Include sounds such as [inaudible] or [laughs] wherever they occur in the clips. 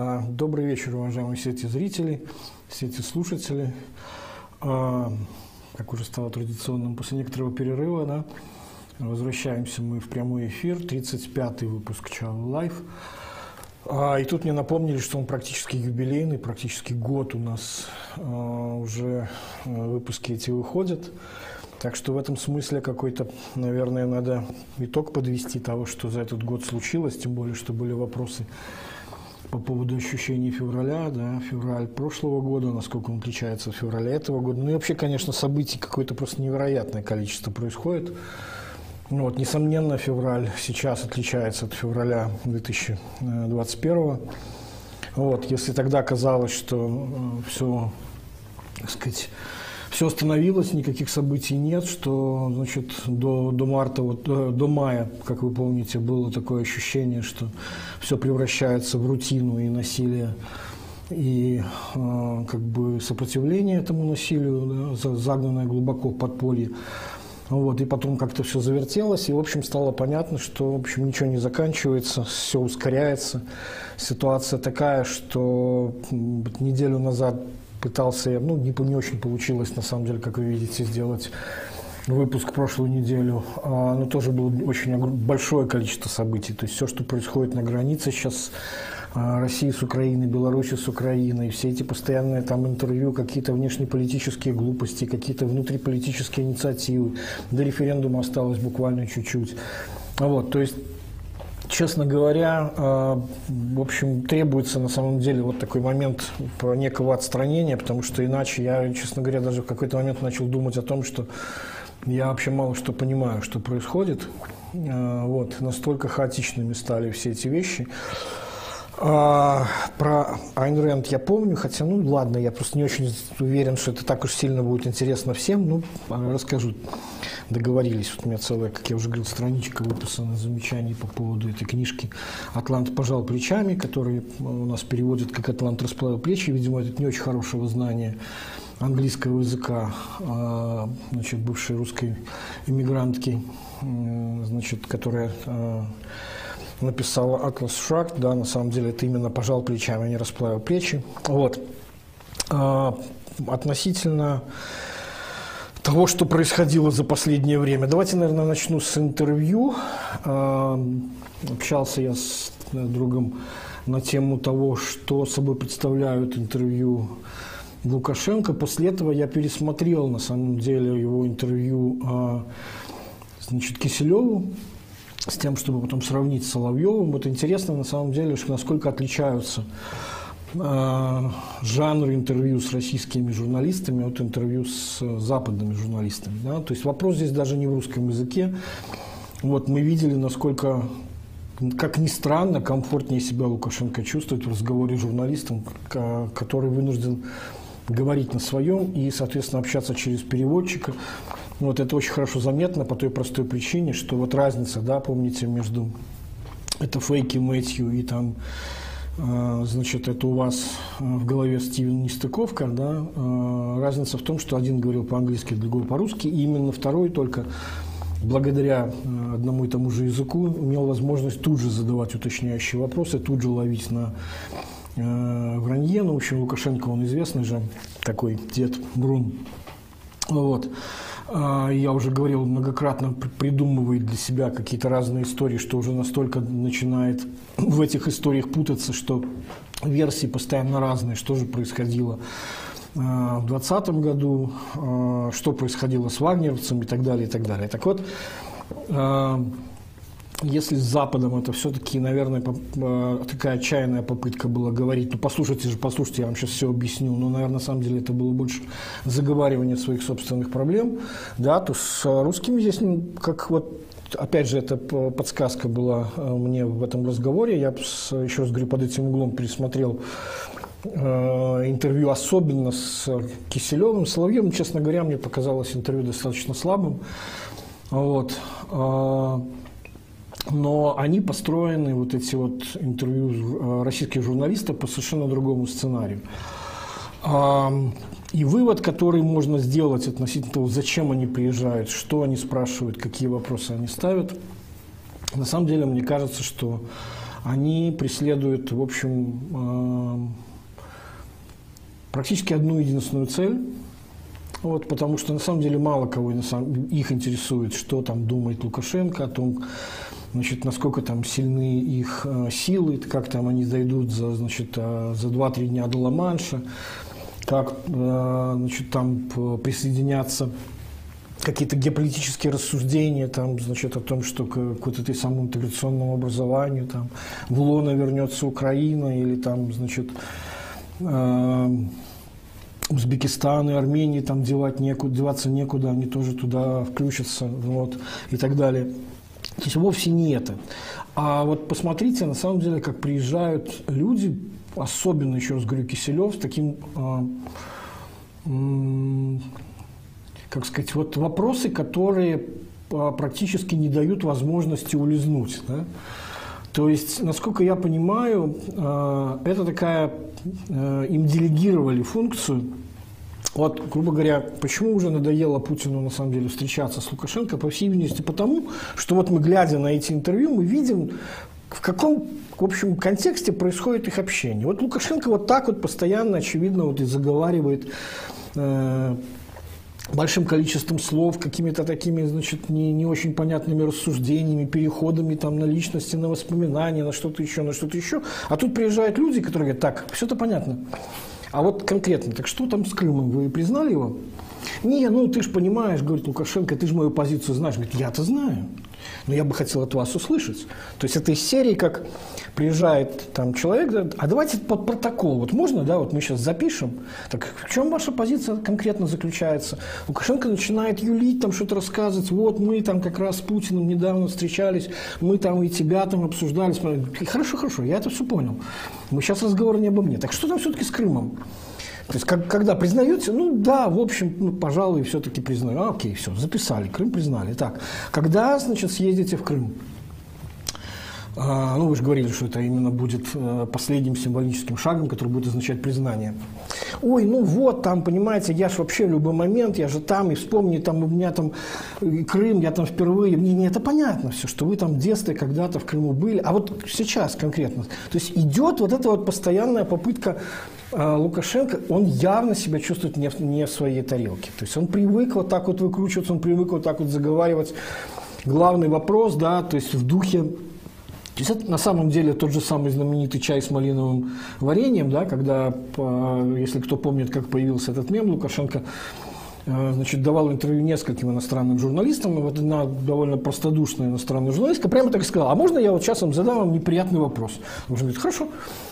А, добрый вечер, уважаемые все эти зрители, все эти слушатели. А, как уже стало традиционным, после некоторого перерыва, да, возвращаемся мы в прямой эфир, 35-й выпуск Чалый Live. И тут мне напомнили, что он практически юбилейный, практически год у нас уже выпуски эти выходят. Так что в этом смысле какой-то, наверное, надо итог подвести того, что за этот год случилось, тем более, что были вопросы по поводу ощущений февраля, да, февраль прошлого года, насколько он отличается от февраля этого года. Ну и вообще, конечно, событий какое-то просто невероятное количество происходит. Ну, вот, несомненно, февраль сейчас отличается от февраля 2021. Вот, если тогда казалось, что э, все, так сказать, все остановилось, никаких событий нет, что значит, до, до марта, вот, э, до мая, как вы помните, было такое ощущение, что все превращается в рутину и насилие и э, как бы сопротивление этому насилию, да, загнанное глубоко в подполье. Вот, и потом как-то все завертелось, и, в общем, стало понятно, что, в общем, ничего не заканчивается, все ускоряется. Ситуация такая, что неделю назад пытался, ну, не, не очень получилось, на самом деле, как вы видите, сделать выпуск прошлую неделю, а, но тоже было очень большое количество событий. То есть все, что происходит на границе сейчас а, России с Украиной, Беларуси с Украиной, все эти постоянные там интервью, какие-то внешнеполитические глупости, какие-то внутриполитические инициативы. До референдума осталось буквально чуть-чуть. Вот, то есть Честно говоря, э, в общем, требуется на самом деле вот такой момент некого отстранения, потому что иначе я, честно говоря, даже в какой-то момент начал думать о том, что я вообще мало что понимаю, что происходит. Э, вот, настолько хаотичными стали все эти вещи. А, про Айн Рэнд я помню, хотя, ну ладно, я просто не очень уверен, что это так уж сильно будет интересно всем. Ну, расскажу. Договорились. Вот у меня целая, как я уже говорил, страничка выписана замечаний по поводу этой книжки «Атлант пожал плечами», который у нас переводит как «Атлант расплавил плечи». Видимо, это не очень хорошего знания английского языка, а, значит, бывшей русской иммигрантки, значит, которая а, написала Атлас Шрак, да, на самом деле это именно пожал плечами, а не расплавил плечи. Вот. А, относительно того, что происходило за последнее время. Давайте, наверное, начну с интервью. А, общался я с другом на тему того, что собой представляют интервью Лукашенко. После этого я пересмотрел, на самом деле, его интервью значит, Киселеву с тем, чтобы потом сравнить с Соловьевым. Вот интересно на самом деле, насколько отличаются э, жанры интервью с российскими журналистами от интервью с западными журналистами. Да? То есть вопрос здесь даже не в русском языке. Вот мы видели, насколько, как ни странно, комфортнее себя Лукашенко чувствует в разговоре с журналистом, который вынужден говорить на своем и, соответственно, общаться через переводчика. Вот это очень хорошо заметно по той простой причине, что вот разница, да, помните, между это фейки Мэтью и там а, значит, это у вас а, в голове Стивен Нестыковка, да, а, разница в том, что один говорил по-английски, другой по-русски, и именно второй только благодаря одному и тому же языку имел возможность тут же задавать уточняющие вопросы, тут же ловить на вранье. Ну, в общем, Лукашенко, он известный же такой дед Брун. Вот. А, я уже говорил, многократно придумывает для себя какие-то разные истории, что уже настолько начинает в этих историях путаться, что версии постоянно разные, что же происходило а, в 2020 году, а, что происходило с вагнеровцем и так далее, и так далее. Так вот, если с Западом это все-таки, наверное, э, такая отчаянная попытка была говорить, ну послушайте же, послушайте, я вам сейчас все объясню, но, наверное, на самом деле это было больше заговаривание своих собственных проблем, да, то с русскими здесь, как вот Опять же, эта подсказка была э, мне в этом разговоре. Я, еще раз говорю, под этим углом пересмотрел э, интервью, особенно с Киселевым. Соловьевым, честно говоря, мне показалось интервью достаточно слабым. Вот. Но они построены, вот эти вот интервью э, российских журналистов, по совершенно другому сценарию. И вывод, который можно сделать относительно того, зачем они приезжают, что они спрашивают, какие вопросы они ставят, на самом деле мне кажется, что они преследуют, в общем, практически одну единственную цель – вот, потому что на самом деле мало кого их интересует, что там думает Лукашенко о том, значит, насколько там сильны их э, силы, как там они дойдут за, значит, э, за 2-3 дня до Ла-Манша, как э, значит, там присоединятся какие-то геополитические рассуждения там, значит, о том, что к, к вот этой самому интеграционному образованию там, в лоно вернется Украина или там, значит, э, Узбекистан и Армении там девать некуда, деваться некуда, они тоже туда включатся, вот, и так далее. То есть вовсе не это. А вот посмотрите, на самом деле, как приезжают люди, особенно, еще раз говорю, Киселев, с таким, э, как сказать, вот вопросы, которые а, практически не дают возможности улизнуть. Да? То есть, насколько я понимаю, э, это такая, э, им делегировали функцию. Вот, грубо говоря, почему уже надоело Путину на самом деле встречаться с Лукашенко? По всей видимости, потому, что вот мы, глядя на эти интервью, мы видим, в каком, в общем, контексте происходит их общение. Вот Лукашенко вот так вот постоянно, очевидно, вот и заговаривает э, большим количеством слов, какими-то такими, значит, не, не очень понятными рассуждениями, переходами там на личности, на воспоминания, на что-то еще, на что-то еще. А тут приезжают люди, которые говорят, так, все это понятно. А вот конкретно, так что там с Крымом? Вы признали его? Не, ну ты же понимаешь, говорит Лукашенко, ты же мою позицию знаешь. Говорит, я-то знаю, но я бы хотел от вас услышать. То есть это из серии, как приезжает там человек, говорит, а давайте под протокол, вот можно, да, вот мы сейчас запишем, так в чем ваша позиция конкретно заключается? Лукашенко начинает юлить, там что-то рассказывать, вот мы там как раз с Путиным недавно встречались, мы там и тебя там обсуждали. Хорошо, хорошо, я это все понял. Мы сейчас разговор не обо мне. Так что там все-таки с Крымом? То есть, как, когда признаете, ну да, в общем, ну, пожалуй, все-таки признаю. А, окей, все, записали, Крым признали. Так, когда, значит, съездите в Крым? А, ну, вы же говорили, что это именно будет э, последним символическим шагом, который будет означать признание. Ой, ну вот, там, понимаете, я же вообще в любой момент, я же там, и вспомни, там у меня там Крым, я там впервые. Мне не это понятно все, что вы там в детстве когда-то в Крыму были. А вот сейчас конкретно. То есть идет вот эта вот постоянная попытка а, Лукашенко, он явно себя чувствует не в, не в своей тарелке. То есть он привык вот так вот выкручиваться, он привык вот так вот заговаривать. Главный вопрос, да, то есть в духе то есть это на самом деле тот же самый знаменитый чай с малиновым вареньем, да, когда, если кто помнит, как появился этот мем, Лукашенко э, значит, давал интервью нескольким иностранным журналистам, и вот одна довольно простодушная иностранная журналистка прямо так и сказала, а можно я вот сейчас вам задам вам неприятный вопрос? Он говорит, хорошо,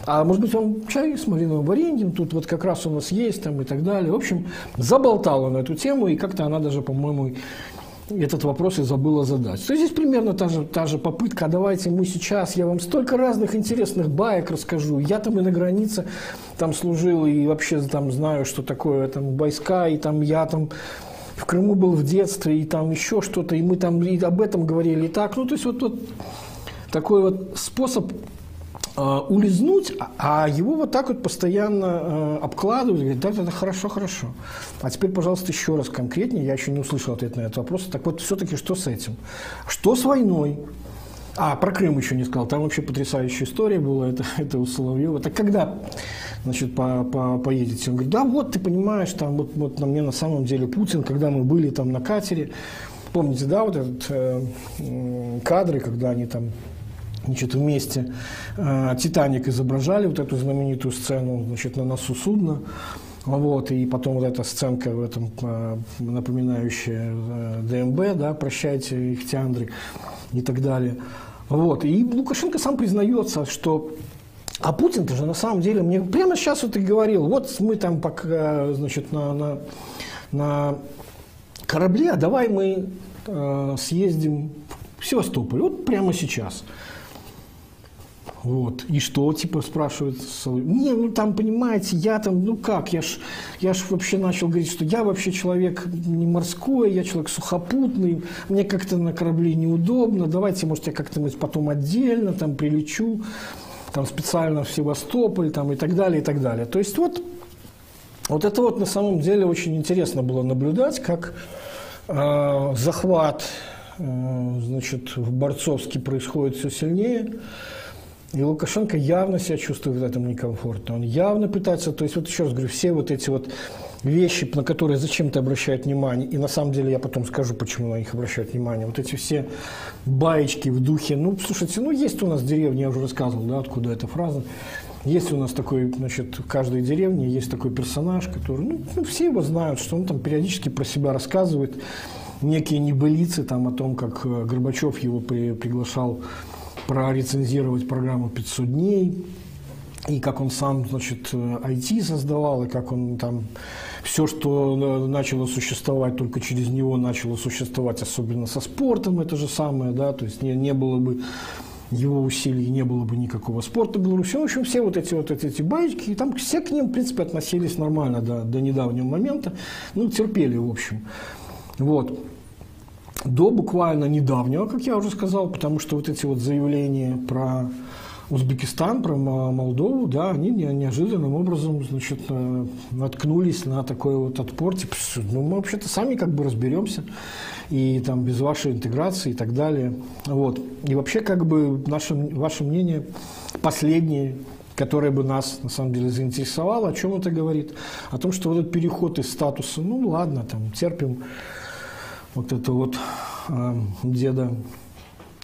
а может быть вам чай с малиновым вареньем, тут вот как раз у нас есть там и так далее. В общем, заболтала на эту тему, и как-то она даже, по-моему, этот вопрос я забыла задать. То здесь примерно та же, та же попытка, а давайте мы сейчас, я вам столько разных интересных баек расскажу. Я там и на границе там служил, и вообще там знаю, что такое там войска, и там я там в Крыму был в детстве, и там еще что-то, и мы там и об этом говорили, и так. Ну, то есть вот, вот такой вот способ улизнуть, а его вот так вот постоянно э, обкладывают, говорят, да, это хорошо, хорошо. А теперь, пожалуйста, еще раз конкретнее, я еще не услышал ответ на этот вопрос. Так вот, все-таки что с этим? Что с войной? А, про Крым еще не сказал. Там вообще потрясающая история была, это, [laughs] это у Соловьева. Так когда, значит, по, по, поедете? Он говорит, да вот, ты понимаешь, там вот, вот на мне на самом деле Путин, когда мы были там на катере, помните, да, вот этот э, кадры, когда они там значит, вместе э, «Титаник» изображали, вот эту знаменитую сцену, значит, на носу судна. Вот, и потом вот эта сценка в этом, э, напоминающая э, ДМБ, да, «Прощайте, Ихтиандры» и так далее. Вот, и Лукашенко сам признается, что а Путин-то же на самом деле мне прямо сейчас вот и говорил, вот мы там пока, значит, на, на, на корабле, а давай мы э, съездим в Севастополь, вот прямо сейчас. Вот. И что, типа, спрашивает Не, ну там, понимаете, я там, ну как, я ж, я ж вообще начал говорить, что я вообще человек не морской, я человек сухопутный, мне как-то на корабле неудобно, давайте, может, я как-то потом отдельно там прилечу, там специально в Севастополь, там и так далее, и так далее. То есть вот, вот это вот на самом деле очень интересно было наблюдать, как э, захват э, значит, в Борцовске происходит все сильнее, И Лукашенко явно себя чувствует в этом некомфортно. Он явно пытается, то есть вот еще раз говорю, все вот эти вот вещи, на которые зачем-то обращают внимание, и на самом деле я потом скажу, почему на них обращают внимание, вот эти все баечки в духе, ну, слушайте, ну, есть у нас деревня, я уже рассказывал, да, откуда эта фраза, есть у нас такой, значит, в каждой деревне есть такой персонаж, который, ну, ну все его знают, что он там периодически про себя рассказывает, некие небылицы там о том, как э, Горбачев его при, приглашал прорецензировать программу «500 дней», и как он сам, значит, IT создавал, и как он там все, что э, начало существовать только через него, начало существовать, особенно со спортом, это же самое, да, то есть не, не было бы его усилий, не было бы никакого спорта в Беларуси. В общем, все вот эти вот эти, эти баечки, и там все к ним, в принципе, относились нормально до, до недавнего момента, ну, терпели, в общем. Вот. До буквально недавнего, как я уже сказал, потому что вот эти вот заявления про Узбекистан, про Молдову, да, они неожиданным образом, значит, э, наткнулись на такой вот отпор, типа, ну, мы вообще-то сами как бы разберемся, и там без вашей интеграции и так далее. Вот. И вообще, как бы, наше, ваше мнение последнее, которое бы нас, на самом деле, заинтересовало, о чем это говорит? О том, что вот этот переход из статуса, ну, ладно, там, терпим вот это вот э, деда,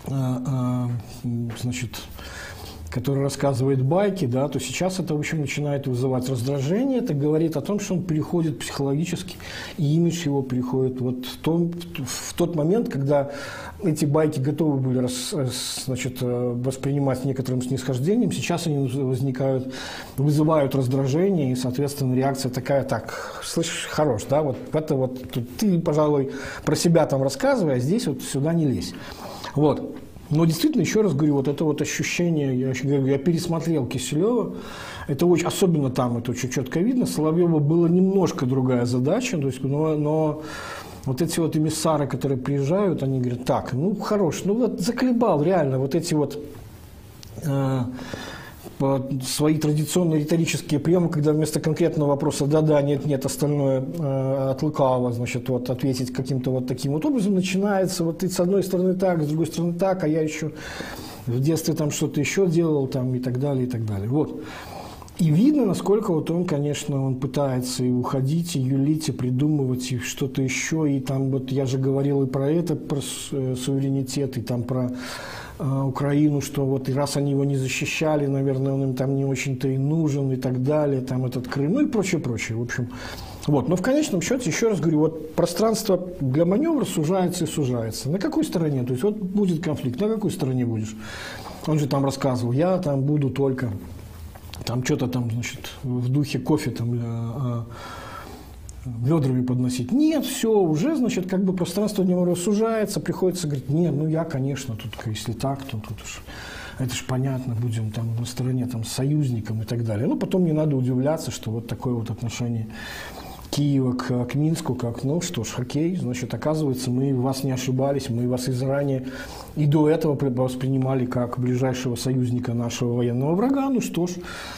э, э, значит, который рассказывает байки, да, то сейчас это, в общем, начинает вызывать раздражение. Это говорит о том, что он переходит психологически, и имидж его переходит вот в, том, в тот момент, когда эти байки готовы были значит, э, воспринимать некоторым снисхождением, сейчас они возникают, вызывают раздражение, и, соответственно, реакция такая, так, слышишь, хорош, да, вот это вот, ты, пожалуй, про себя там рассказывай, а здесь вот сюда не лезь. Вот. Но действительно, еще раз говорю, вот это вот ощущение, я, я пересмотрел Киселева, это очень, особенно там это очень четко видно, Соловьева была немножко другая задача, то есть, но, но вот эти вот эмиссары, которые приезжают, они говорят, так, ну хорош, ну вот заколебал реально вот эти вот э, свои традиционные риторические приемы, когда вместо конкретного вопроса «да-да», «нет-нет», остальное э, от лукавого, значит, вот ответить каким-то вот таким вот образом, начинается вот и с одной стороны так, с другой стороны так, а я еще в детстве там что-то еще делал там и так далее, и так далее. Вот. И видно, насколько вот он, конечно, он пытается и уходить, и юлить, и придумывать, и что-то еще. И там вот я же говорил и про это, про э, суверенитет, и там про Украину, что вот и раз они его не защищали, наверное, он им там не очень-то и нужен и так далее, там этот Крым, ну и прочее, прочее. В общем, вот. Но в конечном счете, еще раз говорю, вот пространство для маневра сужается и сужается. На какой стороне? То есть вот будет конфликт, на какой стороне будешь? Он же там рассказывал, я там буду только там что-то там, значит, в духе кофе там для а, ведрами подносить. Нет, все, уже, значит, как бы пространство днем сужается, приходится говорить, нет, ну я, конечно, тут, если так, то тут уж это же понятно, будем там на стороне там, союзником и так далее. Ну, потом не надо удивляться, что вот такое вот отношение Киева к, к Минску, как, ну что ж, окей, значит, оказывается, мы вас не ошибались, мы вас и заранее и до этого воспринимали как ближайшего союзника нашего военного врага. Ну что ж,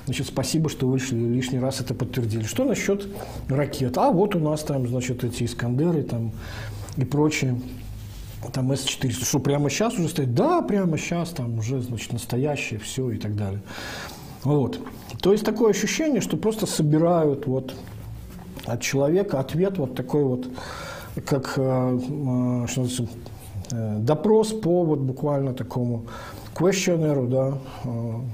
значит, спасибо, что вы лишний раз это подтвердили. Что насчет ракет? А вот у нас там, значит, эти Искандеры там и прочее там С-400, что прямо сейчас уже стоит? Да, прямо сейчас, там уже, значит, настоящее, все и так далее. Вот. То есть такое ощущение, что просто собирают вот от человека ответ вот такой вот, как э, э, что э, допрос по вот буквально такому questionnaire, да,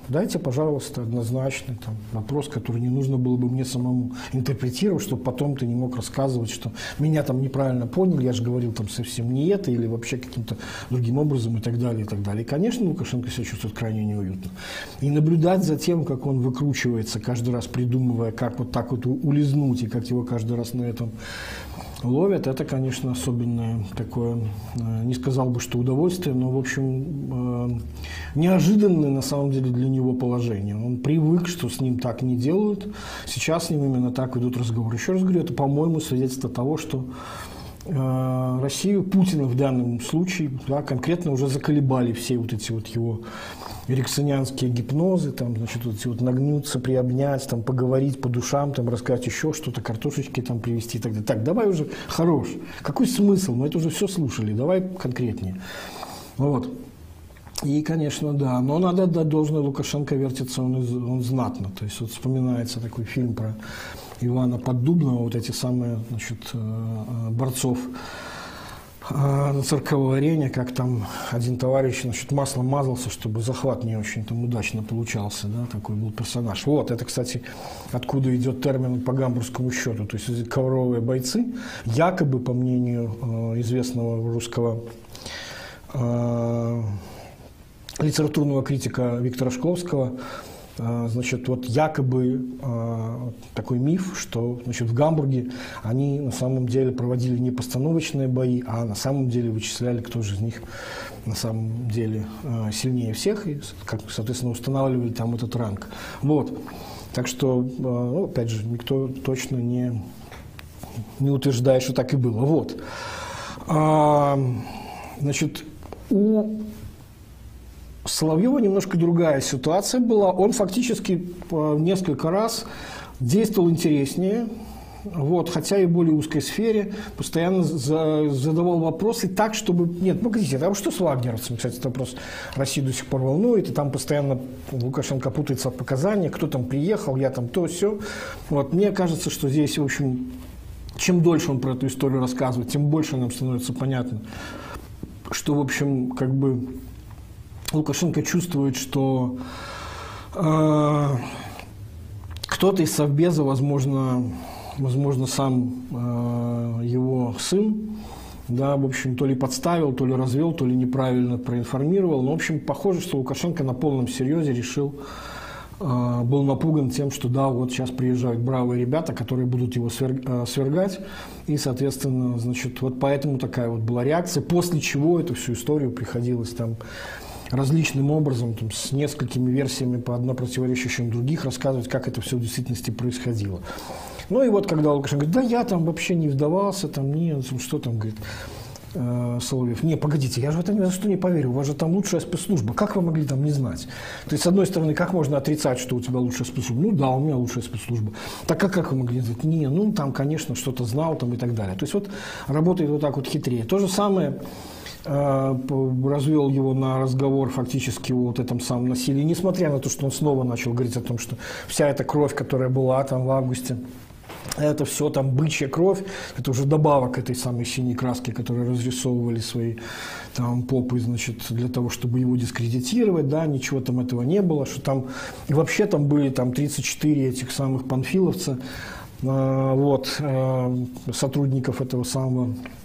дайте, пожалуйста, однозначный там, вопрос, который не нужно было бы мне самому интерпретировать, чтобы потом ты не мог рассказывать, что меня там неправильно поняли, я же говорил там совсем не это или вообще каким-то другим образом и так далее, и так далее. И, конечно, Лукашенко себя чувствует крайне неуютно. И наблюдать за тем, как он выкручивается, каждый раз придумывая, как вот так вот улизнуть, и как его каждый раз на этом ловят, это, конечно, особенное такое, э, не сказал бы, что удовольствие, но, в общем, э, неожиданное на самом деле для него положение. Он привык, что с ним так не делают. Сейчас с ним именно так идут разговоры. Еще раз говорю, это, по-моему, свидетельство того, что э, Россию, Путина в данном случае, да, конкретно уже заколебали все вот эти вот его эриксонианские гипнозы, там, значит, вот, вот нагнуться, приобнять, там, поговорить по душам, там, рассказать еще что-то, картошечки там привезти и так далее. Так, давай уже хорош. Какой смысл? Мы это уже все слушали, давай конкретнее. Вот. И, конечно, да. Но надо отдать должное Лукашенко вертится он, он знатно. То есть вот вспоминается такой фильм про Ивана Поддубного, вот эти самые значит, э, э, борцов на цирковой арене, как там один товарищ значит, маслом мазался, чтобы захват не очень там удачно получался, да, такой был персонаж. Вот, это, кстати, откуда идет термин по гамбургскому счету, то есть ковровые бойцы, якобы, по мнению известного русского литературного критика Виктора Шкловского, а, значит, вот якобы э, такой миф, что значит, в Гамбурге они на самом деле проводили не постановочные бои, а на самом деле вычисляли, кто же из них на самом деле э, сильнее всех, и, как, соответственно, устанавливали там этот ранг. Вот. Так что, ну, опять же, никто точно не, не утверждает, что так и было. Вот. А, значит, у Соловьева немножко другая ситуация была. Он фактически несколько раз действовал интереснее, вот, хотя и в более узкой сфере, постоянно за, задавал вопросы так, чтобы... Нет, погодите, а что с вагнеровцами? Кстати, это вопрос России до сих пор волнует, и там постоянно Лукашенко путается в показаниях, кто там приехал, я там то, все. Вот, мне кажется, что здесь, в общем, чем дольше он про эту историю рассказывает, тем больше нам становится понятно, что, в общем, как бы Лукашенко чувствует, что э, кто-то из Совбеза, возможно, возможно сам э, его сын, да, в общем, то ли подставил, то ли развел, то ли неправильно проинформировал. Но, в общем, похоже, что Лукашенко на полном серьезе решил, э, был напуган тем, что да, вот сейчас приезжают бравые ребята, которые будут его э, свергать. И, соответственно, значит, вот поэтому такая вот была реакция, после чего эту всю историю приходилось там различным образом, там, с несколькими версиями по одно противоречащим других, рассказывать, как это все в действительности происходило. Ну и вот когда Лукашенко говорит, да я там вообще не вдавался, там нет, что там, говорит, э, Соловьев. Не, погодите, я же в это ни за что не поверю. У вас же там лучшая спецслужба. Как вы могли там не знать? То есть, с одной стороны, как можно отрицать, что у тебя лучшая спецслужба? Ну да, у меня лучшая спецслужба. Так а как вы могли не знать? Не, ну там, конечно, что-то знал там и так далее. То есть, вот работает вот так вот хитрее. То же самое развел его на разговор фактически о вот этом самом насилии, несмотря на то, что он снова начал говорить о том, что вся эта кровь, которая была там в августе, это все там бычья кровь, это уже добавок этой самой синей краски, которые разрисовывали свои там попы, значит, для того, чтобы его дискредитировать, да, ничего там этого не было, что там, и вообще там были там 34 этих самых панфиловца, э, вот, э, сотрудников этого самого Э,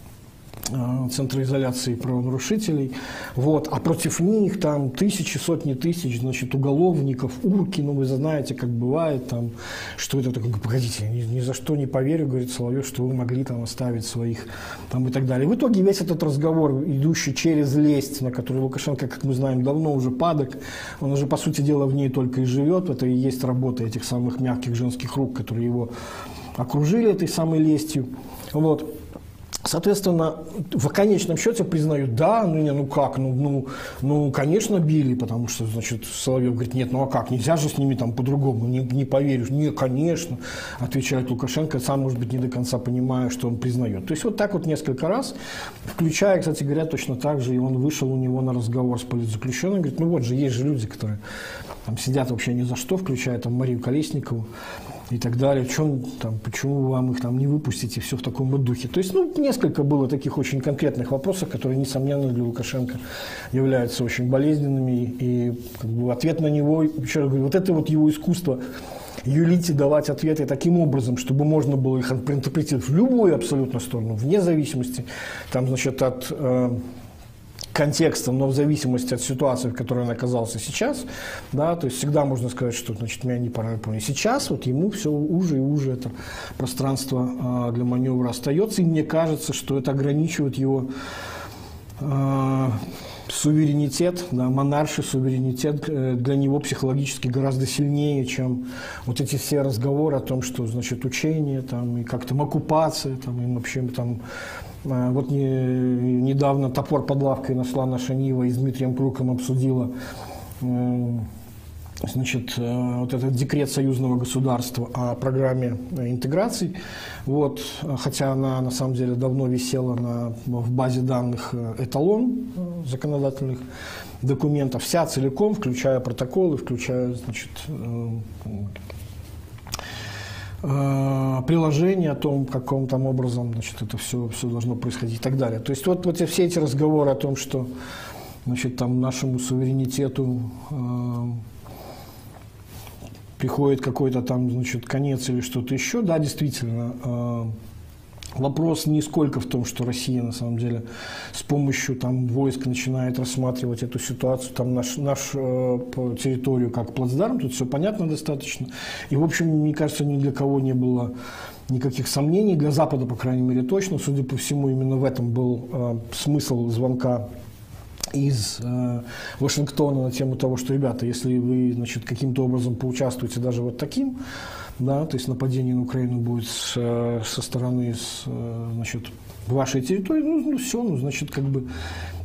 центра изоляции правонарушителей, вот, а против них там тысячи, сотни тысяч, значит, уголовников, урки, ну, вы знаете, как бывает там, что это такое, погодите, ни, ни за что не поверю, говорит Соловьев, что вы могли там оставить своих, там, и так далее. В итоге весь этот разговор, идущий через лесть, на который Лукашенко, как мы знаем, давно уже падок, он уже, по сути дела, в ней только и живет, это и есть работа этих самых мягких женских рук, которые его окружили этой самой лестью, вот, Соответственно, в конечном счете признают, да, ну, не, ну как, ну, ну, ну, конечно, били, потому что, значит, Соловьев говорит, нет, ну а как, нельзя же с ними там по-другому, не, не поверишь, не, конечно, отвечает Лукашенко, сам, может быть, не до конца понимая, что он признает. То есть вот так вот несколько раз, включая, кстати говоря, точно так же, и он вышел у него на разговор с политзаключенным, говорит, ну вот же, есть же люди, которые там сидят вообще ни за что, включая там Марию Колесникову, и так далее. Чем, там, почему вам их там не выпустить и все в таком вот духе. То есть, ну, несколько было таких очень конкретных вопросов, которые, несомненно, для Лукашенко являются очень болезненными. И как бы, ответ на него, еще раз говорю, вот это вот его искусство юлить и давать ответы таким образом, чтобы можно было их интерпретировать в любую абсолютно сторону, вне зависимости там, значит, от э, контекстом, но в зависимости от ситуации, в которой он оказался сейчас, да, то есть всегда можно сказать, что, значит, меня не помню. Сейчас вот ему все уже и уже это пространство а, для маневра остается, и мне кажется, что это ограничивает его а, суверенитет, да, монарший суверенитет э, для него психологически гораздо сильнее, чем вот эти все разговоры о том, что, значит, учение, там, и как там оккупация, там, и вообще там вот не, недавно топор под лавкой нашла наша Нива и с Дмитрием Круком обсудила э, значит, э, вот этот декрет союзного государства о программе интеграции. Вот, хотя она на самом деле давно висела на, в базе данных э, эталон законодательных документов, вся целиком, включая протоколы, включая значит, приложение о том, каком там образом значит, это все, все должно происходить и так далее. То есть вот, вот все эти разговоры о том, что значит, там, нашему суверенитету приходит какой-то там, значит, конец или что-то еще, да, действительно, э, Вопрос не сколько в том, что Россия на самом деле с помощью там, войск начинает рассматривать эту ситуацию, там наш, наш э, территорию как плацдарм, тут все понятно достаточно. И, в общем, мне кажется, ни для кого не было никаких сомнений, для Запада, по крайней мере, точно. Судя по всему, именно в этом был э, смысл звонка из э, Вашингтона на тему того, что, ребята, если вы значит, каким-то образом поучаствуете даже вот таким, да, то есть нападение на Украину будет с, э, со стороны с, э, значит, вашей территории, ну, ну все, ну, значит, как бы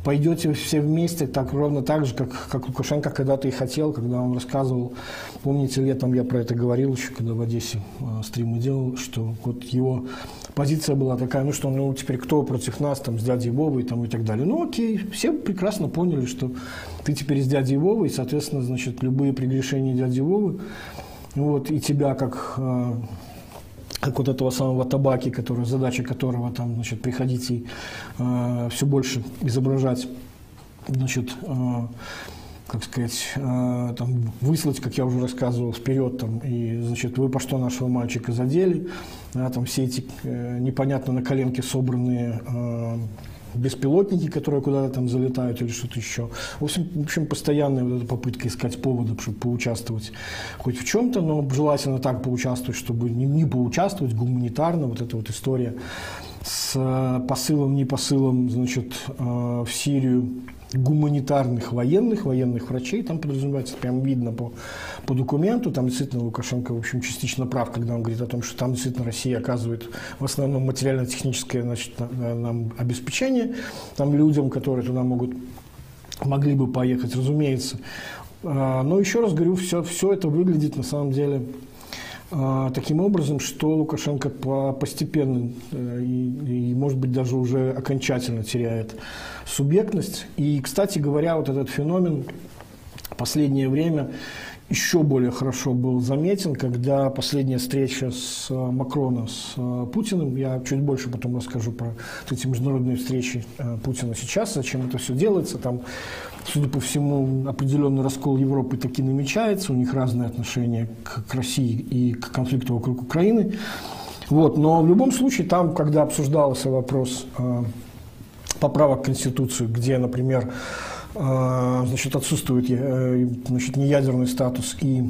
пойдете все вместе, так ровно так же, как, как Лукашенко когда-то и хотел, когда он рассказывал, помните, летом я про это говорил еще, когда в Одессе э, стримы делал, что вот его позиция была такая, ну что, ну теперь кто против нас, там, с дядей Вовой там, и так далее. Ну окей, все прекрасно поняли, что ты теперь с дядей Вовой, и, соответственно, значит, любые прегрешения дяди Вовы, вот, и тебя как э, как вот этого самого табаки, который, задача которого там, значит, приходить и э, все больше изображать, значит, э, как сказать, э, там, выслать, как я уже рассказывал, вперед, там, и, значит, вы по что нашего мальчика задели, да, там все эти э, непонятно на коленке собранные э, беспилотники, которые куда-то там залетают или что-то еще. В общем, в общем, постоянная вот эта попытка искать поводы, чтобы поучаствовать хоть в чем-то, но желательно так поучаствовать, чтобы не, не поучаствовать гуманитарно, вот эта вот история с э, посылом, не посылом, значит, э, в Сирию гуманитарных военных, военных врачей, там подразумевается, прям видно по, по документу, там действительно Лукашенко, в общем, частично прав, когда он говорит о том, что там действительно Россия оказывает в основном материально-техническое значит, нам обеспечение, там людям, которые туда могут, могли бы поехать, разумеется. А, но еще раз говорю, все, все это выглядит на самом деле таким образом, что Лукашенко постепенно э, и, и, может быть, даже уже окончательно теряет субъектность. И, кстати говоря, вот этот феномен последнее время еще более хорошо был заметен, когда последняя встреча с э, Макроном, с э, Путиным, я чуть больше потом расскажу про эти международные встречи Путина сейчас, зачем это все делается, там судя по всему, определенный раскол Европы таки намечается, у них разные отношения к, к России и к конфликту вокруг Украины. Вот, но в любом случае, там, когда обсуждался вопрос э, поправок к Конституции, где, например, э, значит, отсутствует э, значит, неядерный статус и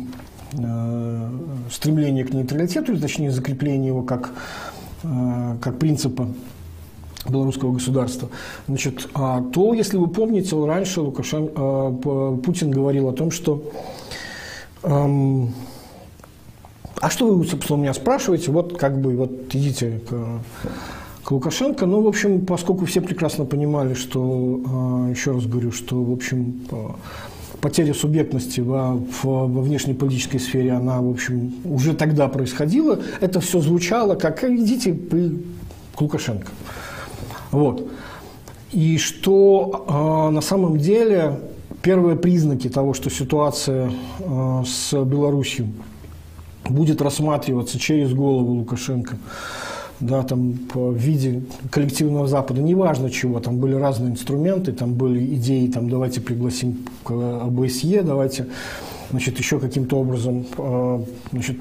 э, стремление к нейтралитету, точнее закрепление его как, э, как принципа белорусского государства, значит, а, то, если вы помните, раньше Лукашен, а, Путин говорил о том, что эм, а что вы, собственно, меня спрашиваете, вот как бы вот идите к, к Лукашенко. Ну, в общем, поскольку все прекрасно понимали, что, а, еще раз говорю, что, в общем, потеря субъектности во, во внешнеполитической сфере, она, в общем, уже тогда происходила. Это все звучало как «идите вы к Лукашенко». Вот. И что э, на самом деле первые признаки того, что ситуация э, с Беларусью будет рассматриваться через голову Лукашенко, да, там в виде коллективного Запада, неважно чего, там были разные инструменты, там были идеи, там давайте пригласим к ОБСЕ, давайте значит, еще каким-то образом э, значит,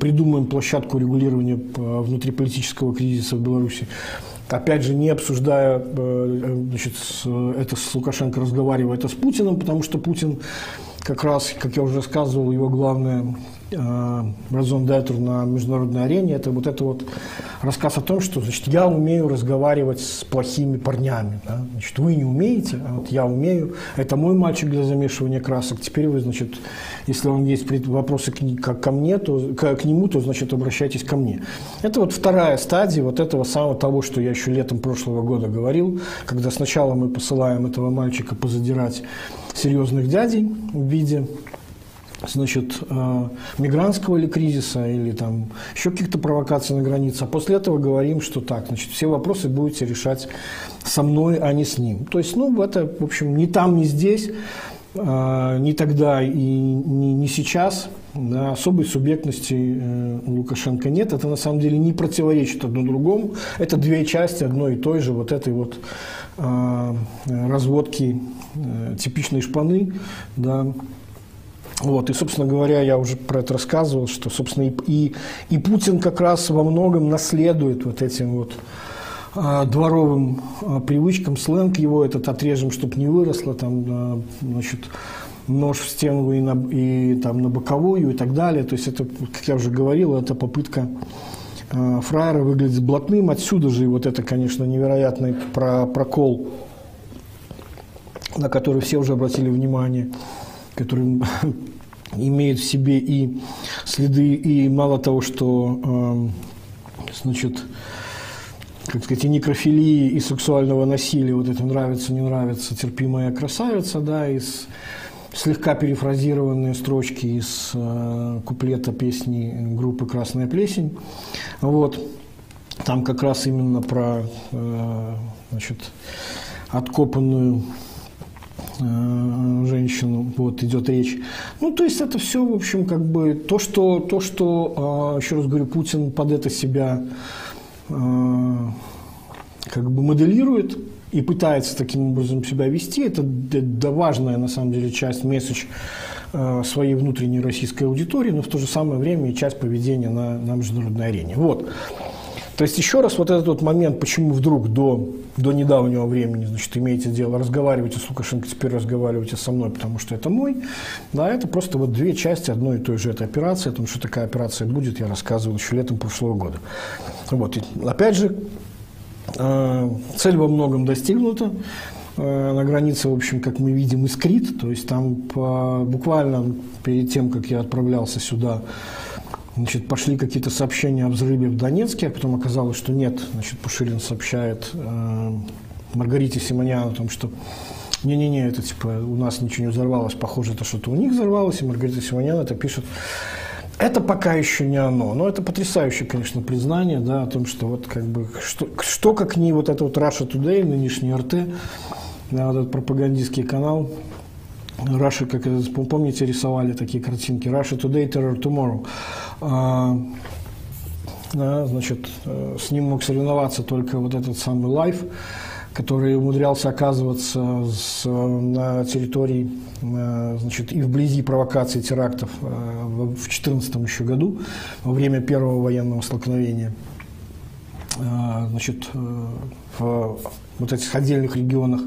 придумаем площадку регулирования внутриполитического кризиса в Беларуси. Опять же, не обсуждая э, значит, это с Лукашенко, разговаривая это с Путиным, потому что Путин как раз, как я уже рассказывал, его главное Разон Детер на международной арене, это вот это вот рассказ о том, что значит, я умею разговаривать с плохими парнями. Да? Значит, вы не умеете, а вот я умею. Это мой мальчик для замешивания красок. Теперь вы, значит, если вам есть вопросы к, ко мне, то к, к нему, то, значит, обращайтесь ко мне. Это вот вторая стадия вот этого самого того, что я еще летом прошлого года говорил, когда сначала мы посылаем этого мальчика позадирать серьезных дядей в виде значит, э, мигрантского или кризиса, или там еще каких-то провокаций на границе. А после этого говорим, что так, значит, все вопросы будете решать со мной, а не с ним. То есть, ну, это, в общем, ни там, ни здесь, э, ни тогда и ни, ни сейчас да, особой субъектности э, у Лукашенко нет. Это на самом деле не противоречит одно другому. Это две части одной и той же вот этой вот разводки типичной шпаны, да, вот, и, собственно говоря, я уже про это рассказывал, что, собственно, и, и, и Путин как раз во многом наследует вот этим вот а, дворовым а, привычкам, сленг его этот отрежем, чтобы не выросло, там, значит, нож в стену и, на, и там, на боковую и так далее. То есть это, как я уже говорил, это попытка а, фраера выглядеть блатным. Отсюда же и вот это, конечно, невероятный про, прокол, на который все уже обратили внимание – который [laughs] имеет в себе и следы, и мало того, что, э, значит, как сказать, и некрофилии, и сексуального насилия, вот это нравится, не нравится, терпимая красавица, да, из слегка перефразированные строчки из э, куплета песни группы «Красная плесень». Вот. Там как раз именно про э, значит, откопанную женщину, вот идет речь. Ну, то есть это все, в общем, как бы то, что, то, что а, еще раз говорю, Путин под это себя а, как бы моделирует и пытается таким образом себя вести, это да, важная на самом деле часть месседж а, своей внутренней российской аудитории, но в то же самое время и часть поведения на, на международной арене. Вот. То есть еще раз вот этот вот момент, почему вдруг до, до недавнего времени, значит, имеете дело, разговаривайте с Лукашенко, теперь разговаривайте со мной, потому что это мой, да, это просто вот две части одной и той же этой операции, о том, что такая операция будет, я рассказывал еще летом прошлого года. Вот, и, опять же, э, цель во многом достигнута, э, на границе, в общем, как мы видим, искрит, то есть там по, буквально перед тем, как я отправлялся сюда, Значит, пошли какие-то сообщения о взрыве в Донецке, а потом оказалось, что нет. Значит, Пушилин сообщает э, Маргарите Симонян о том, что не-не-не, это типа у нас ничего не взорвалось, похоже, это что-то у них взорвалось, и Маргарита Симонян это пишет. Это пока еще не оно, но это потрясающее, конечно, признание, да, о том, что вот как бы, что, что как не вот это вот Russia Today, нынешний RT, да, вот этот пропагандистский канал, Russia, как помните, рисовали такие картинки, Russia Today, Terror Tomorrow. А, значит, э, с ним мог соревноваться только вот этот самый Life, который умудрялся оказываться с, на территории э, значит, и вблизи провокации терактов э, в 2014 еще году, во время первого военного столкновения. Значит, в вот этих отдельных регионах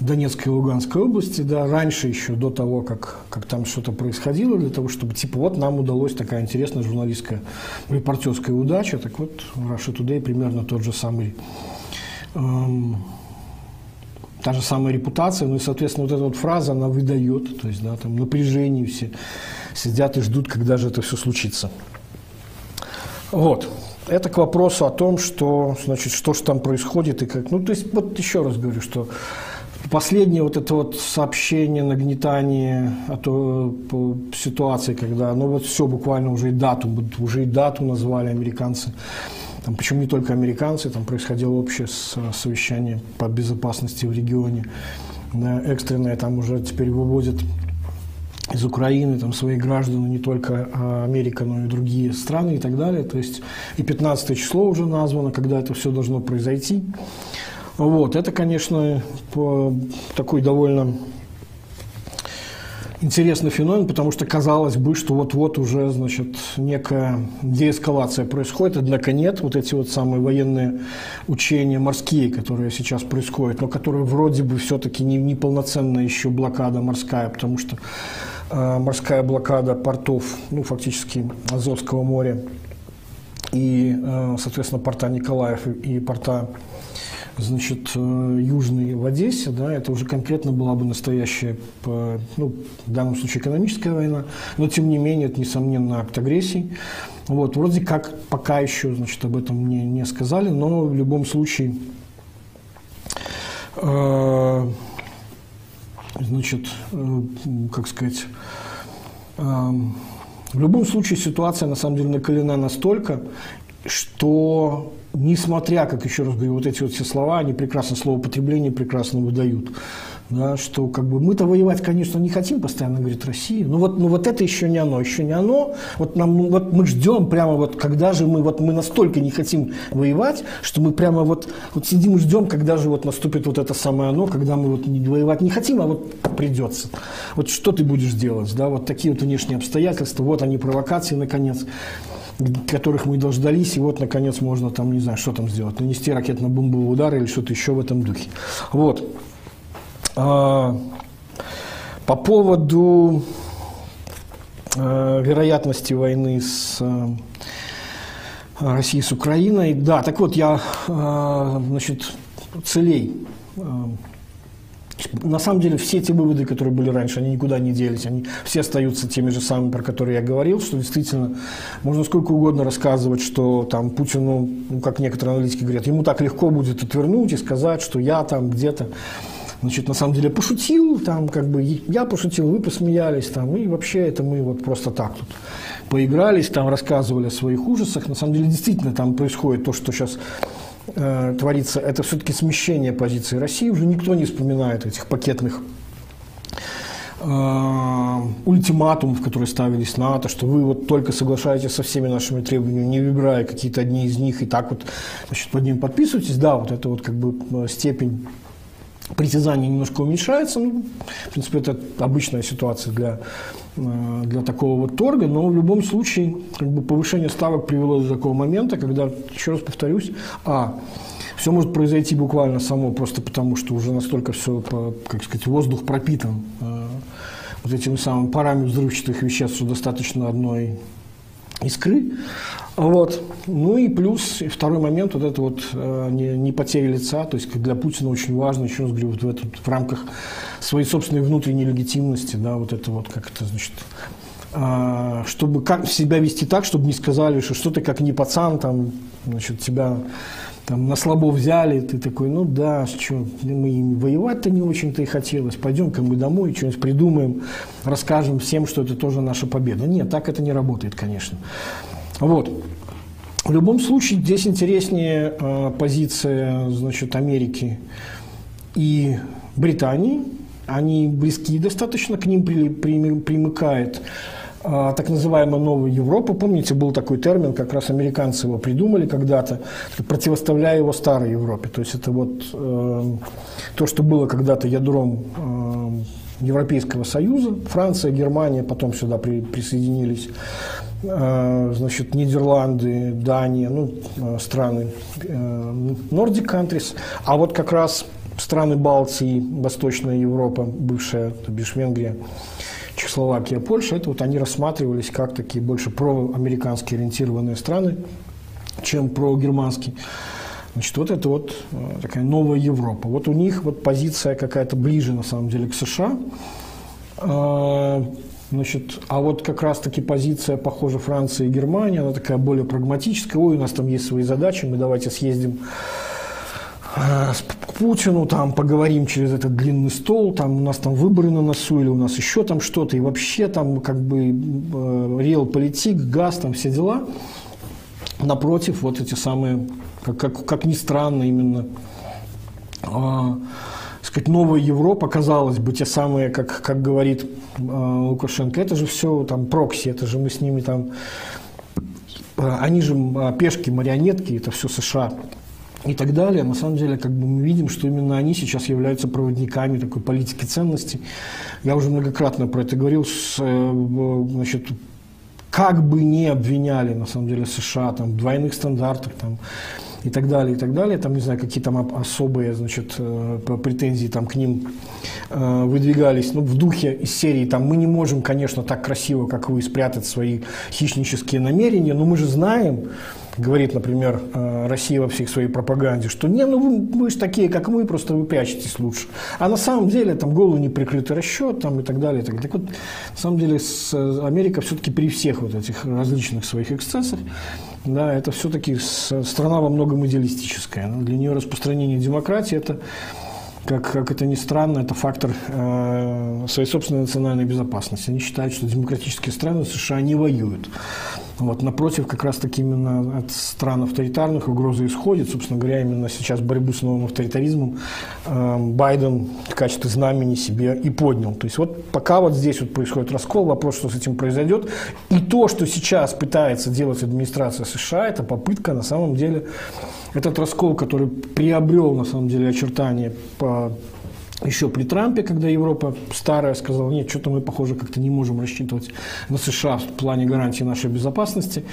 Донецкой и Луганской области, да, раньше еще, до того, как, как там что-то происходило, для того, чтобы, типа, вот нам удалось такая интересная журналистская, репортерская удача, так вот, Russia Today примерно тот же самый, эм, та же самая репутация, ну и, соответственно, вот эта вот фраза, она выдает, то есть, да, там напряжение все сидят и ждут, когда же это все случится. Вот. Это к вопросу о том, что, значит, что же там происходит и как. Ну, то есть, вот еще раз говорю, что Последнее вот это вот сообщение, нагнетание а то, по ситуации, когда, ну вот все, буквально уже и дату, уже и дату назвали американцы. Там, почему не только американцы, там происходило общее совещание по безопасности в регионе. Да, экстренное там уже теперь выводят из Украины там, своих граждан, не только а, Америка, но и другие страны и так далее. То есть и 15 число уже названо, когда это все должно произойти. Вот, это, конечно, такой довольно интересный феномен, потому что казалось бы, что вот-вот уже, значит, некая деэскалация происходит, однако нет. Вот эти вот самые военные учения морские, которые сейчас происходят, но которые вроде бы все-таки не, не полноценная еще блокада морская, потому что э, морская блокада портов, ну, фактически Азовского моря и, э, соответственно, порта Николаев и, и порта значит, э, южный в Одессе, да, это уже конкретно была бы настоящая, ну, в данном случае экономическая война, но тем не менее это, несомненно, акт агрессии. Вот, вроде как пока еще, значит, об этом мне не сказали, но в любом случае, э, значит, э, как сказать, В любом случае ситуация на самом деле накалена настолько, что несмотря, как еще раз говорю, вот эти вот все слова, они прекрасно словопотребление прекрасно выдают да, что как бы мы-то воевать, конечно, не хотим, постоянно говорит Россия, но вот, ну вот это еще не оно, еще не оно, вот нам, ну, вот мы ждем прямо вот, когда же мы, вот мы настолько не хотим воевать, что мы прямо вот, вот сидим и ждем, когда же вот наступит вот это самое оно, когда мы вот не воевать не хотим, а вот придется. Вот что ты будешь делать, да, вот такие вот внешние обстоятельства, вот они провокации, наконец, которых мы дождались, и вот, наконец, можно там, не знаю, что там сделать, нанести ракетно-бомбовый удар или что-то еще в этом духе. Вот. А, по поводу а, вероятности войны с а, Россией с Украиной, да, так вот я, значит, целей на самом деле все те выводы, которые были раньше, они никуда не делись, они все остаются теми же самыми, про которые я говорил, что действительно можно сколько угодно рассказывать, что там Путину, ну, как некоторые аналитики говорят, ему так легко будет отвернуть и сказать, что я там где-то значит, на самом деле пошутил, там, как бы, я пошутил, вы посмеялись, там, и вообще это мы вот просто так тут поигрались, там, рассказывали о своих ужасах. На самом деле, действительно, там происходит то, что сейчас э, творится, это все-таки смещение позиции России, уже никто не вспоминает этих пакетных э, ультиматумов, которые ставились НАТО, что вы вот только соглашаетесь со всеми нашими требованиями, не выбирая какие-то одни из них, и так вот значит, под ним подписываетесь, да, вот это вот как бы э, степень притязание немножко уменьшается. Ну, в принципе, это обычная ситуация для, э, для такого вот торга, но в любом случае как бы, повышение ставок привело до такого момента, когда, еще раз повторюсь, а, все может произойти буквально само, просто потому что уже настолько все, как сказать, воздух пропитан э, вот этими самыми парами взрывчатых веществ, что достаточно одной искры. Вот. Ну и плюс и второй момент, вот это вот э, не, не потеря лица, то есть для Путина очень важно, еще раз говорю, вот в, этот, в рамках своей собственной внутренней легитимности, да, вот это вот, как это значит, э, чтобы как себя вести так, чтобы не сказали, что что ты как не пацан, там, значит, тебя там на слабо взяли, ты такой, ну да, что, мы воевать-то не очень-то и хотелось, пойдем-ка мы домой, что-нибудь придумаем, расскажем всем, что это тоже наша победа. Нет, так это не работает, конечно. Вот. В любом случае, здесь интереснее э, позиция значит, Америки и Британии. Они близки достаточно, к ним при, при, примыкает так называемая новая Европа. Помните, был такой термин, как раз американцы его придумали когда-то, противоставляя его старой Европе. То есть это вот э, то, что было когда-то ядром э, Европейского Союза, Франция, Германия потом сюда при, присоединились. Э, значит, Нидерланды, Дания, ну, э, страны э, Nordic countries, а вот как раз страны Балтии, Восточная Европа, бывшая, то бишь Венгрия, Чехословакия, Польша, это вот они рассматривались как такие больше проамерикански ориентированные страны, чем прогерманские. Значит, вот это вот такая новая Европа. Вот у них вот позиция какая-то ближе, на самом деле, к США. Значит, а вот как раз-таки позиция, похоже, Франции и Германии, она такая более прагматическая. Ой, у нас там есть свои задачи, мы давайте съездим э, к Путину, там поговорим через этот длинный стол, там у нас там выборы на носу или у нас еще там что-то, и вообще там как бы э, реал политик, газ, там все дела. Напротив, вот эти самые, как, как, как ни странно, именно а, сказать, новая Европа, казалось бы, те самые, как, как говорит э, Лукашенко, это же все там прокси, это же мы с ними там, э, они же э, пешки, марионетки, это все США и так далее. На самом деле, как бы мы видим, что именно они сейчас являются проводниками такой политики ценностей. Я уже многократно про это говорил, с, э, значит, как бы не обвиняли, на самом деле, США там, в двойных стандартах, там, и так далее, и так далее. Там, не знаю, какие там особые, значит, э, претензии там к ним э, выдвигались. Ну, в духе из серии, там, мы не можем, конечно, так красиво, как вы, спрятать свои хищнические намерения, но мы же знаем, говорит, например, э, Россия во всех своей пропаганде, что не, ну вы, вы же такие, как мы, просто вы прячетесь лучше. А на самом деле там голову неприкрытый расчет там, и так далее. И так, так вот, на самом деле с, Америка все-таки при всех вот этих различных своих эксцессах да, это все-таки страна во многом идеалистическая. Для нее распространение демократии – это как, как это ни странно, это фактор э, своей собственной национальной безопасности. Они считают, что демократические страны США не воюют. Вот, напротив, как раз таки именно от стран авторитарных угрозы исходит. Собственно говоря, именно сейчас борьбу с новым авторитаризмом э, Байден в качестве знамени себе и поднял. То есть вот пока вот здесь вот происходит раскол, вопрос, что с этим произойдет. И то, что сейчас пытается делать администрация США, это попытка на самом деле этот раскол, который приобрел на самом деле очертания по еще при Трампе, когда Европа старая сказала, нет, что-то мы, похоже, как-то не можем рассчитывать на США в плане гарантии нашей безопасности.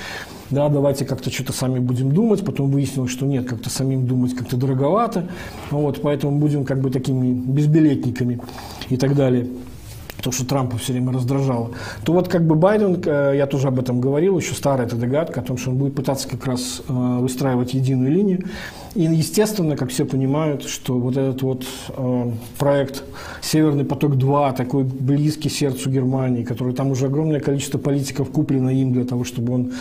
Да, давайте как-то что-то сами будем думать. Потом выяснилось, что нет, как-то самим думать как-то дороговато. Вот, поэтому будем как бы такими безбилетниками и так далее то, что Трампа все время раздражало, то вот как бы Байден, э, я тоже об этом говорил, еще старая эта догадка о том, что он будет пытаться как раз э, выстраивать единую линию. И, естественно, как все понимают, что вот этот вот э, проект «Северный поток-2», такой близкий сердцу Германии, который там уже огромное количество политиков куплено им для того, чтобы он,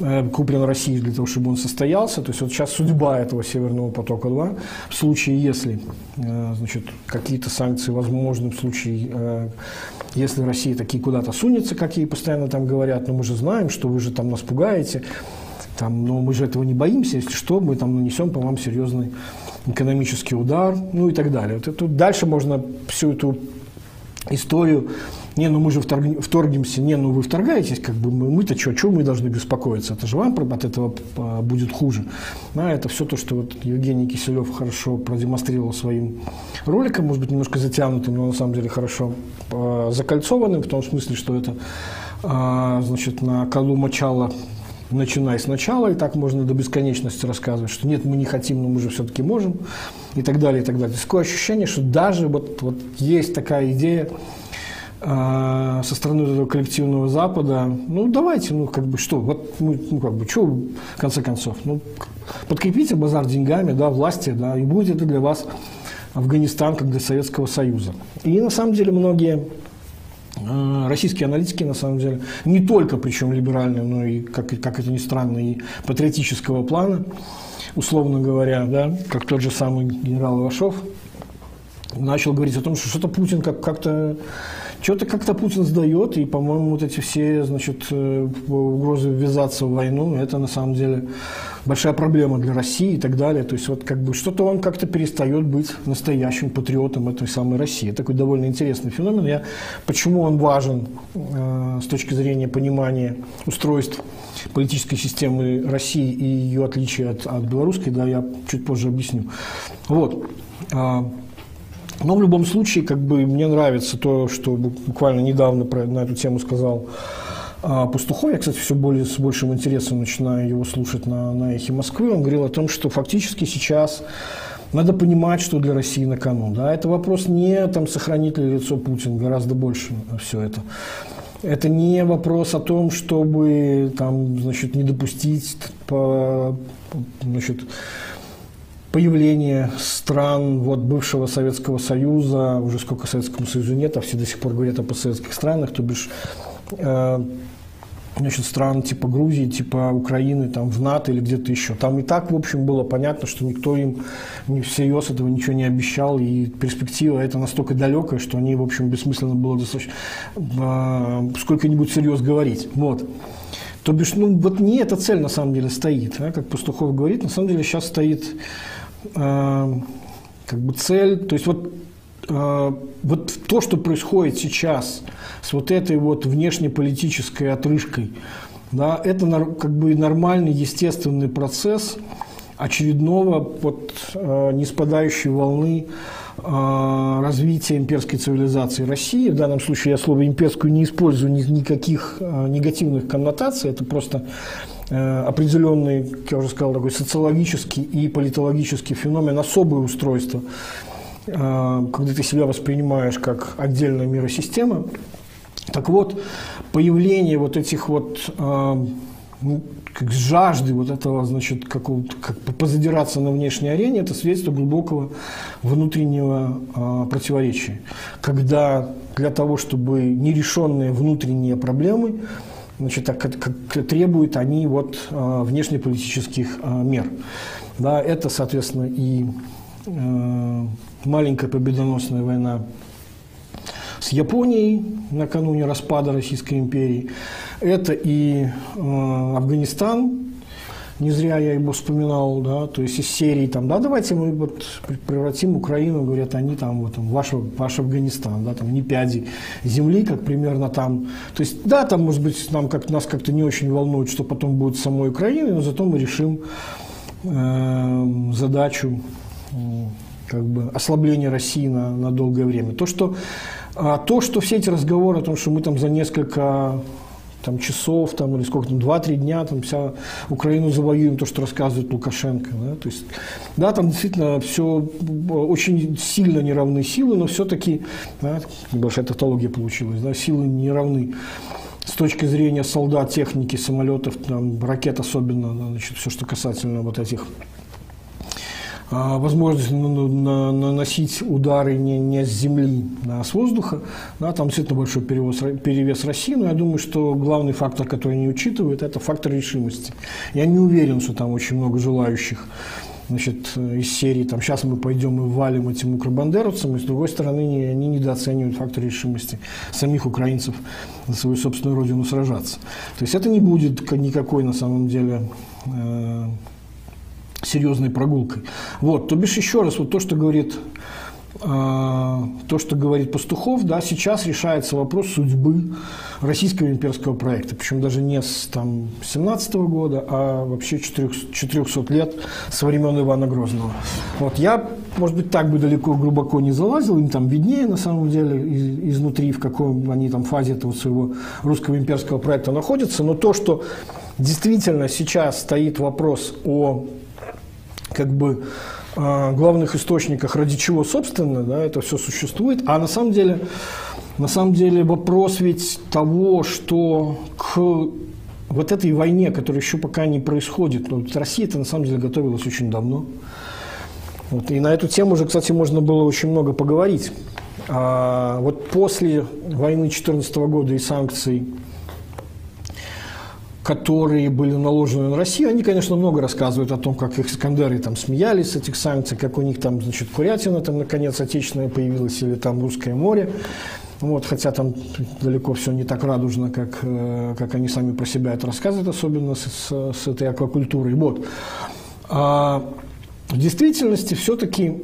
э, куплено Россией для того, чтобы он состоялся. То есть вот сейчас судьба этого «Северного потока-2» в случае, если э, значит, какие-то санкции возможны, в случае, э, если Россия такие куда-то сунется, как ей постоянно там говорят, но мы же знаем, что вы же там нас пугаете, там, но мы же этого не боимся, если что, мы там нанесем по вам серьезный экономический удар, ну и так далее. Вот это, дальше можно всю эту историю, не, ну мы же вторг, вторгнемся, не, ну вы вторгаетесь, как бы мы, мы-то что, что мы должны беспокоиться, это же вам от этого а, будет хуже. А это все то, что вот Евгений Киселев хорошо продемонстрировал своим роликом, может быть, немножко затянутым, но на самом деле хорошо э, закольцованным, в том смысле, что это э, значит, на колу мочала начиная сначала, и так можно до бесконечности рассказывать, что нет, мы не хотим, но мы же все-таки можем, и так далее, и так далее. Такое ощущение, что даже вот, вот есть такая идея э, со стороны этого коллективного Запада, ну давайте, ну как бы что, вот мы, ну как бы, что в конце концов, ну подкрепите базар деньгами, да, власти, да, и будет это для вас Афганистан, как для Советского Союза. И на самом деле многие российские аналитики, на самом деле, не только, причем либеральные, но и, как, как это ни странно, и патриотического плана, условно говоря, да, как тот же самый генерал Ивашов, начал говорить о том, что что-то Путин как- как-то что-то как-то Путин сдает, и, по-моему, вот эти все, значит, э, угрозы ввязаться в войну, это на самом деле большая проблема для России и так далее. То есть вот как бы что-то он как-то перестает быть настоящим патриотом этой самой России. Такой довольно интересный феномен. Я, почему он важен э, с точки зрения понимания устройств политической системы России и ее отличия от, от белорусской, да, я чуть позже объясню. Вот. А, но в любом случае, как бы мне нравится то, что буквально недавно про, на эту тему сказал а, Пастухов. Я, кстати, все более, с большим интересом начинаю его слушать на, на эхе Москвы. Он говорил о том, что фактически сейчас надо понимать, что для России на кону. Да? Это вопрос не там, сохранит ли лицо Путин, гораздо больше все это. Это не вопрос о том, чтобы там, значит, не допустить по, значит, появление стран вот, бывшего Советского Союза, уже сколько Советскому Союзу нет, а все до сих пор говорят о постсоветских странах, то бишь э, значит, стран типа Грузии, типа Украины, там, в НАТО или где-то еще. Там и так, в общем, было понятно, что никто им не всерьез этого ничего не обещал, и перспектива это настолько далекая, что они, в общем, бессмысленно было достаточно э, сколько-нибудь серьез говорить. Вот. То бишь, ну, вот не эта цель на самом деле стоит, да, как Пастухов говорит, на самом деле сейчас стоит э, как бы цель, то есть вот, вот то, что происходит сейчас с вот этой вот внешнеполитической отрыжкой, да, это как бы нормальный, естественный процесс очередного вот э, неспадающей волны э, развития имперской цивилизации России. В данном случае я слово имперскую не использую ни, никаких э, негативных коннотаций, это просто Э, определенный, как я уже сказал, такой социологический и политологический феномен, особое устройство, э, когда ты себя воспринимаешь как отдельная миросистема. Так вот, появление вот этих вот э, ну, как жажды вот этого, значит, какого-то, как позадираться на внешней арене, это свидетельство глубокого внутреннего э, противоречия. Когда для того, чтобы нерешенные внутренние проблемы значит, как, как требуют они вот, а, внешнеполитических а, мер. Да, это, соответственно, и э, маленькая победоносная война с Японией накануне распада Российской империи. Это и э, Афганистан, не зря я его вспоминал, да, то есть из серии там, да, давайте мы вот превратим Украину, говорят они там, вот, там, ваш, ваш Афганистан, да, там, не пяди земли, как примерно там, то есть, да, там, может быть, нам как, нас как-то не очень волнует, что потом будет самой Украиной, но зато мы решим э, задачу э, как бы ослабления России на, на долгое время. То, что, а, то, что все эти разговоры о том, что мы там за несколько там, часов там, или сколько там, 2-3 дня там, вся Украину завоюем, то, что рассказывает Лукашенко. Да? То есть, да, там действительно все очень сильно неравны силы, но все-таки, да, небольшая тавтология получилась, да, силы не равны с точки зрения солдат, техники, самолетов, там, ракет особенно, значит, все, что касательно вот этих возможность наносить удары не, не с земли, а с воздуха. Да, там действительно большой перевес, перевес России, но я думаю, что главный фактор, который не учитывают, это фактор решимости. Я не уверен, что там очень много желающих значит, из серии там, «сейчас мы пойдем и валим этим укробандеровцам», и с другой стороны не, они недооценивают фактор решимости самих украинцев за свою собственную родину сражаться. То есть это не будет никакой на самом деле э, серьезной прогулкой. Вот, то бишь еще раз, вот то, что говорит э, то, что говорит Пастухов, да, сейчас решается вопрос судьбы российского имперского проекта. Причем даже не с там, 17 -го года, а вообще 400, 400 лет со времен Ивана Грозного. Вот, я, может быть, так бы далеко, глубоко не залазил, им там виднее, на самом деле, из, изнутри, в каком они там фазе этого своего русского имперского проекта находятся. Но то, что действительно сейчас стоит вопрос о как бы главных источниках, ради чего, собственно, да, это все существует. А на самом деле, на самом деле вопрос ведь того, что к вот этой войне, которая еще пока не происходит, ну, Россия это на самом деле готовилась очень давно. Вот, и на эту тему уже, кстати, можно было очень много поговорить. А, вот после войны 2014 года и санкций которые были наложены на Россию, они, конечно, много рассказывают о том, как их Искандеры там смеялись с этих санкций, как у них там, значит, Курятина там, наконец, отечественная появилась, или там Русское море. Вот, хотя там далеко все не так радужно, как, э, как они сами про себя это рассказывают, особенно с, с, с этой аквакультурой. Вот. А в действительности все-таки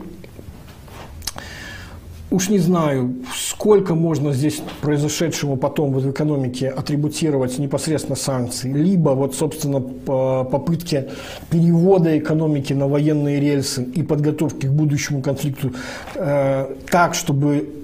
Уж не знаю, сколько можно здесь произошедшему потом в экономике атрибутировать непосредственно санкции, либо вот, собственно, попытки перевода экономики на военные рельсы и подготовки к будущему конфликту э, так, чтобы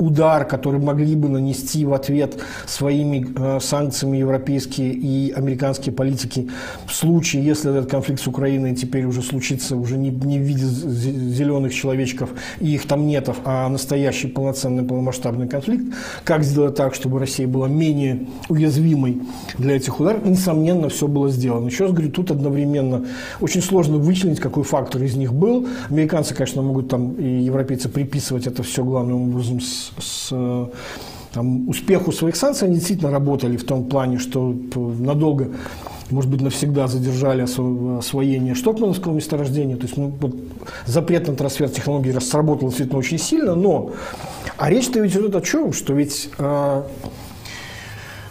удар, который могли бы нанести в ответ своими э, санкциями европейские и американские политики в случае, если этот конфликт с Украиной теперь уже случится уже не, не в виде зеленых человечков и их там нетов, а настоящий полноценный полномасштабный конфликт, как сделать так, чтобы Россия была менее уязвимой для этих ударов, несомненно, все было сделано. Еще раз говорю, тут одновременно очень сложно вычленить, какой фактор из них был. Американцы, конечно, могут там и европейцы приписывать это все главным образом с с, там, успеху своих санкций, они действительно работали в том плане, что надолго может быть, навсегда задержали освоение штокмановского месторождения. То есть ну, вот, запрет на трансфер технологий сработал действительно очень сильно, но а речь-то ведь идет о чем? Что ведь э,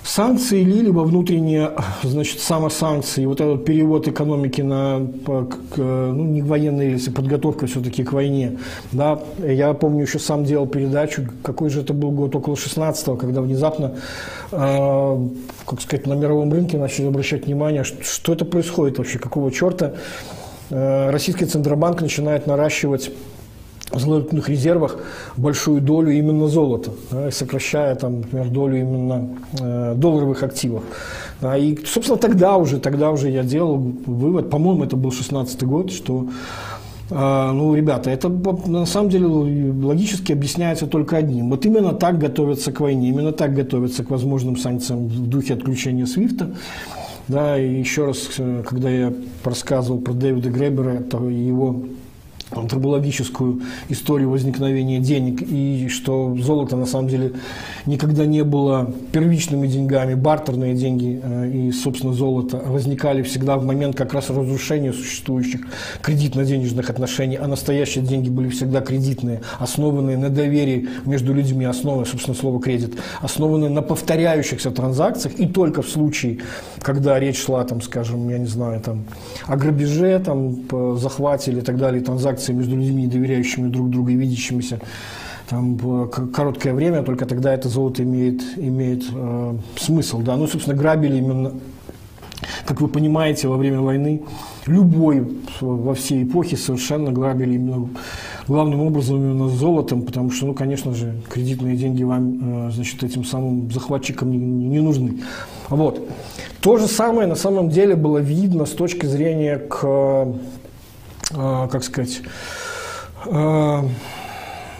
санкции либо внутренние, значит, самосанкции, вот этот перевод экономики на, к, ну, не военные, если подготовка все-таки к войне, да, я помню, еще сам делал передачу, какой же это был год, около 16-го, когда внезапно, э, как сказать, на мировом рынке начали обращать внимание, что, что это происходит вообще, какого черта э, российский Центробанк начинает наращивать золотых резервах большую долю именно золота, да, сокращая там, например, долю именно э, долларовых активов. Да, и, собственно, тогда уже, тогда уже я делал вывод, по-моему, это был 16 год, что э, ну, ребята, это на самом деле логически объясняется только одним. Вот именно так готовятся к войне, именно так готовятся к возможным санкциям в духе отключения Свифта. Да, и еще раз, э, когда я рассказывал про Дэвида Гребера, его антропологическую историю возникновения денег, и что золото на самом деле никогда не было первичными деньгами, бартерные деньги э, и, собственно, золото возникали всегда в момент как раз разрушения существующих кредитно-денежных отношений, а настоящие деньги были всегда кредитные, основанные на доверии между людьми, основанные, собственно, слово кредит, основанные на повторяющихся транзакциях, и только в случае, когда речь шла, там, скажем, я не знаю, там, о грабеже, там, захвате или так далее, транзакции интеракции между людьми, доверяющими друг другу и видящимися там короткое время, только тогда это золото имеет, имеет э, смысл. Да? Ну, собственно, грабили именно, как вы понимаете, во время войны любой во всей эпохе совершенно грабили именно главным образом именно золотом, потому что, ну, конечно же, кредитные деньги вам, э, значит, этим самым захватчикам не, не нужны. Вот. То же самое на самом деле было видно с точки зрения к как сказать, а,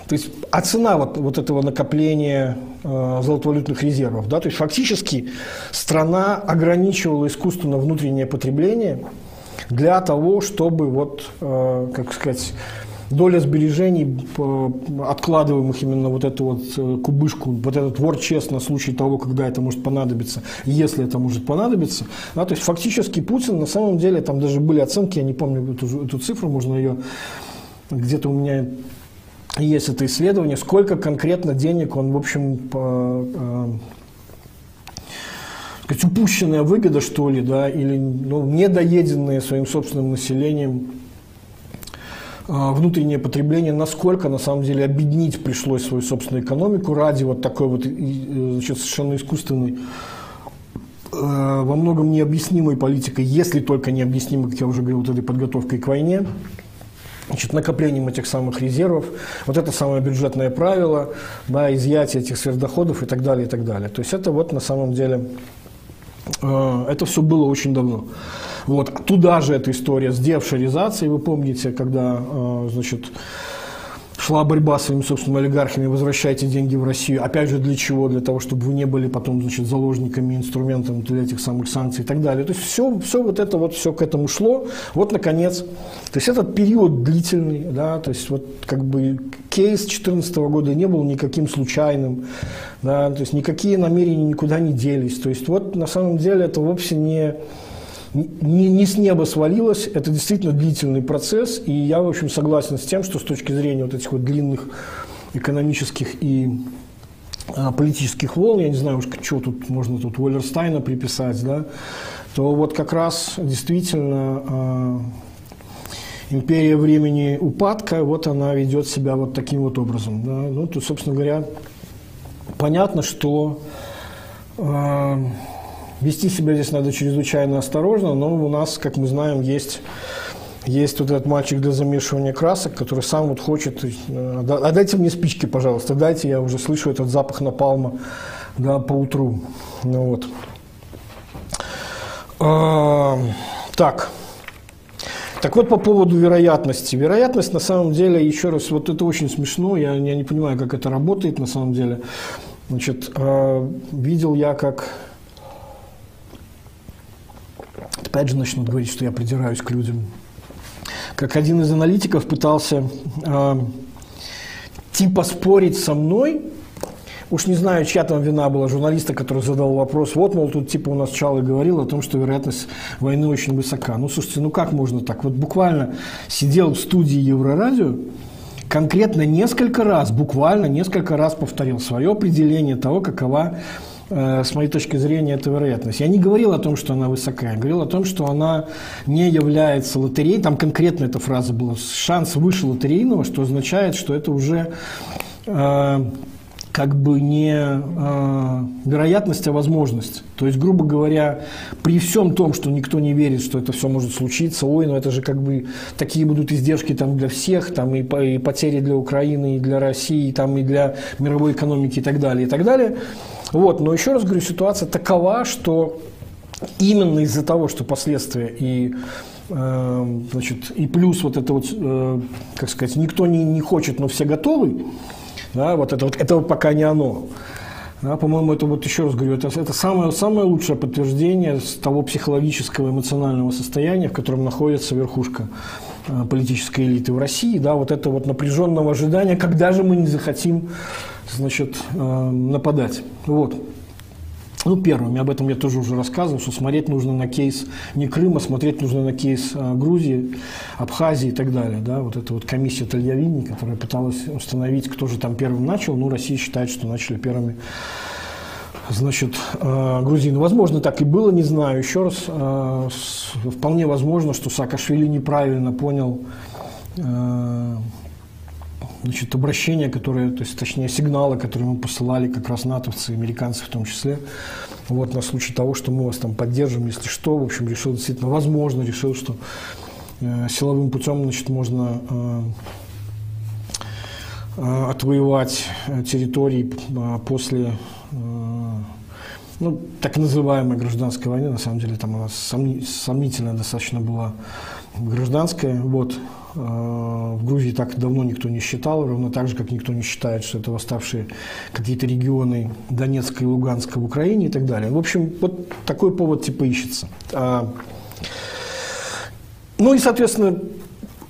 то есть, а цена вот, вот этого накопления э, золотовалютных резервов, да, то есть фактически страна ограничивала искусственно внутреннее потребление для того, чтобы вот, как сказать, доля сбережений, откладываемых именно вот эту вот э, кубышку, вот этот вор чест на случай того, когда это может понадобиться, если это может понадобиться. Да, то есть фактически Путин на самом деле, там даже были оценки, я не помню эту, эту цифру, можно ее где-то у меня есть это исследование, сколько конкретно денег он, в общем, по, э, сказать, упущенная выгода, что ли, да, или ну, недоеденные своим собственным населением внутреннее потребление, насколько на самом деле объединить пришлось свою собственную экономику ради вот такой вот значит, совершенно искусственной э, во многом необъяснимой политикой, если только необъяснимой, как я уже говорил, вот этой подготовкой к войне, значит, накоплением этих самых резервов, вот это самое бюджетное правило, да, изъятие этих сверхдоходов и так далее, и так далее. То есть это вот на самом деле, э, это все было очень давно. Вот. Туда же эта история с девшаризацией, вы помните, когда, э, значит, шла борьба с своими собственными олигархами, возвращайте деньги в Россию. Опять же, для чего? Для того, чтобы вы не были потом, значит, заложниками, инструментом для этих самых санкций и так далее. То есть все, все вот это вот, все к этому шло. Вот, наконец, то есть этот период длительный, да, то есть вот как бы кейс 2014 года не был никаким случайным, да, то есть никакие намерения никуда не делись. То есть вот на самом деле это вовсе не не, не с неба свалилось, это действительно длительный процесс, и я, в общем, согласен с тем, что с точки зрения вот этих вот длинных экономических и а, политических волн, я не знаю уж, что тут можно тут Уоллерстайна приписать, да, то вот как раз действительно а, империя времени упадка, вот она ведет себя вот таким вот образом. Да. Ну, то, собственно говоря, понятно, что э, Вести себя здесь надо чрезвычайно осторожно, но у нас, как мы знаем, есть есть вот этот мальчик для замешивания красок, который сам вот хочет, э, а дайте мне спички, пожалуйста, дайте, я уже слышу этот запах напалма да, по утру. Ну, вот. А, так. Так вот, по поводу вероятности. Вероятность, на самом деле, еще раз, вот это очень смешно, я, я не понимаю, как это работает на самом деле. Значит, э, видел я, как опять же начнут говорить, что я придираюсь к людям. Как один из аналитиков пытался э, типа спорить со мной, уж не знаю, чья там вина была, журналиста, который задал вопрос, вот, мол, тут типа у нас Чалы говорил о том, что вероятность войны очень высока. Ну, слушайте, ну как можно так? Вот буквально сидел в студии Еврорадио, конкретно несколько раз, буквально несколько раз повторил свое определение того, какова с моей точки зрения, это вероятность. Я не говорил о том, что она высокая, я говорил о том, что она не является лотереей. Там конкретно эта фраза была «шанс выше лотерейного», что означает, что это уже э, как бы не э, вероятность, а возможность. То есть, грубо говоря, при всем том, что никто не верит, что это все может случиться, ой, ну это же как бы такие будут издержки там для всех, там и, и потери для Украины, и для России, там и для мировой экономики и так далее, и так далее – вот, но еще раз говорю, ситуация такова, что именно из-за того, что последствия и э, значит, и плюс вот это вот, э, как сказать, никто не, не хочет, но все готовы, да, вот это вот, это пока не оно. Да, по-моему, это вот еще раз говорю, это, это самое, самое лучшее подтверждение того психологического эмоционального состояния, в котором находится верхушка э, политической элиты в России, да, вот это вот напряженного ожидания, когда же мы не захотим, значит, э, нападать. Вот. Ну, первым, об этом я тоже уже рассказывал, что смотреть нужно на кейс не Крыма, смотреть нужно на кейс а, Грузии, Абхазии и так далее. Да? Вот эта вот комиссия Тальявини, которая пыталась установить, кто же там первым начал. Ну, Россия считает, что начали первыми значит, а, грузины. Возможно, так и было, не знаю. Еще раз, вполне возможно, что Саакашвили неправильно понял значит, обращения, которые, то есть, точнее, сигналы, которые мы посылали как раз натовцы, американцы в том числе, вот, на случай того, что мы вас там поддержим, если что, в общем, решил действительно, возможно, решил, что э, силовым путем, значит, можно э, э, отвоевать э, территории э, после э, ну, так называемой гражданской войны, на самом деле там она сомнительная достаточно была гражданская, вот, Э, в Грузии так давно никто не считал, ровно так же, как никто не считает, что это восставшие какие-то регионы Донецка и Луганска в Украине и так далее. В общем, вот такой повод типа ищется. А, ну и, соответственно,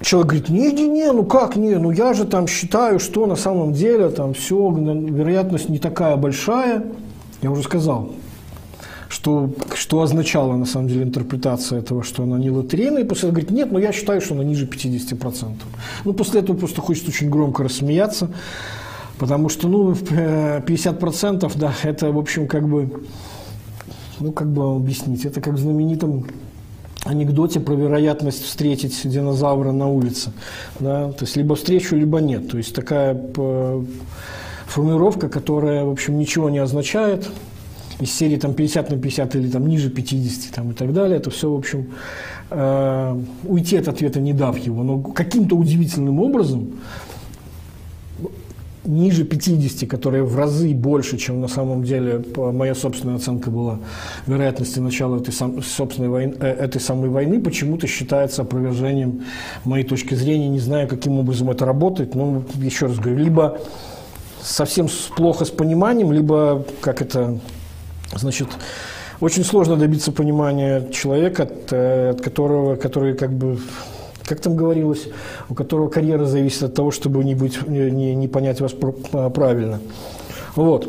человек говорит, не, не, не, ну как не, ну я же там считаю, что на самом деле там все, вероятность не такая большая. Я уже сказал, что, что означала на самом деле интерпретация этого, что она не лотерейная. И после этого говорит, нет, но я считаю, что она ниже 50%. Ну, после этого просто хочется очень громко рассмеяться, потому что, ну, 50%, да, это, в общем, как бы, ну, как бы объяснить, это как в знаменитом анекдоте про вероятность встретить динозавра на улице. Да? То есть либо встречу, либо нет. То есть такая э, формулировка, которая, в общем, ничего не означает, из серии там 50 на 50 или там ниже 50 там, и так далее. Это все, в общем, э, уйти от ответа, не дав его. Но каким-то удивительным образом ниже 50, которые в разы больше, чем на самом деле моя собственная оценка была вероятности начала этой, сам, собственной войны, э, этой самой войны, почему-то считается опровержением моей точки зрения. Не знаю, каким образом это работает, но еще раз говорю, либо совсем плохо с пониманием, либо как это Значит, очень сложно добиться понимания человека, от, э, от которого, который как бы как там говорилось, у которого карьера зависит от того, чтобы не, быть, не, не понять вас а, правильно. Вот.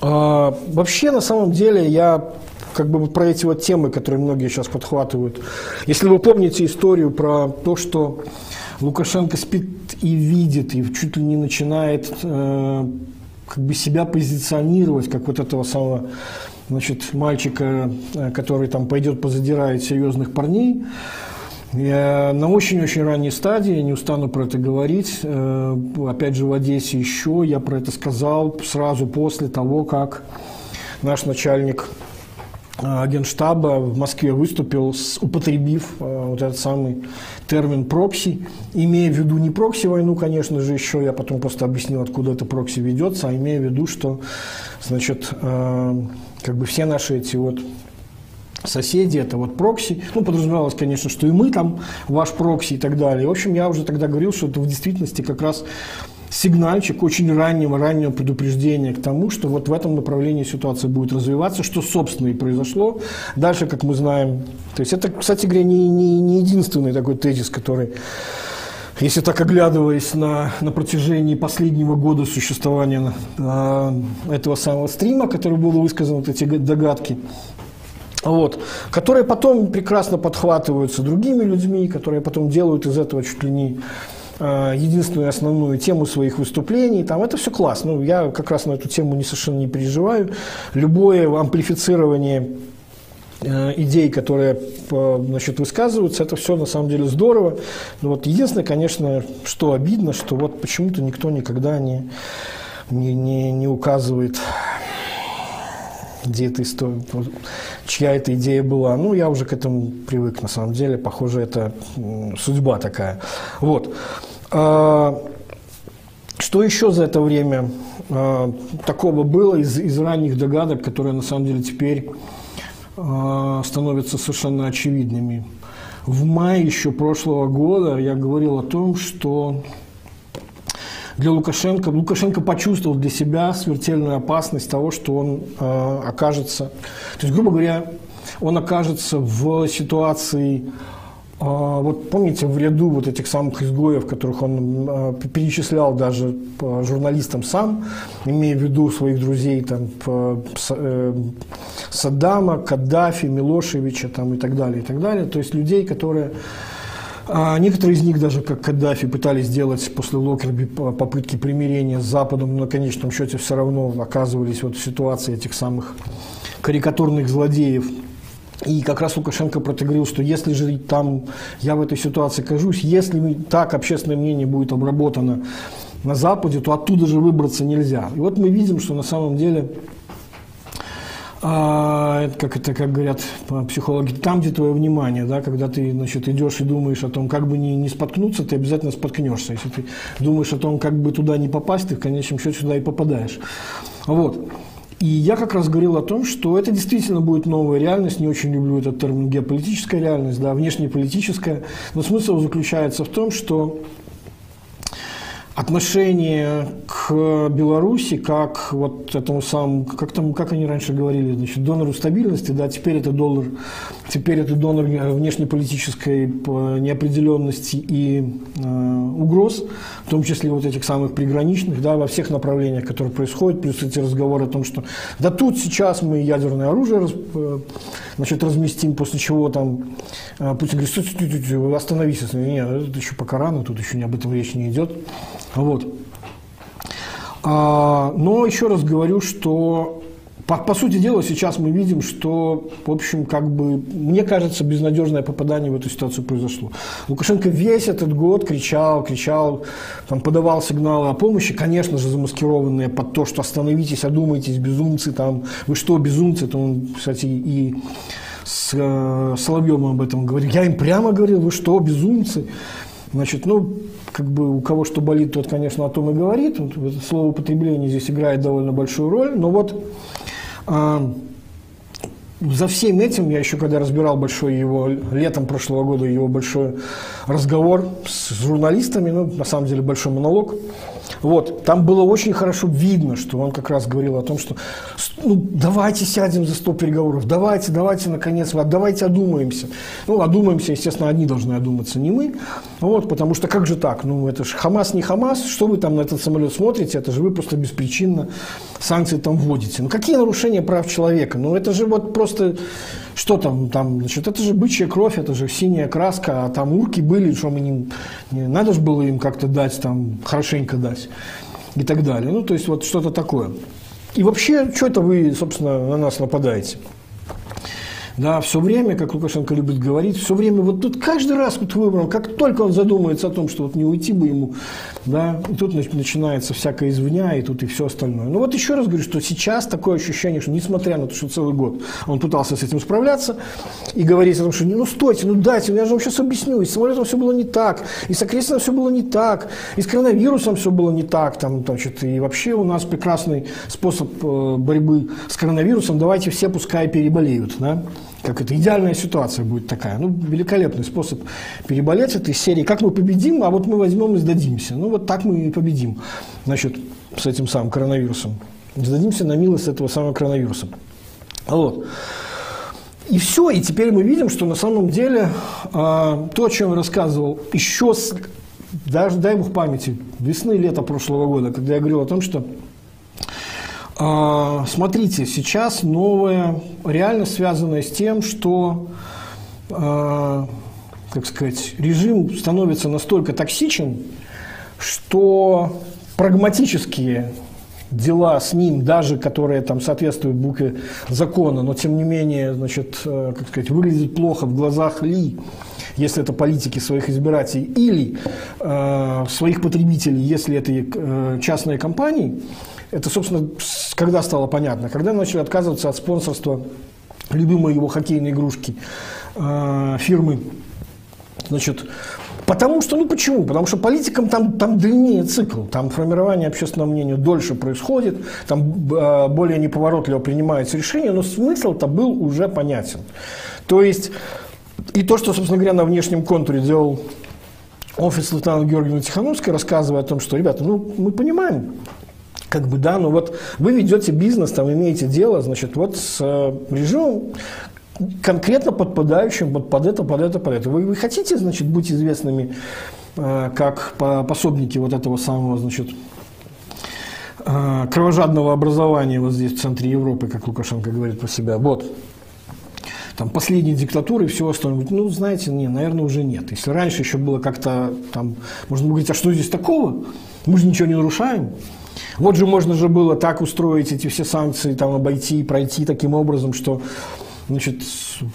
А, вообще, на самом деле, я как бы про эти вот темы, которые многие сейчас подхватывают. Если вы помните историю про то, что Лукашенко спит и видит, и чуть ли не начинает э, как бы себя позиционировать, как вот этого самого значит, мальчика, э, который там пойдет позадирает серьезных парней. Я на очень-очень ранней стадии, не устану про это говорить, э, опять же в Одессе еще, я про это сказал сразу после того, как наш начальник Генштаба в Москве выступил, употребив вот этот самый термин прокси, имея в виду не прокси-войну, конечно же, еще, я потом просто объяснил, откуда это прокси ведется, а имея в виду, что, значит, э, как бы все наши эти вот соседи, это вот прокси. Ну, подразумевалось, конечно, что и мы там, ваш прокси и так далее. В общем, я уже тогда говорил, что это в действительности как раз сигнальчик очень раннего, раннего предупреждения к тому, что вот в этом направлении ситуация будет развиваться, что, собственно, и произошло. Дальше, как мы знаем, то есть это, кстати говоря, не, не, не единственный такой тезис, который если так оглядываясь на, на протяжении последнего года существования э, этого самого стрима, который был высказан, вот эти догадки, вот, которые потом прекрасно подхватываются другими людьми, которые потом делают из этого чуть ли не единственную основную тему своих выступлений. Там это все классно. Ну, я как раз на эту тему не совершенно не переживаю. Любое амплифицирование э, идей, которые значит, высказываются, это все на самом деле здорово. Но вот единственное, конечно, что обидно, что вот почему-то никто никогда не, не, не, не указывает где эта история, чья эта идея была. Ну, я уже к этому привык, на самом деле. Похоже, это судьба такая. Вот. А, что еще за это время а, такого было из, из ранних догадок, которые на самом деле теперь а, становятся совершенно очевидными? В мае еще прошлого года я говорил о том, что для Лукашенко, Лукашенко почувствовал для себя смертельную опасность того, что он э, окажется, то есть, грубо говоря, он окажется в ситуации вот помните, в ряду вот этих самых изгоев, которых он а, перечислял даже журналистам сам, имея в виду своих друзей там, э, Саддама, Каддафи, Милошевича там, и так далее, и так далее. То есть людей, которые а некоторые из них, даже как Каддафи, пытались сделать после Локерби попытки примирения с Западом, но на конечном счете все равно оказывались вот в ситуации этих самых карикатурных злодеев. И как раз Лукашенко протегрил, что если же там я в этой ситуации окажусь, если так общественное мнение будет обработано на Западе, то оттуда же выбраться нельзя. И вот мы видим, что на самом деле а, как это, как говорят психологи, там, где твое внимание, да, когда ты, значит, идешь и думаешь о том, как бы не, не споткнуться, ты обязательно споткнешься. Если ты думаешь о том, как бы туда не попасть, ты в конечном счете сюда и попадаешь. Вот. И я как раз говорил о том, что это действительно будет новая реальность. Не очень люблю этот термин геополитическая реальность, да, внешнеполитическая. Но смысл заключается в том, что отношение к Беларуси как вот этому самому, как там, как они раньше говорили, значит, донору стабильности, да, теперь это доллар, теперь это донор внешнеполитической неопределенности и э, угроз, в том числе вот этих самых приграничных, да, во всех направлениях, которые происходят, плюс эти разговоры о том, что да тут сейчас мы ядерное оружие э, значит, разместим, после чего там э, Путин говорит, остановись, нет, это еще пока рано, тут еще не об этом речь не идет. Вот. А, но еще раз говорю, что по, по сути дела сейчас мы видим, что, в общем, как бы, мне кажется, безнадежное попадание в эту ситуацию произошло. Лукашенко весь этот год кричал, кричал, там, подавал сигналы о помощи, конечно же, замаскированные под то, что остановитесь, одумайтесь, безумцы, там, вы что, безумцы, это он, кстати, и с э, Соловьевым об этом говорил. Я им прямо говорил, вы что, безумцы? Значит, ну, как бы у кого что болит, тот, конечно, о том и говорит. Вот, слово употребление здесь играет довольно большую роль. Но вот за всем этим, я еще когда разбирал большой его, летом прошлого года, его большой разговор с журналистами, ну, на самом деле, большой монолог, вот, там было очень хорошо видно, что он как раз говорил о том, что ну, давайте сядем за стол переговоров, давайте, давайте, наконец, давайте одумаемся. Ну, одумаемся, естественно, одни должны одуматься, не мы. Вот, потому что как же так? Ну, это же Хамас не Хамас, что вы там на этот самолет смотрите, это же вы просто беспричинно санкции там вводите. Ну, какие нарушения прав человека? Ну, это же вот просто, что там, там, значит, это же бычья кровь, это же синяя краска, а там урки были, что мы не, не надо же было им как-то дать, там, хорошенько дать и так далее. Ну, то есть вот что-то такое. И вообще, что это вы, собственно, на нас нападаете? Да, все время, как Лукашенко любит говорить, все время, вот тут каждый раз вот выбрал, как только он задумается о том, что вот не уйти бы ему, да, и тут начинается всякое извня, и тут и все остальное. Ну вот еще раз говорю, что сейчас такое ощущение, что несмотря на то, что целый год он пытался с этим справляться и говорить о том, что ну стойте, ну дайте, я же вам сейчас объясню, и с самолетом все было не так, и с окрестным все было не так, и с коронавирусом все было не так, там, значит, и вообще у нас прекрасный способ э, борьбы с коронавирусом, давайте все пускай переболеют, да как это идеальная ситуация будет такая. Ну, великолепный способ переболеть этой серии. Как мы победим, а вот мы возьмем и сдадимся. Ну, вот так мы и победим, значит, с этим самым коронавирусом. Сдадимся на милость этого самого коронавируса. Вот. И все, и теперь мы видим, что на самом деле э, то, о чем я рассказывал, еще с, даже, дай бог памяти, весны, лета прошлого года, когда я говорил о том, что а, смотрите, сейчас новая реальность, связанная с тем, что, а, как сказать, режим становится настолько токсичен, что прагматические дела с ним, даже которые там соответствуют букве закона, но тем не менее, значит, э, как сказать, выглядят плохо в глазах ли, если это политики своих избирателей, или э, своих потребителей, если это э, частные компании, это, собственно, когда стало понятно? Когда начали отказываться от спонсорства любимой его хоккейной игрушки э, фирмы. Значит, потому что, ну почему? Потому что политикам там, там длиннее цикл, там формирование общественного мнения дольше происходит, там э, более неповоротливо принимаются решения, но смысл-то был уже понятен. То есть, и то, что, собственно говоря, на внешнем контуре делал офис Светланы Георгиевны Тихановской, рассказывая о том, что, ребята, ну мы понимаем, как бы, да, ну вот вы ведете бизнес, там имеете дело, значит, вот с э, режимом, конкретно подпадающим под, под это, под это, под это. Вы, вы хотите, значит, быть известными э, как пособники вот этого самого, значит, э, кровожадного образования вот здесь, в центре Европы, как Лукашенко говорит про себя. Вот. Там последние диктатуры и все остальное. Ну, знаете, не, наверное, уже нет. Если раньше еще было как-то там, можно говорить, а что здесь такого? Мы же ничего не нарушаем. Вот же можно же было так устроить эти все санкции, там обойти, пройти таким образом, что Значит,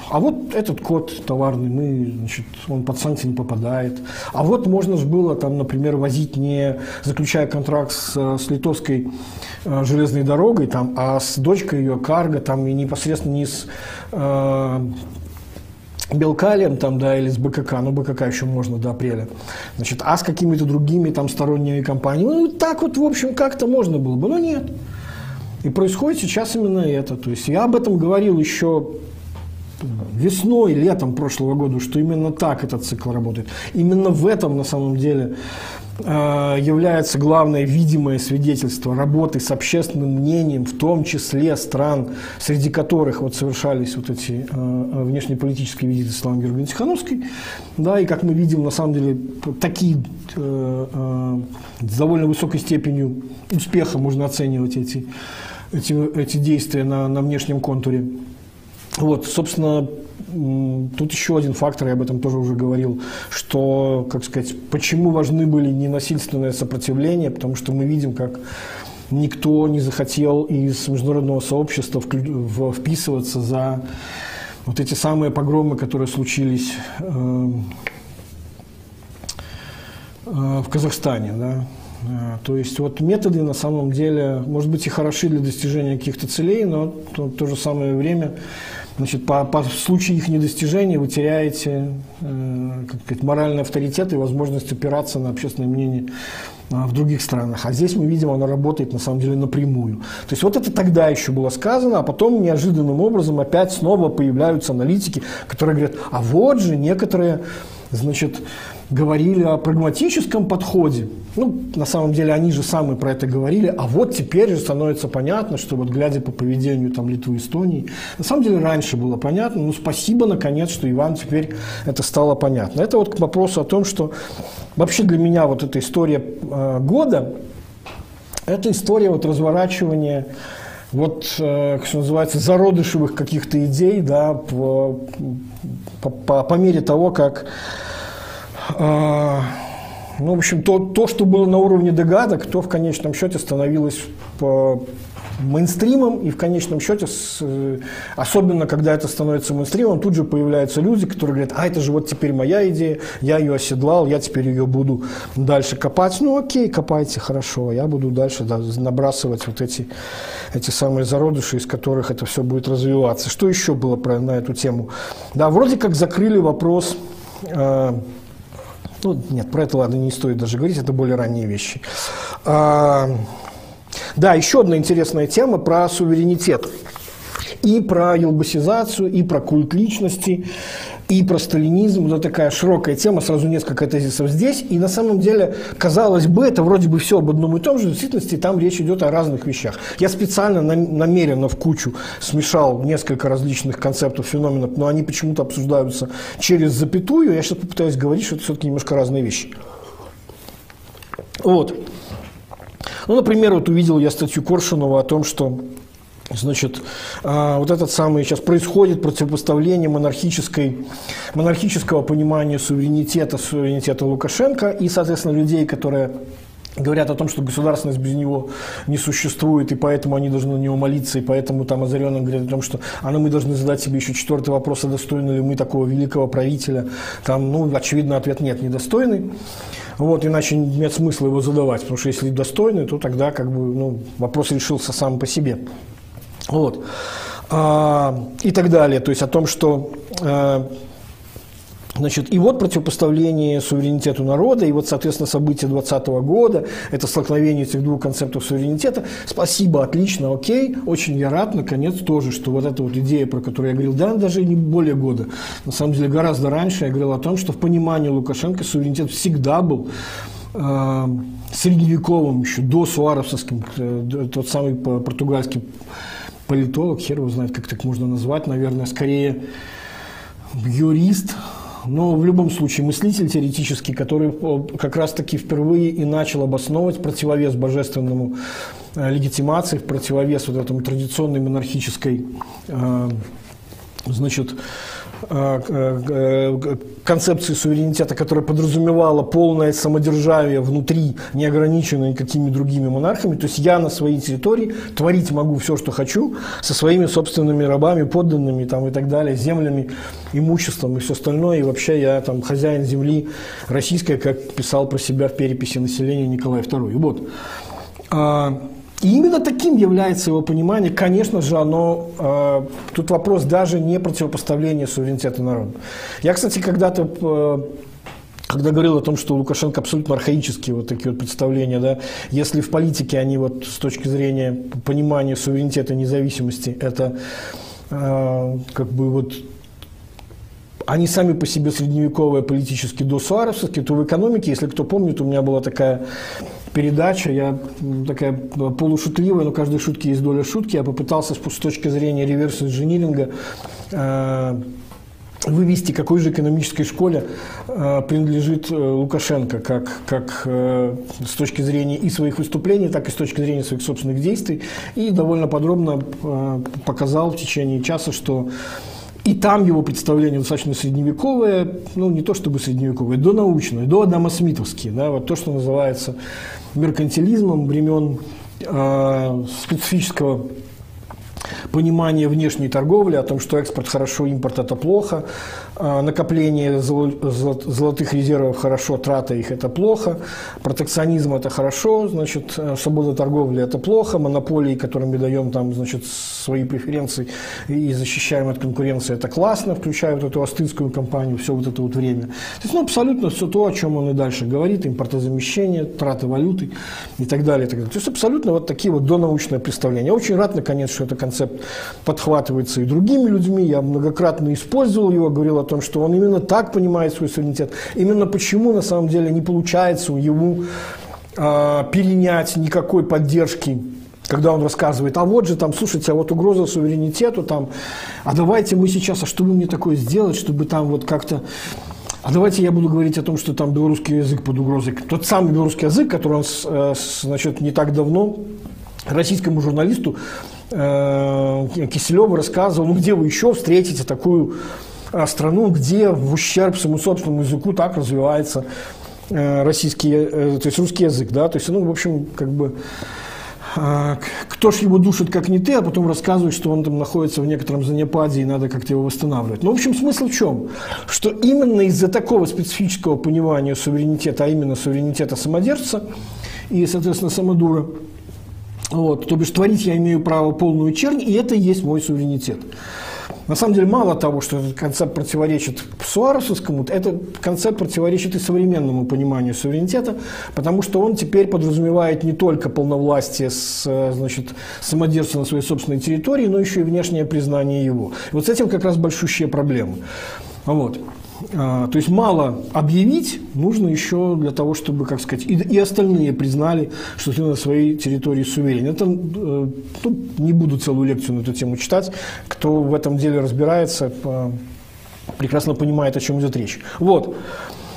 а вот этот код товарный, мы, значит, он под санкции не попадает. А вот можно же было, там, например, возить не заключая контракт с, с литовской э, железной дорогой, там, а с дочкой ее карго, там, и непосредственно не с э, Белкалием там, да, или с БКК, ну, БКК еще можно до апреля, значит, а с какими-то другими там сторонними компаниями, ну, так вот, в общем, как-то можно было бы, но нет. И происходит сейчас именно это. То есть я об этом говорил еще весной, летом прошлого года, что именно так этот цикл работает. Именно в этом на самом деле э, является главное видимое свидетельство работы с общественным мнением, в том числе стран, среди которых вот совершались вот эти э, внешнеполитические визиты Светланы Георгиевны Тихановской. Да, и как мы видим, на самом деле, такие э, с довольно высокой степенью успеха можно оценивать эти эти, эти действия на, на внешнем контуре. Вот, собственно, тут еще один фактор, я об этом тоже уже говорил, что, как сказать, почему важны были ненасильственное сопротивление, потому что мы видим, как никто не захотел из международного сообщества вписываться за вот эти самые погромы, которые случились э, э, в Казахстане. Да? А, то есть вот методы на самом деле, может быть, и хороши для достижения каких-то целей, но в то, же самое время значит, по, по случаю их недостижения вы теряете э, как сказать, моральный авторитет и возможность опираться на общественное мнение э, в других странах. А здесь мы видим, оно работает на самом деле напрямую. То есть вот это тогда еще было сказано, а потом неожиданным образом опять снова появляются аналитики, которые говорят, а вот же некоторые значит, говорили о прагматическом подходе. Ну, на самом деле, они же самые про это говорили. А вот теперь же становится понятно, что вот глядя по поведению там Литвы Эстонии, на самом деле раньше было понятно. Ну, спасибо, наконец, что Иван теперь это стало понятно. Это вот к вопросу о том, что вообще для меня вот эта история э, года, это история вот разворачивания вот, э, что называется, зародышевых каких-то идей, да, по, по, по, мере того, как ну, в общем, то, то, что было на уровне догадок, то в конечном счете становилось по мейнстримом, и в конечном счете, с, э, особенно когда это становится мейнстримом, тут же появляются люди, которые говорят, а это же вот теперь моя идея, я ее оседлал, я теперь ее буду дальше копать. Ну окей, копайте, хорошо, я буду дальше да, набрасывать вот эти, эти самые зародыши, из которых это все будет развиваться. Что еще было про, на эту тему? Да, вроде как закрыли вопрос э, ну, нет, про это, ладно, не стоит даже говорить, это более ранние вещи. А, да, еще одна интересная тема про суверенитет. И про елбасизацию, и про культ личности и про сталинизм. Это такая широкая тема, сразу несколько тезисов здесь. И на самом деле, казалось бы, это вроде бы все об одном и том же. В действительности там речь идет о разных вещах. Я специально намеренно в кучу смешал несколько различных концептов, феноменов, но они почему-то обсуждаются через запятую. Я сейчас попытаюсь говорить, что это все-таки немножко разные вещи. Вот. Ну, например, вот увидел я статью Коршунова о том, что Значит, а, вот этот самый сейчас происходит противопоставление монархической, монархического понимания суверенитета, суверенитета Лукашенко и, соответственно, людей, которые говорят о том, что государственность без него не существует, и поэтому они должны на него молиться, и поэтому там озаренным говорят о том, что а ну, мы должны задать себе еще четвертый вопрос, а достойны ли мы такого великого правителя. Там, ну, очевидно, ответ нет, недостойный. Вот, иначе нет смысла его задавать, потому что если достойный, то тогда как бы, ну, вопрос решился сам по себе. Вот. А, и так далее. То есть о том, что а, Значит, и вот противопоставление суверенитету народа, и вот, соответственно, события 2020 года, это столкновение этих двух концептов суверенитета. Спасибо, отлично, окей. Очень я рад, наконец, тоже, что вот эта вот идея, про которую я говорил, да, даже не более года, на самом деле гораздо раньше я говорил о том, что в понимании Лукашенко суверенитет всегда был э, средневековым, еще до суаровским, э, тот самый португальский политолог, хер его знает, как так можно назвать, наверное, скорее юрист, но в любом случае мыслитель теоретический, который как раз-таки впервые и начал обосновывать противовес божественному э, легитимации, в противовес вот этому традиционной монархической э, значит, концепции суверенитета, которая подразумевала полное самодержавие внутри, не ограниченное никакими другими монархами. То есть я на своей территории творить могу все, что хочу, со своими собственными рабами, подданными там, и так далее, землями, имуществом и все остальное. И вообще я там хозяин земли российской, как писал про себя в переписи населения Николай II. Вот. И именно таким является его понимание. Конечно же, оно, э, тут вопрос даже не противопоставления суверенитета народа. Я, кстати, когда-то э, когда говорил о том, что у Лукашенко абсолютно архаические вот такие вот представления, да, если в политике они вот с точки зрения понимания суверенитета и независимости, это э, как бы вот они сами по себе средневековые политически досуаровские, то в экономике, если кто помнит, у меня была такая передача, я такая полушутливая, но каждой шутки есть доля шутки. Я попытался с точки зрения реверс-инжиниринга э, вывести, какой же экономической школе э, принадлежит э, Лукашенко, как, как э, с точки зрения и своих выступлений, так и с точки зрения своих собственных действий. И довольно подробно э, показал в течение часа, что и там его представление достаточно средневековое, ну не то чтобы средневековое, до научное, до Адамо-Смитовские, да, вот то, что называется меркантилизмом времен э, специфического понимание внешней торговли, о том, что экспорт хорошо, импорт это плохо, накопление золотых резервов хорошо, трата их это плохо, протекционизм это хорошо, значит, э, свобода торговли это плохо, монополии, которым мы даем там, значит, свои преференции и защищаем от конкуренции, это классно, включая вот эту астынскую компанию, все вот это вот время. То есть, ну, абсолютно все то, о чем он и дальше говорит, импортозамещение, траты валюты и так далее. И так далее. То есть, абсолютно вот такие вот донаучные представления. Я очень рад, наконец, что это концепт подхватывается и другими людьми. Я многократно использовал его, говорил о том, что он именно так понимает свой суверенитет. Именно почему на самом деле не получается ему э, перенять никакой поддержки когда он рассказывает, а вот же там, слушайте, а вот угроза суверенитету там, а давайте мы сейчас, а что бы мне такое сделать, чтобы там вот как-то а давайте я буду говорить о том, что там белорусский язык под угрозой. Тот самый белорусский язык, который он, э, значит, не так давно российскому журналисту Э, Киселеву рассказывал, ну где вы еще встретите такую страну, где в ущерб своему собственному языку так развивается э, российский, то есть русский язык, да, то есть, ну, в общем, как бы, кто ж его душит, как не ты, а потом рассказывает, что он там находится в некотором занепаде и надо как-то его восстанавливать. Ну, в общем, смысл в чем? Что именно из-за такого специфического понимания суверенитета, а именно суверенитета самодержца и, соответственно, самодура, вот, то бишь творить я имею право полную чернь, и это и есть мой суверенитет. На самом деле, мало того, что этот концепт противоречит Суаресовскому, этот концепт противоречит и современному пониманию суверенитета, потому что он теперь подразумевает не только полновластие с, значит, самодержца на своей собственной территории, но еще и внешнее признание его. И вот с этим как раз большущие проблемы. Вот. А, то есть мало объявить, нужно еще для того, чтобы, как сказать, и, и остальные признали, что ты на своей территории суверен. Это, э, ну, не буду целую лекцию на эту тему читать. Кто в этом деле разбирается, прекрасно понимает, о чем идет речь. Вот.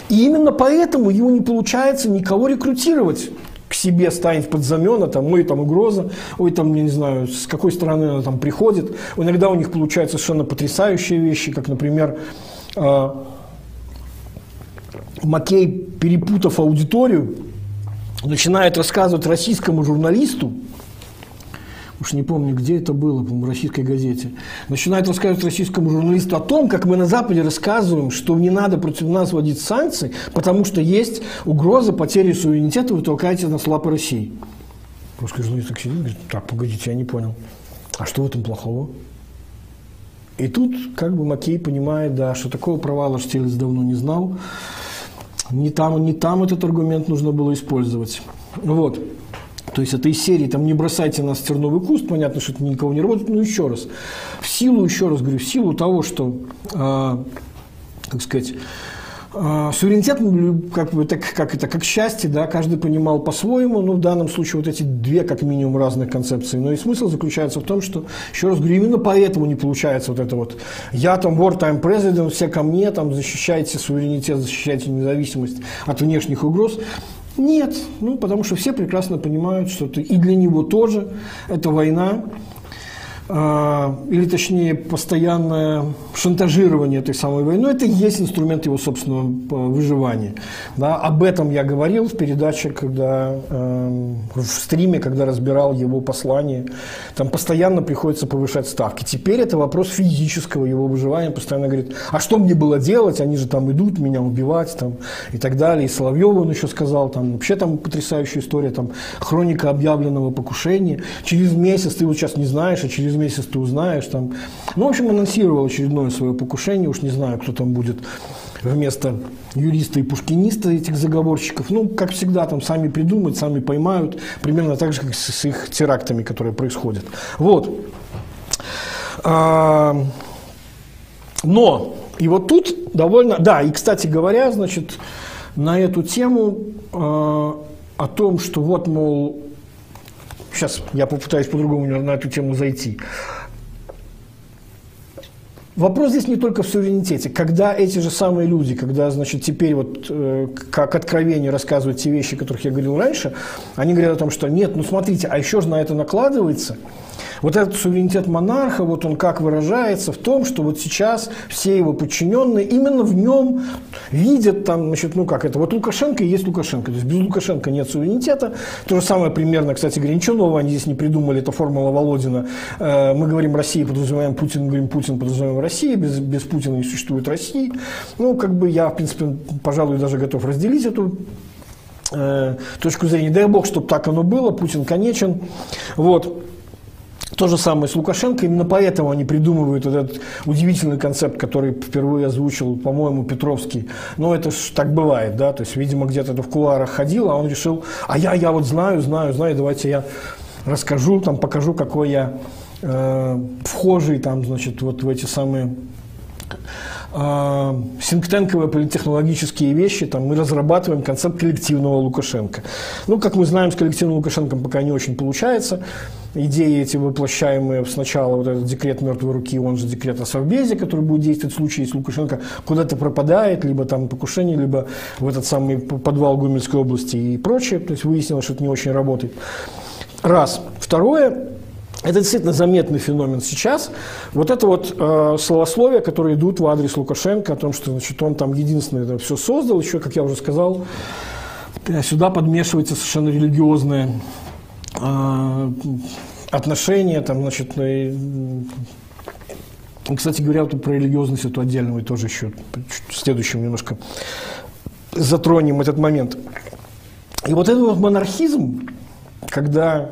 И именно поэтому ему не получается никого рекрутировать к себе ставить под знамена, там, ой, там угроза, ой, там, я не знаю, с какой стороны она там приходит. Иногда у них получаются совершенно потрясающие вещи, как, например, а, Маккей, перепутав аудиторию, начинает рассказывать российскому журналисту, уж не помню, где это было, по-моему, в российской газете, начинает рассказывать российскому журналисту о том, как мы на Западе рассказываем, что не надо против нас вводить санкции, потому что есть угроза потери суверенитета, вы толкаете нас лапы России. Русский журналист так сидит, говорит, так, погодите, я не понял. А что в этом плохого? И тут как бы Маккей понимает, да, что такого провала Штирлиц давно не знал. Не там, не там этот аргумент нужно было использовать. Вот. То есть это из серии, там не бросайте нас в терновый куст, понятно, что это никого не работает, но еще раз. В силу, еще раз говорю, в силу того, что, э, как сказать, суверенитет, как, бы, так, как это, как счастье, да, каждый понимал по-своему, ну, в данном случае вот эти две, как минимум, разных концепции. Но и смысл заключается в том, что, еще раз говорю, именно поэтому не получается вот это вот «я там wartime president, все ко мне, там, защищайте суверенитет, защищайте независимость от внешних угроз». Нет, ну, потому что все прекрасно понимают, что это и для него тоже это война, а, или точнее постоянное шантажирование этой самой войной, это и есть инструмент его собственного э, выживания. Да, об этом я говорил в передаче, когда э, в стриме, когда разбирал его послание. Там постоянно приходится повышать ставки. Теперь это вопрос физического его выживания. Постоянно говорит, а что мне было делать? Они же там идут меня убивать там, и так далее. И Соловьев он еще сказал, там вообще там потрясающая история, там хроника объявленного покушения. Через месяц ты вот сейчас не знаешь, а через месяц ты узнаешь. Там. Ну, в общем, анонсировал очередное свое покушение. Уж не знаю, кто там будет вместо юриста и пушкиниста этих заговорщиков. Ну, как всегда, там сами придумают, сами поймают. Примерно так же, как с их терактами, которые происходят. Вот. А, но, и вот тут довольно... Да, и, кстати говоря, значит, на эту тему а, о том, что вот, мол, Сейчас я попытаюсь по-другому на эту тему зайти. Вопрос здесь не только в суверенитете. Когда эти же самые люди, когда, значит, теперь вот э, как откровение рассказывают те вещи, о которых я говорил раньше, они говорят о том, что нет, ну смотрите, а еще же на это накладывается – вот этот суверенитет монарха, вот он как выражается в том, что вот сейчас все его подчиненные именно в нем видят там, значит, ну как это, вот Лукашенко и есть Лукашенко. То есть без Лукашенко нет суверенитета. То же самое примерно, кстати нового они здесь не придумали, это формула Володина. Э, мы говорим Россия, подразумеваем Путин, говорим Путин, подразумеваем Россия, без, без Путина не существует России. Ну, как бы я, в принципе, пожалуй, даже готов разделить эту э, точку зрения. Дай бог, чтобы так оно было, Путин конечен. Вот. То же самое с Лукашенко, именно поэтому они придумывают этот удивительный концепт, который впервые озвучил, по-моему, Петровский. Но это ж так бывает, да, то есть, видимо, где-то это в кулуарах ходил, а он решил, а я, я вот знаю, знаю, знаю, давайте я расскажу, там, покажу, какой я э, вхожий, там, значит, вот в эти самые синктенковые политехнологические вещи, там, мы разрабатываем концепт коллективного Лукашенко. Ну, как мы знаем, с коллективным Лукашенко пока не очень получается, идеи эти воплощаемые сначала вот этот декрет мертвой руки, он же декрет о совбезе, который будет действовать в случае, если Лукашенко куда-то пропадает, либо там покушение, либо в этот самый подвал Гомельской области и прочее. То есть выяснилось, что это не очень работает. Раз. Второе, это действительно заметный феномен сейчас. Вот это вот э, словословия, которые идут в адрес Лукашенко, о том, что значит, он там единственное это все создал, еще, как я уже сказал, сюда подмешивается совершенно религиозное а, отношения, там, значит, ну кстати говоря, вот про религиозность эту отдельно мы тоже еще в следующем немножко затронем этот момент. И вот этот вот монархизм, когда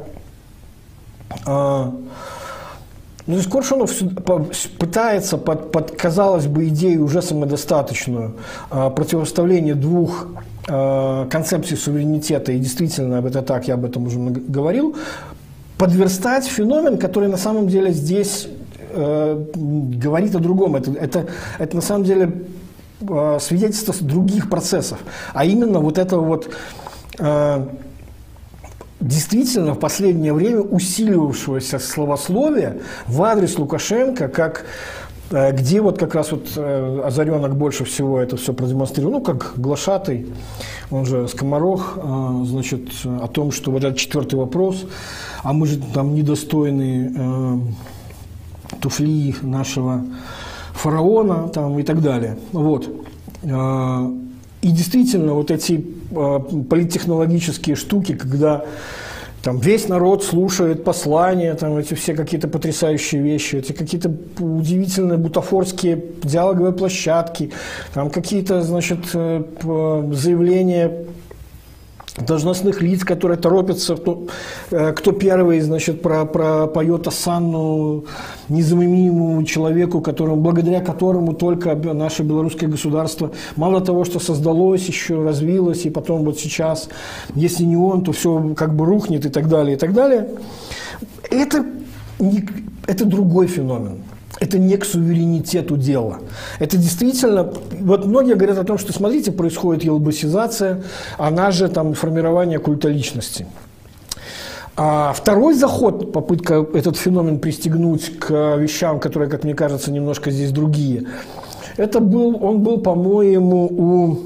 ну, то есть Коршунов пытается под, под, казалось бы, идею уже самодостаточную а, противоставление двух Э, концепции суверенитета, и действительно это так, я об этом уже говорил, подверстать феномен, который на самом деле здесь э, говорит о другом. Это, это, это на самом деле э, свидетельство других процессов, а именно вот этого вот э, действительно в последнее время усиливавшегося словословия в адрес Лукашенко как Э, где вот как раз вот э, Озаренок больше всего это все продемонстрировал, ну, как глашатый, он же скоморох, э, значит, о том, что вот этот четвертый вопрос, а мы же там недостойны туфли нашего фараона там, и так далее. Вот. И действительно, вот эти политтехнологические штуки, когда там весь народ слушает послания, там эти все какие-то потрясающие вещи, эти какие-то удивительные бутафорские диалоговые площадки, там какие-то, значит, э, заявления должностных лиц, которые торопятся, кто, э, кто первый, значит, про, про поет Асанну незаменимому человеку, которому, благодаря которому только наше белорусское государство мало того, что создалось, еще развилось, и потом вот сейчас, если не он, то все как бы рухнет и так далее, и так далее. Это, не, это другой феномен. Это не к суверенитету дела. Это действительно, вот многие говорят о том, что, смотрите, происходит елбасизация, она же там формирование культа личности. А второй заход, попытка этот феномен пристегнуть к вещам, которые, как мне кажется, немножко здесь другие, это был, он был, по-моему, у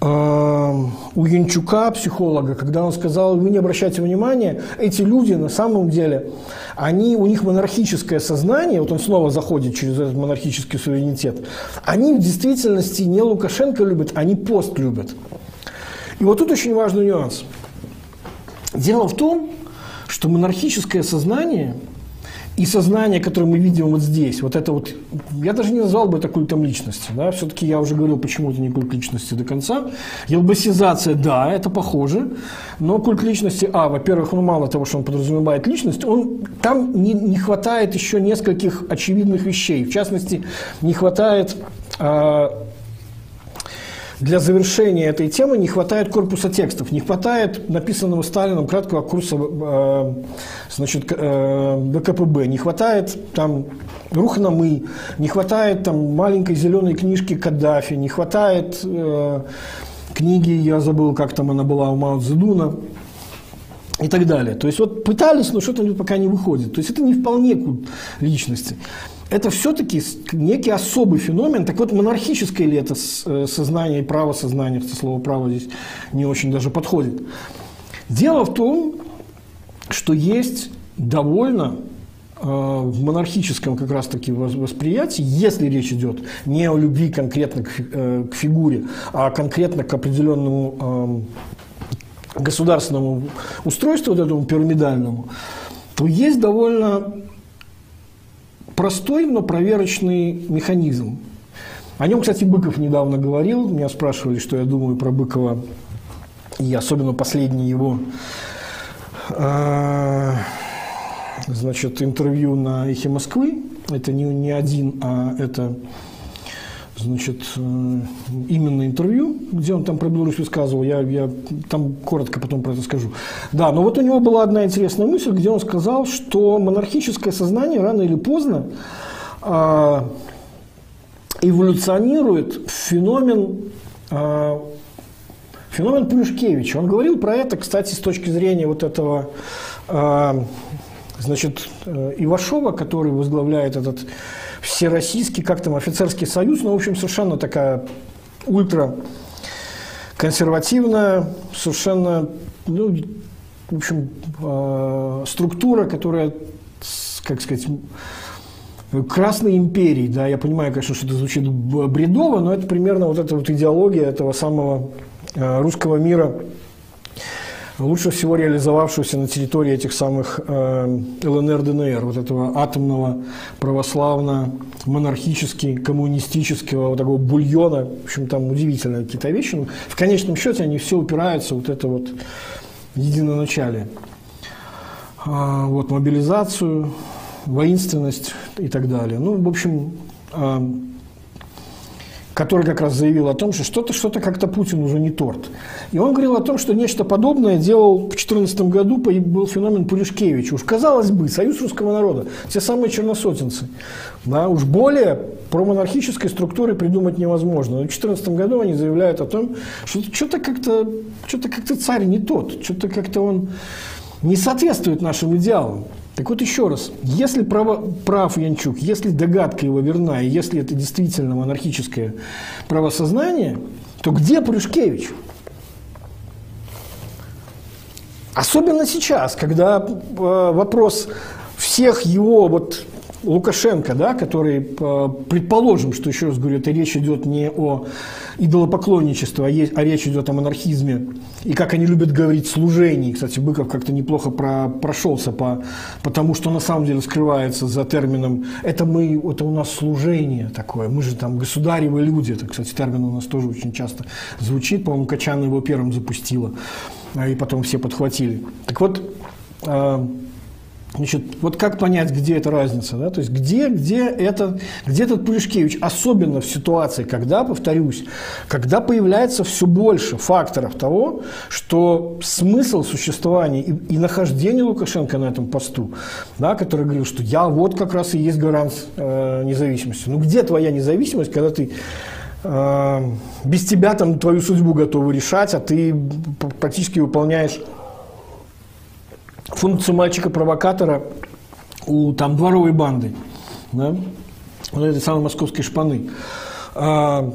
у Янчука, психолога, когда он сказал, вы не обращайте внимания, эти люди на самом деле, они, у них монархическое сознание, вот он снова заходит через этот монархический суверенитет, они в действительности не Лукашенко любят, они пост любят. И вот тут очень важный нюанс. Дело в том, что монархическое сознание – и сознание, которое мы видим вот здесь, вот это вот, я даже не назвал бы это культом личности, да, все-таки я уже говорил, почему это не культ личности до конца. Елбасизация, да, это похоже, но культ личности, а, во-первых, ну, мало того, что он подразумевает личность, он, там не, не хватает еще нескольких очевидных вещей, в частности, не хватает э, для завершения этой темы не хватает корпуса текстов, не хватает написанного Сталином краткого курса э, значит, э, ВКПБ, не хватает там Рухнамы, не хватает там маленькой зеленой книжки Каддафи, не хватает э, книги, я забыл, как там она была у Мао Цзэдуна и так далее. То есть вот пытались, но что-то пока не выходит. То есть это не вполне культ личности это все-таки некий особый феномен. Так вот, монархическое ли это э, сознание и право сознания, слово право здесь не очень даже подходит. Дело в том, что есть довольно э, в монархическом как раз-таки восприятии, если речь идет не о любви конкретно к, э, фигуре, а конкретно к определенному э, государственному устройству, вот этому пирамидальному, то есть довольно простой, но проверочный механизм. О нем, кстати, Быков недавно говорил. Меня спрашивали, что я думаю про Быкова, и особенно последнее его э, значит, интервью на «Эхе Москвы». Это не, не один, а это значит, э, именно интервью, где он там про Беларусь высказывал, я, я там коротко потом про это скажу. Да, но вот у него была одна интересная мысль, где он сказал, что монархическое сознание рано или поздно э, эволюционирует в феномен, э, феномен Плюшкевича. Он говорил про это, кстати, с точки зрения вот этого э, значит, Ивашова, который возглавляет этот всероссийский, как там, офицерский союз, ну, в общем, совершенно такая ультра консервативная, совершенно, ну, в общем, э, структура, которая, как сказать, Красной империи, да, я понимаю, конечно, что это звучит бредово, но это примерно вот эта вот идеология этого самого э, русского мира, лучше всего реализовавшегося на территории этих самых э, ЛНР, ДНР, вот этого атомного православно-монархически, коммунистического вот такого бульона. В общем, там удивительные какие-то вещи. Но в конечном счете они все упираются вот это вот единоначалие. А, вот мобилизацию, воинственность и так далее. Ну, в общем, э, который как раз заявил о том, что что-то что как-то Путин уже не торт. И он говорил о том, что нечто подобное делал в 2014 году, был феномен Пулишкевича. Уж казалось бы, Союз русского народа, те самые черносотенцы. Да, уж более промонархической структуры придумать невозможно. Но в 2014 году они заявляют о том, что что-то как-то что как царь не тот, что-то как-то он не соответствует нашим идеалам. Так вот еще раз, если право, прав Янчук, если догадка его верна, и если это действительно монархическое правосознание, то где Пуришкевич? Особенно сейчас, когда э, вопрос всех его вот Лукашенко, да, который, э, предположим, что, еще раз говорю, это речь идет не о идолопоклонничестве, а, а речь идет о монархизме, и как они любят говорить, служении. Кстати, Быков как-то неплохо про, прошелся по, по тому, что на самом деле скрывается за термином «это мы, это у нас служение такое, мы же там государевы люди». Это, кстати, термин у нас тоже очень часто звучит, по-моему, Качан его первым запустила, и потом все подхватили. Так вот, э, Значит, вот как понять, где эта разница? Да? То есть где, где, это, где этот Пулишкевич? Особенно в ситуации, когда, повторюсь, когда появляется все больше факторов того, что смысл существования и, и нахождения Лукашенко на этом посту, да, который говорил, что я вот как раз и есть гарант э, независимости. Ну где твоя независимость, когда ты э, без тебя там твою судьбу готовы решать, а ты практически выполняешь функцию мальчика-провокатора у там дворовой банды, да, вот этой самой московской шпаны. А,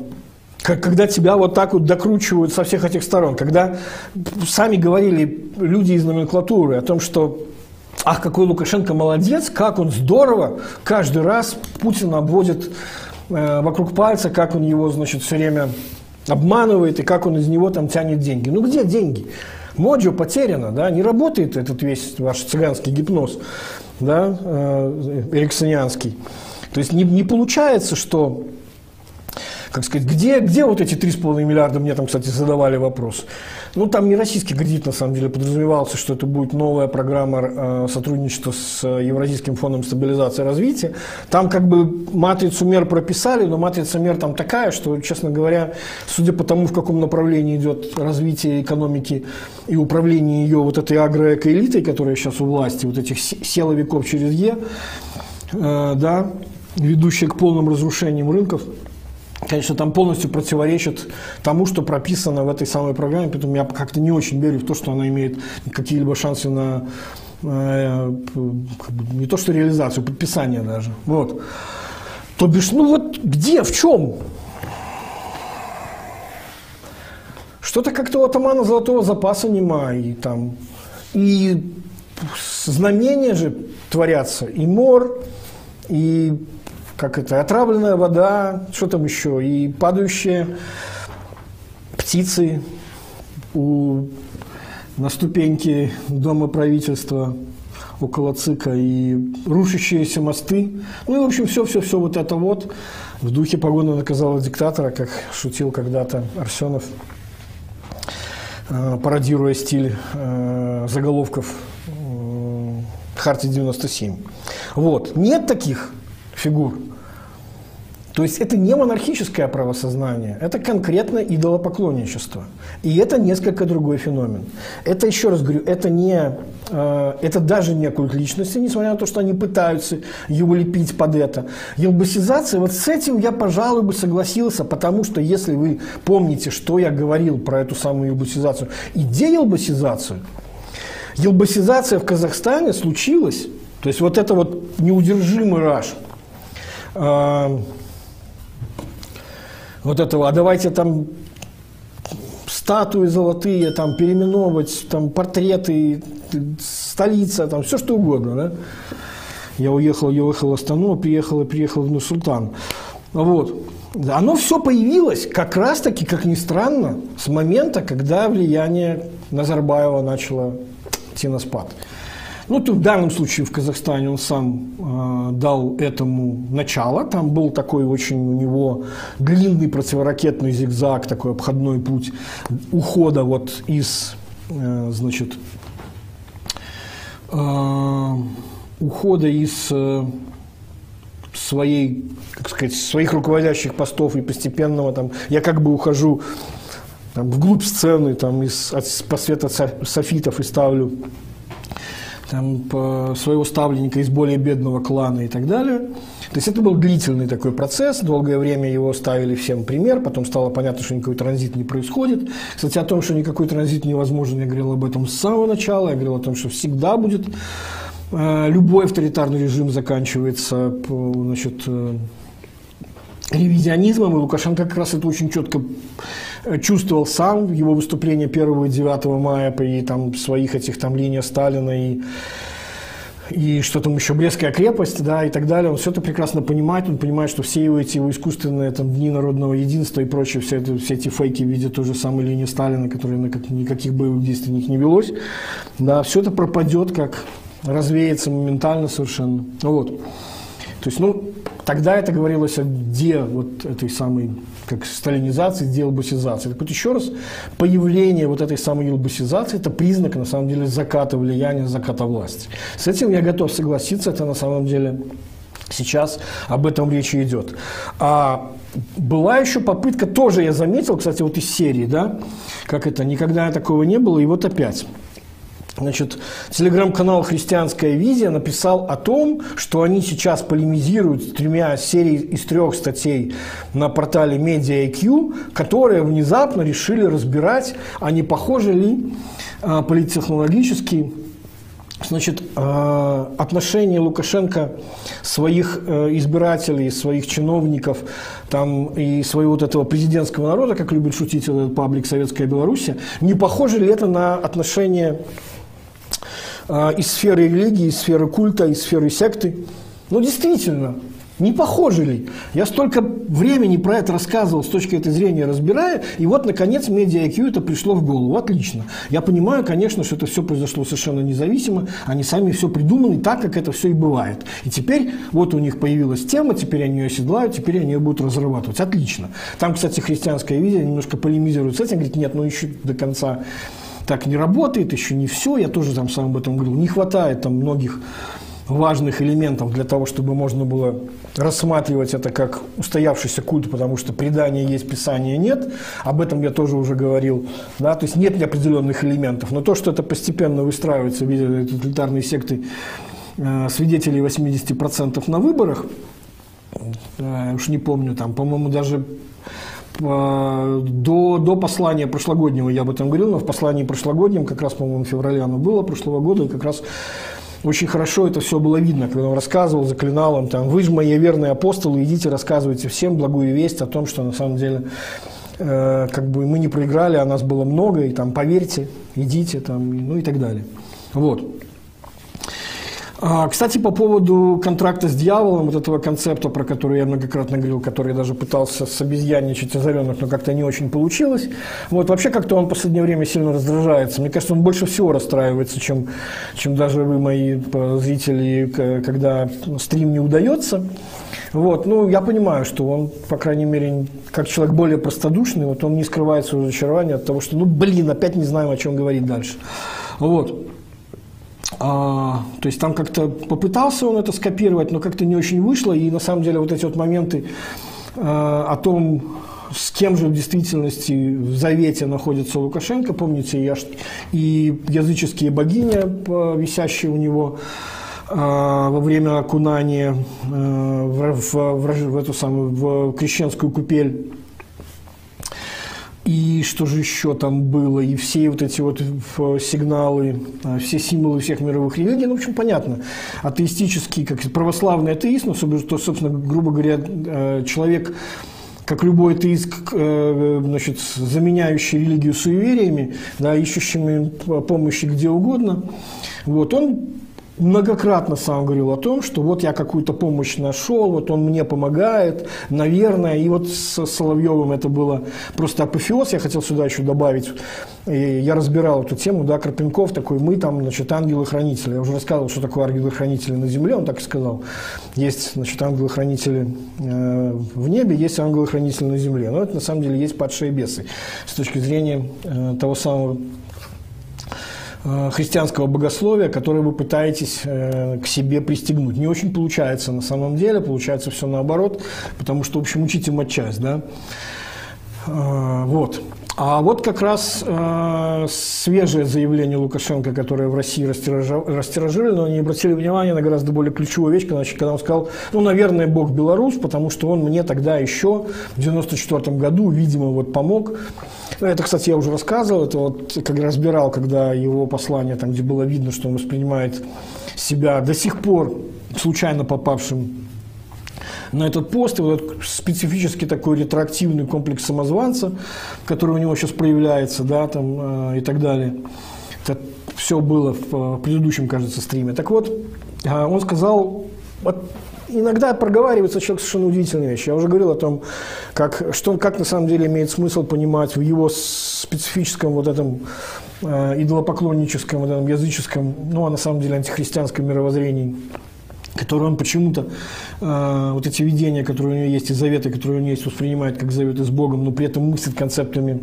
когда тебя вот так вот докручивают со всех этих сторон, когда сами говорили люди из номенклатуры о том, что ах, какой Лукашенко молодец, как он здорово, каждый раз Путин обводит э, вокруг пальца, как он его, значит, все время обманывает и как он из него там тянет деньги. Ну где деньги? Моджо потеряно, да, не работает этот весь ваш цыганский гипноз, да, э, эриксонианский. То есть не, не получается, что как сказать, где, где вот эти 3,5 миллиарда, мне там, кстати, задавали вопрос. Ну, там не российский кредит, на самом деле, подразумевался, что это будет новая программа э, сотрудничества с Евразийским фондом стабилизации и развития. Там как бы матрицу мер прописали, но матрица мер там такая, что, честно говоря, судя по тому, в каком направлении идет развитие экономики и управление ее вот этой агроэкоэлитой, которая сейчас у власти, вот этих силовиков через Е, э, да, ведущие к полным разрушениям рынков, конечно, там полностью противоречит тому, что прописано в этой самой программе, поэтому я как-то не очень верю в то, что она имеет какие-либо шансы на э, не то что реализацию, подписание даже. Вот. То бишь, ну вот где, в чем? Что-то как-то у атамана золотого запаса нема, и там, и знамения же творятся, и мор, и как это, отравленная вода, что там еще, и падающие птицы у, на ступеньке Дома правительства около ЦИКа и рушащиеся мосты. Ну и, в общем, все-все-все вот это вот в духе погоны наказала диктатора, как шутил когда-то Арсенов, э, пародируя стиль э, заголовков э, Харти 97. Вот. Нет таких фигур. То есть это не монархическое правосознание, это конкретно идолопоклонничество. И это несколько другой феномен. Это, еще раз говорю, это, не, э, это даже не культ личности, несмотря на то, что они пытаются его лепить под это. Елбасизация, вот с этим я, пожалуй, бы согласился, потому что если вы помните, что я говорил про эту самую елбасизацию и деелбасизацию, елбасизация в Казахстане случилась, то есть вот это вот неудержимый раш э, – вот этого, а давайте там статуи золотые, там переименовывать, там портреты, столица, там все что угодно, да. Я уехал, я уехал в Астану, приехал, приехал в Нур-Султан. Вот. Оно все появилось как раз-таки, как ни странно, с момента, когда влияние Назарбаева начало идти на спад. Ну, в данном случае в Казахстане он сам э, дал этому начало. Там был такой очень у него длинный противоракетный зигзаг, такой обходной путь ухода вот из, э, значит, э, ухода из э, своей, как сказать, своих руководящих постов и постепенного там, я как бы ухожу там, вглубь сцены, там, из, от, по света софитов и ставлю там, своего ставленника из более бедного клана и так далее. То есть это был длительный такой процесс, долгое время его ставили всем пример, потом стало понятно, что никакой транзит не происходит. Кстати, о том, что никакой транзит невозможен, я говорил об этом с самого начала, я говорил о том, что всегда будет э, любой авторитарный режим заканчивается значит, э, ревизионизмом, и Лукашенко как раз это очень четко чувствовал сам его выступление 1 и 9 мая при там, своих этих там линиях Сталина и и что там еще Брестская крепость, да, и так далее. Он все это прекрасно понимает, он понимает, что все его эти его искусственные там, дни народного единства и прочее, все, это, все эти фейки в виде той же самой линии Сталина, которая на как, никаких боевых действий них не велось, да, все это пропадет, как развеется моментально совершенно. Вот. То есть, ну, тогда это говорилось о де вот этой самой, как сталинизации, деалбасизации. Так вот еще раз, появление вот этой самой елбасизации – это признак, на самом деле, заката влияния, заката власти. С этим я готов согласиться, это на самом деле Сейчас об этом речь идет. А была еще попытка, тоже я заметил, кстати, вот из серии, да, как это, никогда такого не было, и вот опять. Значит, телеграм-канал «Христианская визия» написал о том, что они сейчас полемизируют с тремя серий из трех статей на портале Media.IQ, которые внезапно решили разбирать, а не похожи ли а, политтехнологически Значит, а, отношение Лукашенко своих э, избирателей, своих чиновников там, и своего вот этого президентского народа, как любит шутить паблик «Советская Беларусь», не похоже ли это на отношение из сферы религии, из сферы культа, из сферы секты. Ну, действительно, не похожи ли? Я столько времени про это рассказывал с точки этой зрения, разбирая, и вот, наконец, медиа IQ это пришло в голову. Отлично. Я понимаю, конечно, что это все произошло совершенно независимо, они сами все придумали так, как это все и бывает. И теперь вот у них появилась тема, теперь они ее оседлают, теперь они ее будут разрабатывать. Отлично. Там, кстати, христианское видео немножко полемизирует с этим, говорит, нет, ну еще до конца так не работает, еще не все, я тоже там сам об этом говорил, не хватает там многих важных элементов для того, чтобы можно было рассматривать это как устоявшийся культ, потому что предания есть, писания нет. Об этом я тоже уже говорил. Да? То есть нет определенных элементов. Но то, что это постепенно выстраивается в виде тоталитарной секты э, свидетелей 80% на выборах, э, уж не помню, там, по-моему, даже до, до послания прошлогоднего я об этом говорил, но в послании прошлогоднем, как раз, по-моему, в феврале оно было, прошлого года, и как раз очень хорошо это все было видно, когда он рассказывал, заклинал им, там, вы же мои верные апостолы, идите, рассказывайте всем благую весть о том, что на самом деле э, как бы мы не проиграли, а нас было много, и там поверьте, идите, там, ну и так далее. Вот. А, кстати, по поводу контракта с дьяволом, вот этого концепта, про который я многократно говорил, который я даже пытался с обезьянничать озаренных, но как-то не очень получилось. Вот вообще как-то он в последнее время сильно раздражается. Мне кажется, он больше всего расстраивается, чем, чем даже вы, мои зрители, когда стрим не удается. Вот, ну, я понимаю, что он, по крайней мере, как человек более простодушный, вот он не скрывает свое разочарование от того, что, ну, блин, опять не знаем, о чем говорить дальше. Вот. А, то есть там как-то попытался он это скопировать, но как-то не очень вышло. И на самом деле вот эти вот моменты а, о том, с кем же в действительности в завете находится Лукашенко, помните, я, и языческие богини, а, висящие у него а, во время окунания а, в, в, в, в эту самую в крещенскую купель и что же еще там было, и все вот эти вот сигналы, а, все символы всех мировых религий, ну, в общем, понятно. Атеистический, как православный атеист, ну, собственно, грубо говоря, э, человек, как любой атеист, э, значит, заменяющий религию суевериями, да, ищущими помощи где угодно, вот, он многократно сам говорил о том, что вот я какую-то помощь нашел, вот он мне помогает, наверное. И вот с Соловьевым это было просто апофеоз. Я хотел сюда еще добавить, и я разбирал эту тему, да, Карпенков такой, мы там, значит, ангелы-хранители. Я уже рассказывал, что такое ангелы-хранители на земле, он так и сказал. Есть, значит, ангелы-хранители э, в небе, есть ангелы-хранители на земле. Но это на самом деле есть падшие бесы с точки зрения э, того самого христианского богословия, которое вы пытаетесь э, к себе пристегнуть. Не очень получается на самом деле, получается все наоборот, потому что, в общем, учите матчасть, да. Э, вот. А вот как раз э, свежее заявление Лукашенко, которое в России растиражировали, но они обратили внимание на гораздо более ключевую вещь, когда, когда он сказал, ну, наверное, Бог белорус, потому что он мне тогда еще в 94 году, видимо, вот помог это, кстати, я уже рассказывал, это вот как разбирал, когда его послание, там, где было видно, что он воспринимает себя до сих пор случайно попавшим на этот пост, и вот этот специфический такой ретроактивный комплекс самозванца, который у него сейчас проявляется, да, там, э, и так далее. Это все было в, в предыдущем, кажется, стриме. Так вот, э, он сказал, иногда проговаривается человек совершенно удивительные вещи. Я уже говорил о том, как, что, как на самом деле имеет смысл понимать в его специфическом вот этом э, идолопоклонническом, вот этом языческом, ну, а на самом деле антихристианском мировоззрении которые он почему-то, э, вот эти видения, которые у него есть, и заветы, которые у него есть, воспринимает как заветы с Богом, но при этом мыслит концептами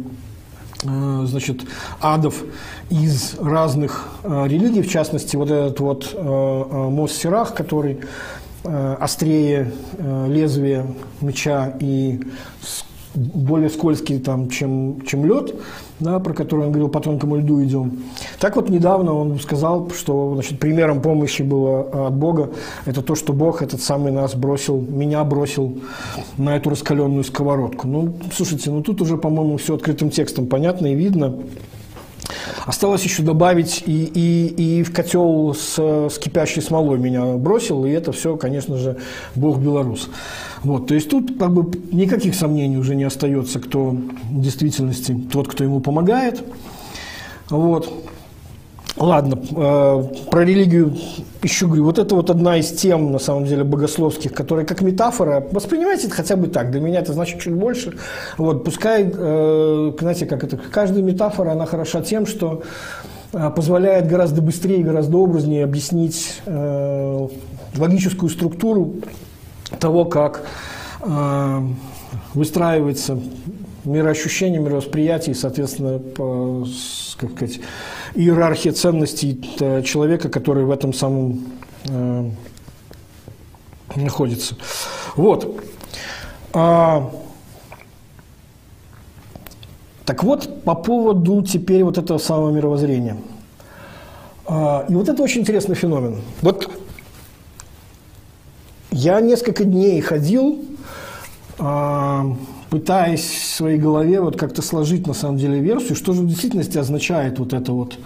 э, значит, адов из разных э, религий, в частности, вот этот вот э, э Мос Сирах, который острее э, лезвия меча и более скользкий, там, чем, чем лед, да, про который он говорил, по тонкому льду идем. Так вот, недавно он сказал, что значит, примером помощи было от Бога, это то, что Бог этот самый нас бросил, меня бросил на эту раскаленную сковородку. Ну, слушайте, ну тут уже, по-моему, все открытым текстом понятно и видно. Осталось еще добавить и, и, и в котел с, с кипящей смолой меня бросил, и это все, конечно же, Бог белорус. Вот, то есть тут как бы никаких сомнений уже не остается, кто в действительности тот, кто ему помогает. Вот. Ладно, э, про религию еще говорю. Вот это вот одна из тем, на самом деле, богословских, которая как метафора, воспринимайте это хотя бы так. Для меня это значит чуть больше. Вот, пускай, э, знаете, как это, каждая метафора, она хороша тем, что э, позволяет гораздо быстрее, гораздо образнее объяснить логическую структуру того, как э, выстраивается мироощущение, мировосприятие и, соответственно, по, как сказать, иерархия ценностей человека, который в этом самом э, находится. Вот. А, так вот, по поводу теперь вот этого самого мировоззрения. А, и вот это очень интересный феномен. Вот я несколько дней ходил, а, пытаясь в своей голове вот как-то сложить на самом деле версию, что же в действительности означает вот это вот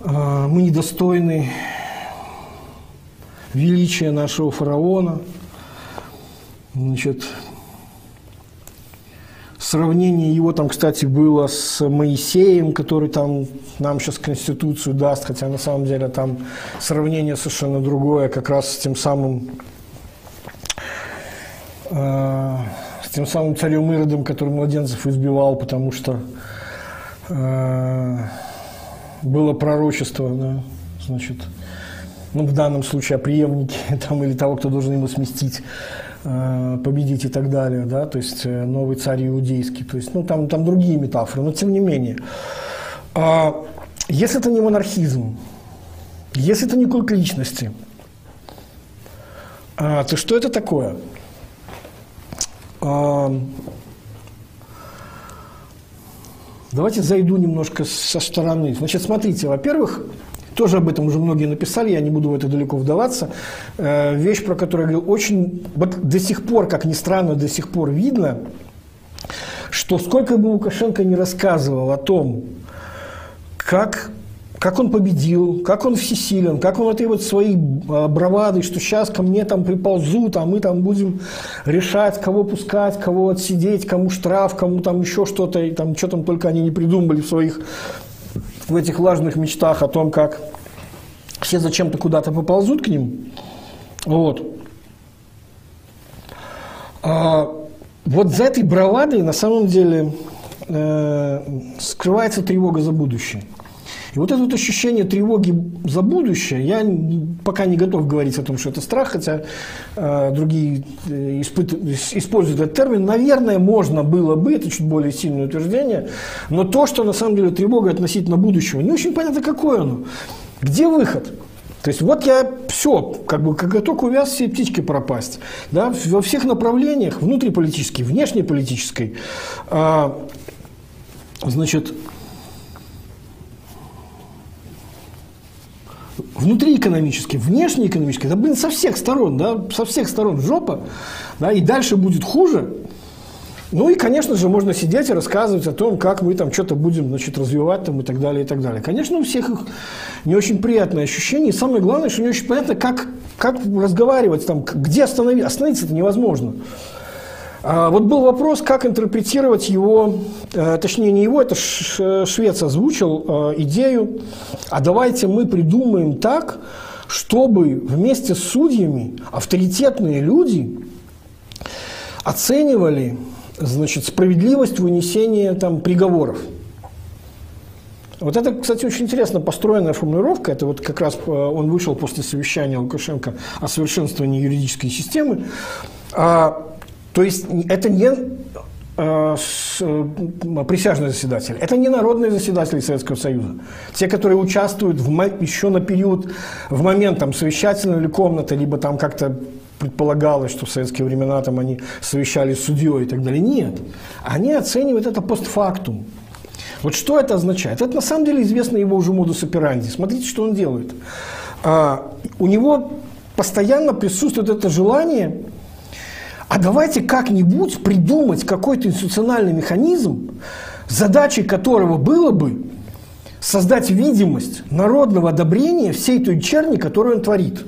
а, мы недостойны величия нашего фараона, значит, Сравнение его там, кстати, было с Моисеем, который там нам сейчас Конституцию даст, хотя на самом деле там сравнение совершенно другое, как раз с тем самым э, тем самым царем Иродом, который младенцев избивал, потому что э, было пророчество, да, значит, ну, в данном случае о преемнике [laughs] там, или того, кто должен его сместить. Э, победить и так далее, да, то есть э, новый царь иудейский, то есть, ну, там, там другие метафоры, но тем не менее. А, если это не монархизм, если это не культ личности, а, то что это такое? Давайте зайду немножко со стороны. Значит, смотрите, во-первых, тоже об этом уже многие написали, я не буду в это далеко вдаваться. Э, вещь, про которую я говорил, очень... Вот до сих пор, как ни странно, до сих пор видно, что сколько бы Лукашенко не рассказывал о том, как как он победил, как он всесилен, как он этой вот своей а, бравадой, что сейчас ко мне там приползут, а мы там будем решать, кого пускать, кого отсидеть, кому штраф, кому там еще что-то, и там что там только они не придумали в своих в этих влажных мечтах о том, как все зачем-то куда-то поползут к ним. Вот. А, вот за этой бравадой на самом деле э, скрывается тревога за будущее. И вот это вот ощущение тревоги за будущее, я пока не готов говорить о том, что это страх, хотя э, другие э, испыт, используют этот термин. Наверное, можно было бы, это чуть более сильное утверждение, но то, что на самом деле тревога относительно будущего, не очень понятно, какое оно. Где выход? То есть вот я все, как бы как только увяз, все птички пропасть. Да, во всех направлениях, внутриполитической, внешнеполитической, э, значит, внутриэкономически, внешнеэкономически, это, блин, со всех сторон, да, со всех сторон жопа, да, и дальше будет хуже. Ну и, конечно же, можно сидеть и рассказывать о том, как мы там что-то будем, значит, развивать там и так далее, и так далее. Конечно, у всех их не очень приятное ощущение, и самое главное, что не очень понятно, как, как разговаривать там, где остановиться. Остановиться это невозможно. А, вот был вопрос, как интерпретировать его, э, точнее не его, это швец озвучил э, идею, а давайте мы придумаем так, чтобы вместе с судьями авторитетные люди оценивали значит, справедливость вынесения там, приговоров. Вот это, кстати, очень интересно построенная формулировка. Это вот как раз э, он вышел после совещания Лукашенко о совершенствовании юридической системы. А, то есть это не э, присяжные заседатели. Это не народные заседатели Советского Союза. Те, которые участвуют в, еще на период, в момент там, совещательной или комнаты, либо там как-то предполагалось, что в советские времена там они совещались с судьей и так далее. Нет. Они оценивают это постфактум. Вот что это означает? Это на самом деле известно его уже модус операнди. Смотрите, что он делает. А, у него постоянно присутствует это желание а давайте как-нибудь придумать какой-то институциональный механизм, задачей которого было бы создать видимость народного одобрения всей той черни, которую он творит.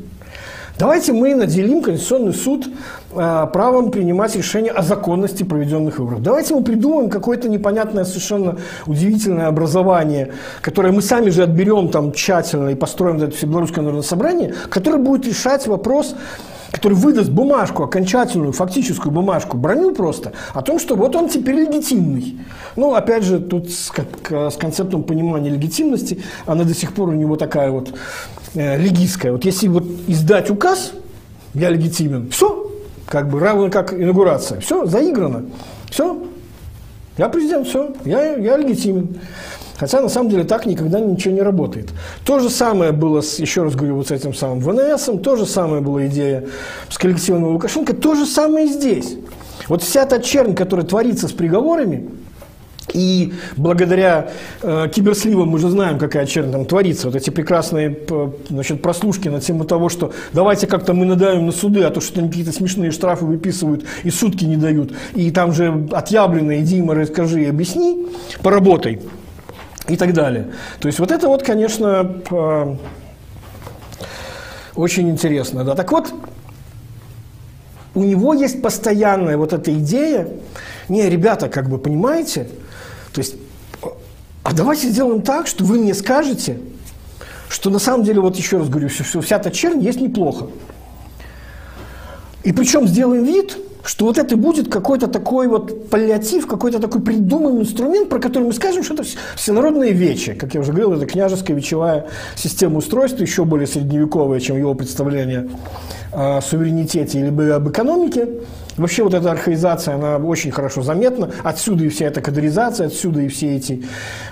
Давайте мы наделим Конституционный суд э, правом принимать решения о законности проведенных выборов. Давайте мы придумаем какое-то непонятное, совершенно удивительное образование, которое мы сами же отберем там тщательно и построим это Всебелорусское народное собрание, которое будет решать вопрос который выдаст бумажку, окончательную, фактическую бумажку, броню просто, о том, что вот он теперь легитимный. Ну, опять же, тут с, как, с концептом понимания легитимности, она до сих пор у него такая вот э, легистская. Вот если вот издать указ, я легитимен, все, как бы равно как инаугурация, все, заиграно, все, я президент, все, я, я легитимен. Хотя на самом деле так никогда ничего не работает. То же самое было, с, еще раз говорю, вот с этим самым ВНС, то же самое была идея с коллективным Лукашенко, то же самое и здесь. Вот вся та чернь, которая творится с приговорами, и благодаря э, киберсливам мы же знаем, какая чернь там творится. Вот эти прекрасные значит, прослушки на тему того, что давайте как-то мы надаем на суды, а то что они какие-то смешные штрафы выписывают и сутки не дают. И там же отъявлено, иди им расскажи и объясни, поработай и так далее. То есть вот это вот, конечно, очень интересно. Да. Так вот, у него есть постоянная вот эта идея, не, ребята, как бы понимаете, то есть, а давайте сделаем так, что вы мне скажете, что на самом деле, вот еще раз говорю, все, вся эта чернь есть неплохо. И причем сделаем вид, что вот это будет какой-то такой вот паллиатив, какой-то такой придуманный инструмент, про который мы скажем, что это всенародное вече. Как я уже говорил, это княжеская вечевая система устройства, еще более средневековая, чем его представление о суверенитете или об экономике. Вообще вот эта архаизация, она очень хорошо заметна. Отсюда и вся эта кадеризация, отсюда и все эти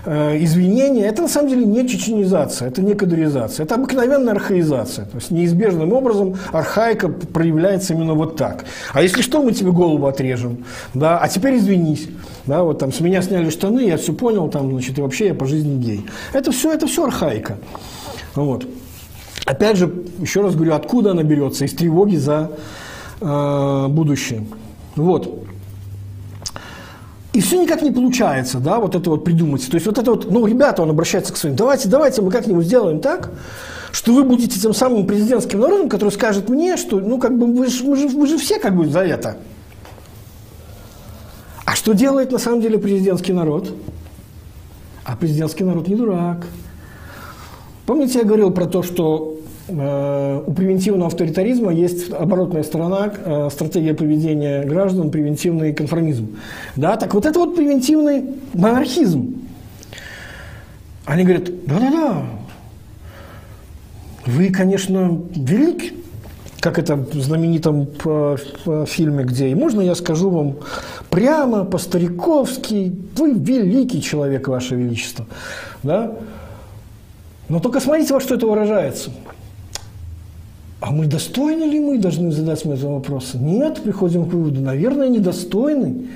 э, извинения. Это на самом деле не чеченизация, это не кадеризация. Это обыкновенная архаизация. То есть неизбежным образом архаика проявляется именно вот так. А если что, мы тебе голову отрежем. Да? А теперь извинись. Да, вот там с меня сняли штаны, я все понял, там, значит, и вообще я по жизни гей. Это все, это все архаика. Вот. Опять же, еще раз говорю, откуда она берется? Из тревоги за э, будущее. Вот. И все никак не получается, да, вот это вот придумать. То есть вот это вот, ну, ребята, он обращается к своим, давайте, давайте мы как-нибудь сделаем так, что вы будете тем самым президентским народом, который скажет мне, что, ну, как бы, вы же, мы, же, мы же все как бы за это. А что делает на самом деле президентский народ? А президентский народ не дурак. Помните, я говорил про то, что у превентивного авторитаризма есть оборотная сторона, э, стратегия поведения граждан, превентивный конформизм. Да, так вот это вот превентивный монархизм. Они говорят, да-да-да, вы, конечно, велик, как это в знаменитом фильме, где и можно я скажу вам прямо, по-стариковски, вы великий человек, Ваше Величество. Да? Но только смотрите, во что это выражается – а мы достойны ли мы, должны задать себе этот вопрос? Нет, приходим к выводу, наверное, недостойны.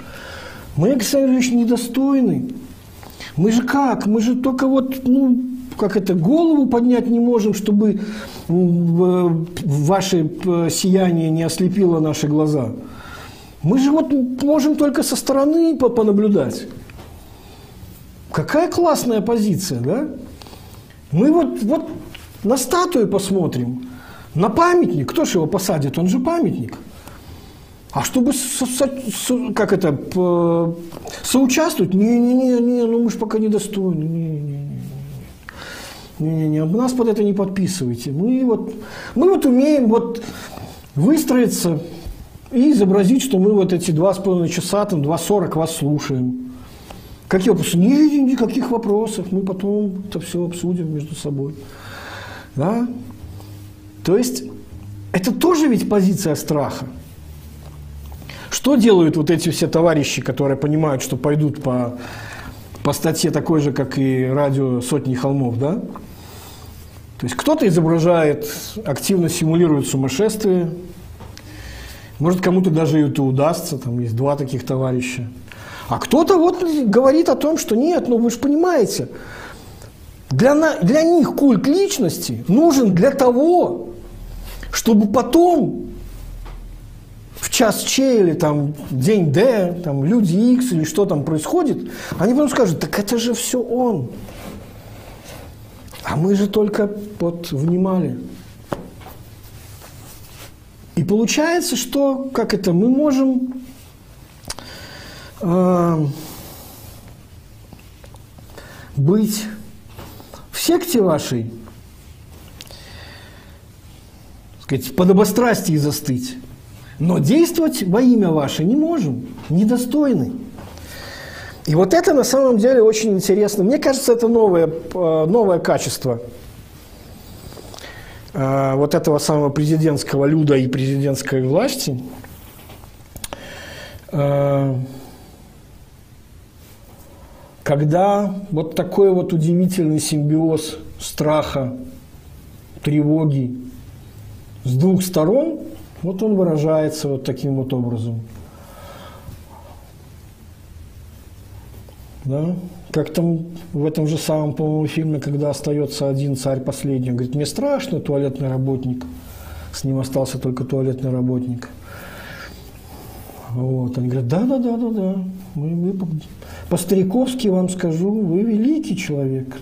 Мы, Александр Ильич, недостойны. Мы же как? Мы же только вот, ну, как это, голову поднять не можем, чтобы ваше сияние не ослепило наши глаза. Мы же вот можем только со стороны понаблюдать. Какая классная позиция, да? Мы вот, вот на статую посмотрим – на памятник. Кто же его посадит? Он же памятник. А чтобы, со, со, со, как это, по, соучаствовать? Не-не-не, не, ну мы же пока недостойны. Не-не-не. Не-не-не, нас под это не подписывайте. Мы вот, мы вот умеем вот выстроиться и изобразить, что мы вот эти два с половиной часа, там, два сорок вас слушаем. Какие вопросы? Нет, никаких вопросов, мы потом это все обсудим между собой. Да? То есть это тоже ведь позиция страха. Что делают вот эти все товарищи, которые понимают, что пойдут по, по статье такой же, как и радио «Сотни холмов», да? То есть кто-то изображает, активно симулирует сумасшествие, может, кому-то даже это удастся, там есть два таких товарища. А кто-то вот говорит о том, что нет, ну вы же понимаете, для, на, для них культ личности нужен для того, чтобы потом в час Ч или там день Д, там люди X или что там происходит, они потом скажут, так это же все он. А мы же только вот внимали. И получается, что, как это, мы можем э, быть в секте вашей, сказать, подобострастии застыть, но действовать во имя ваше не можем, недостойны. И вот это на самом деле очень интересно. Мне кажется, это новое, э, новое качество – Э, вот этого самого президентского люда и президентской власти, э, когда вот такой вот удивительный симбиоз страха, тревоги с двух сторон, вот он выражается вот таким вот образом. Да? Как там в этом же самом, по-моему, фильме, когда остается один царь последний, он говорит, мне страшно, туалетный работник. С ним остался только туалетный работник. Вот. Они говорят, да, да, да, да, да. Мы, мы по-стариковски вам скажу, вы великий человек,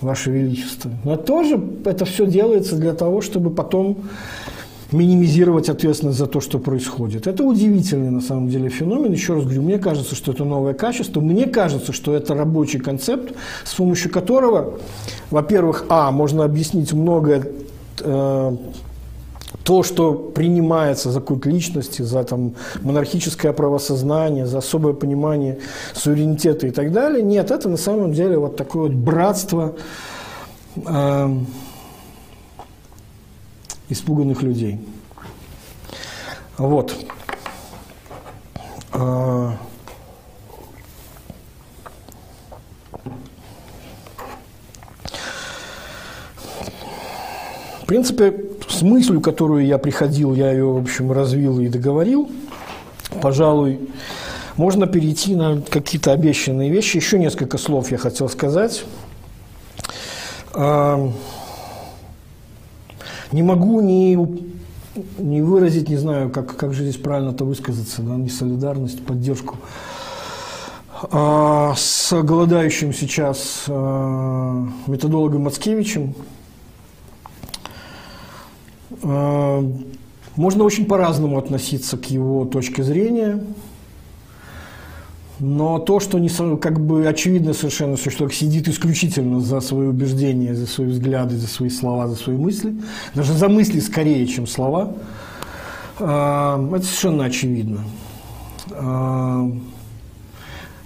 Ваше Величество. Но тоже это все делается для того, чтобы потом минимизировать ответственность за то, что происходит. Это удивительный на самом деле феномен. Еще раз говорю, мне кажется, что это новое качество. Мне кажется, что это рабочий концепт, с помощью которого, во-первых, а, можно объяснить многое э, то, что принимается за культ личности, за там, монархическое правосознание, за особое понимание суверенитета и так далее. Нет, это на самом деле вот такое вот братство э, испуганных людей. Вот. А, в принципе, с мыслью, которую я приходил, я ее, в общем, развил и договорил. Пожалуй, можно перейти на какие-то обещанные вещи. Еще несколько слов я хотел сказать. А, не могу не, не выразить, не знаю, как, как же здесь правильно-то высказаться, да, не солидарность, поддержку а, с голодающим сейчас а, методологом Мацкевичем. А, можно очень по-разному относиться к его точке зрения – но то, что не, как бы очевидно совершенно, что человек сидит исключительно за свои убеждения, за свои взгляды, за свои слова, за свои мысли, даже за мысли скорее, чем слова, а, это совершенно очевидно. А,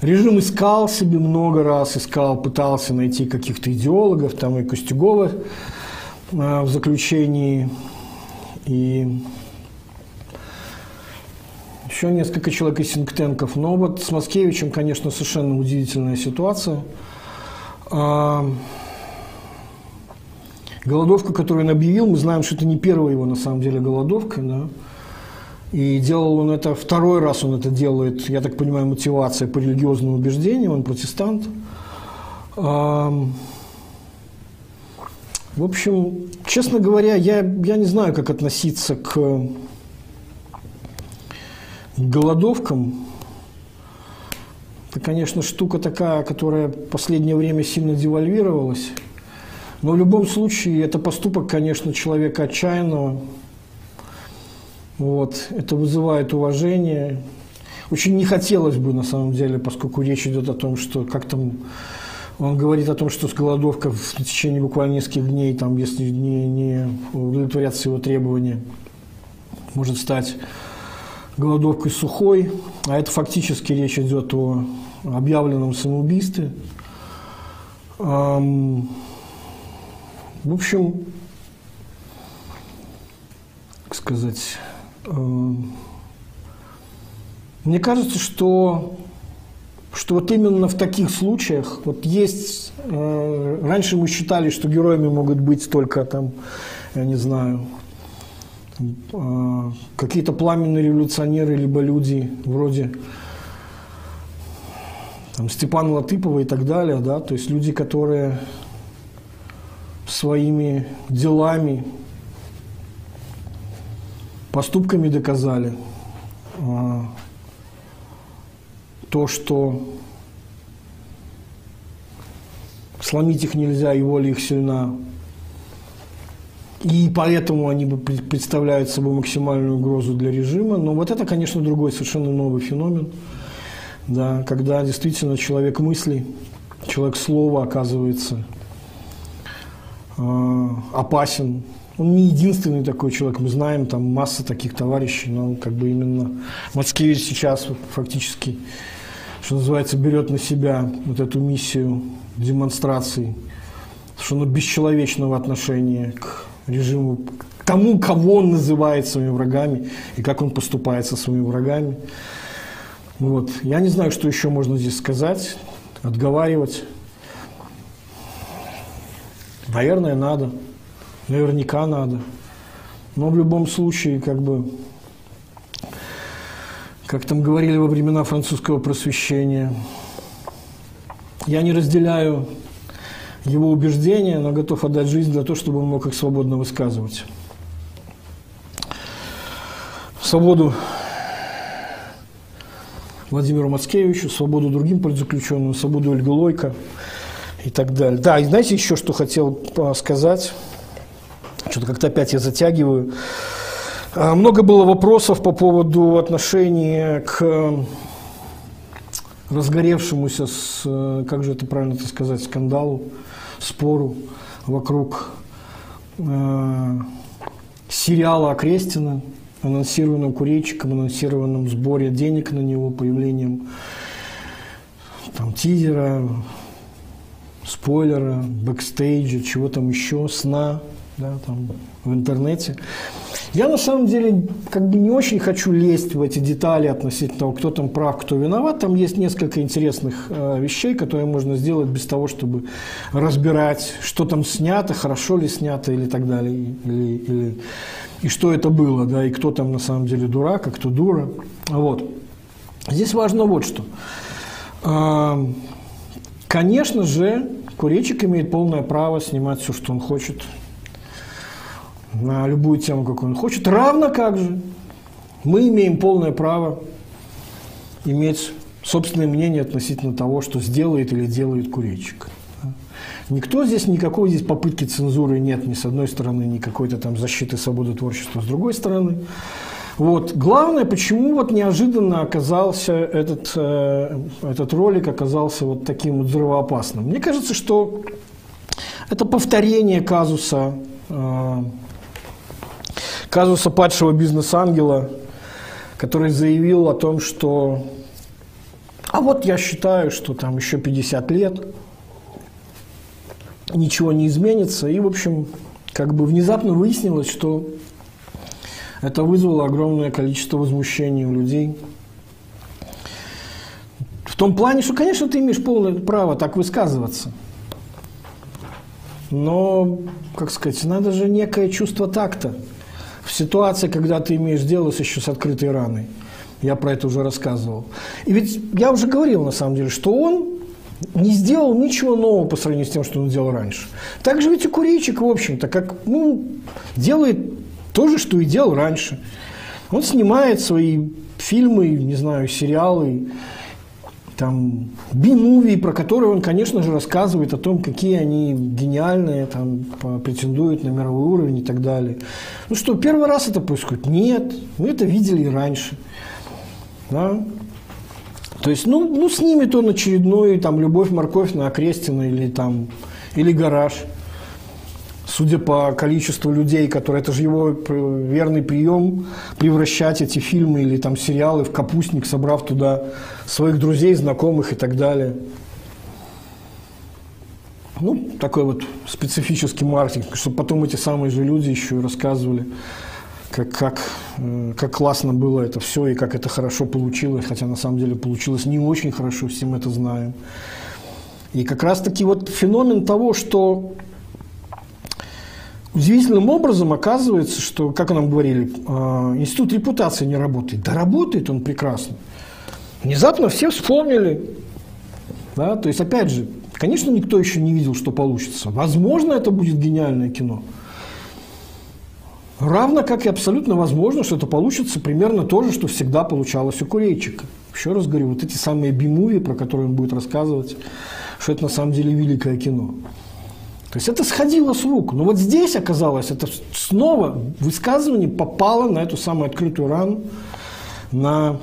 режим искал себе много раз, искал, пытался найти каких-то идеологов, там и Костюгова в заключении, и еще несколько человек из синктенков. Но вот с Маскевичем, конечно, совершенно удивительная ситуация. А, голодовка, которую он объявил, мы знаем, что это не первая его, на самом деле, голодовка. Да? И делал он это, второй раз он это делает, я так понимаю, мотивация по религиозному убеждению, он протестант. А, в общем, честно говоря, я, я не знаю, как относиться к голодовкам, это, конечно, штука такая, которая в последнее время сильно девальвировалась. Но в любом случае это поступок, конечно, человека отчаянного. Вот. Это вызывает уважение. Очень не хотелось бы, на самом деле, поскольку речь идет о том, что как там он говорит о том, что с голодовка в течение буквально нескольких дней, там, если не, не удовлетворятся его требования, может стать голодовкой сухой, а это фактически речь идет о объявленном самоубийстве. В общем, как сказать, мне кажется, что, что вот именно в таких случаях, вот есть, э, раньше мы считали, что героями могут быть только там, я не знаю, э, какие-то пламенные революционеры, либо люди вроде там, Степана Латыпова и так далее, да, то есть люди, которые своими делами, поступками доказали э, то, что сломить их нельзя, и воля их сильна. И поэтому они представляют собой максимальную угрозу для режима. Но вот это, конечно, другой совершенно новый феномен – да, когда действительно человек мысли, человек слова оказывается э, опасен. Он не единственный такой человек, мы знаем, там масса таких товарищей, но как бы именно Мацкевич сейчас фактически, что называется, берет на себя вот эту миссию демонстрации, что оно бесчеловечного отношения к режиму, к тому, кого он называет своими врагами и как он поступает со своими врагами. Вот. Я не знаю, что еще можно здесь сказать, отговаривать. Наверное, надо. Наверняка надо. Но в любом случае, как бы, как там говорили во времена французского просвещения, я не разделяю его убеждения, но готов отдать жизнь для того, чтобы он мог их свободно высказывать. Свободу Владимиру Мацкевичу, свободу другим политзаключенным, свободу Ольги Лойко и так далее. Да, и знаете еще, что хотел а, сказать? Что-то как-то опять я затягиваю. А, много было вопросов по поводу отношения к разгоревшемуся, с, как же это правильно это сказать, скандалу, спору вокруг э, сериала Окрестина, анонсированным курильщиком, анонсированном сборе денег на него, появлением там, тизера, спойлера, бэкстейджа, чего там еще, сна да, там, в интернете. Я на самом деле как бы не очень хочу лезть в эти детали относительно того, кто там прав, кто виноват. Там есть несколько интересных э, вещей, которые можно сделать без того, чтобы разбирать, что там снято, хорошо ли снято или так далее, или, или и что это было, да, и кто там на самом деле дурак, а кто дура. Вот. Здесь важно вот что. А, конечно же, курильщик имеет полное право снимать все, что он хочет, на любую тему, какую он хочет. Равно как же мы имеем полное право иметь собственное мнение относительно того, что сделает или делает курильщик. Никто здесь, никакой здесь попытки цензуры нет, ни с одной стороны, ни какой-то там защиты свободы творчества с другой стороны. Вот. Главное, почему вот неожиданно оказался этот, э, этот ролик оказался вот таким вот взрывоопасным. Мне кажется, что это повторение казуса, э, казуса падшего бизнес-ангела, который заявил о том, что а вот я считаю, что там еще 50 лет – ничего не изменится. И, в общем, как бы внезапно выяснилось, что это вызвало огромное количество возмущений у людей. В том плане, что, конечно, ты имеешь полное право так высказываться. Но, как сказать, надо же некое чувство такта. В ситуации, когда ты имеешь дело с еще с открытой раной. Я про это уже рассказывал. И ведь я уже говорил, на самом деле, что он не сделал ничего нового по сравнению с тем, что он делал раньше. Так же ведь и Курильчик, в общем-то, как, ну, делает то же, что и делал раньше. Он снимает свои фильмы, не знаю, сериалы, там, би-муви, про которые он, конечно же, рассказывает о том, какие они гениальные, там, претендуют на мировой уровень и так далее. Ну что, первый раз это происходит? Нет, мы это видели и раньше. Да? То есть, ну, ну снимет он очередную там «Любовь, морковь» на Окрестина или там, или «Гараж» судя по количеству людей, которые... Это же его верный прием превращать эти фильмы или там сериалы в капустник, собрав туда своих друзей, знакомых и так далее. Ну, такой вот специфический маркетинг, чтобы потом эти самые же люди еще и рассказывали, как, как, э, как классно было это все и как это хорошо получилось, хотя на самом деле получилось не очень хорошо, все мы это знаем. И как раз-таки вот феномен того, что удивительным образом оказывается, что, как нам говорили, э, институт репутации не работает. Да работает он прекрасно. Внезапно все вспомнили. Да? То есть, опять же, конечно, никто еще не видел, что получится. Возможно, это будет гениальное кино. Равно как и абсолютно возможно, что это получится примерно то же, что всегда получалось у Курейчика. Еще раз говорю, вот эти самые би-муви, про которые он будет рассказывать, что это на самом деле великое кино. То есть это сходило с рук. Но вот здесь оказалось, это снова высказывание попало на эту самую открытую рану, на,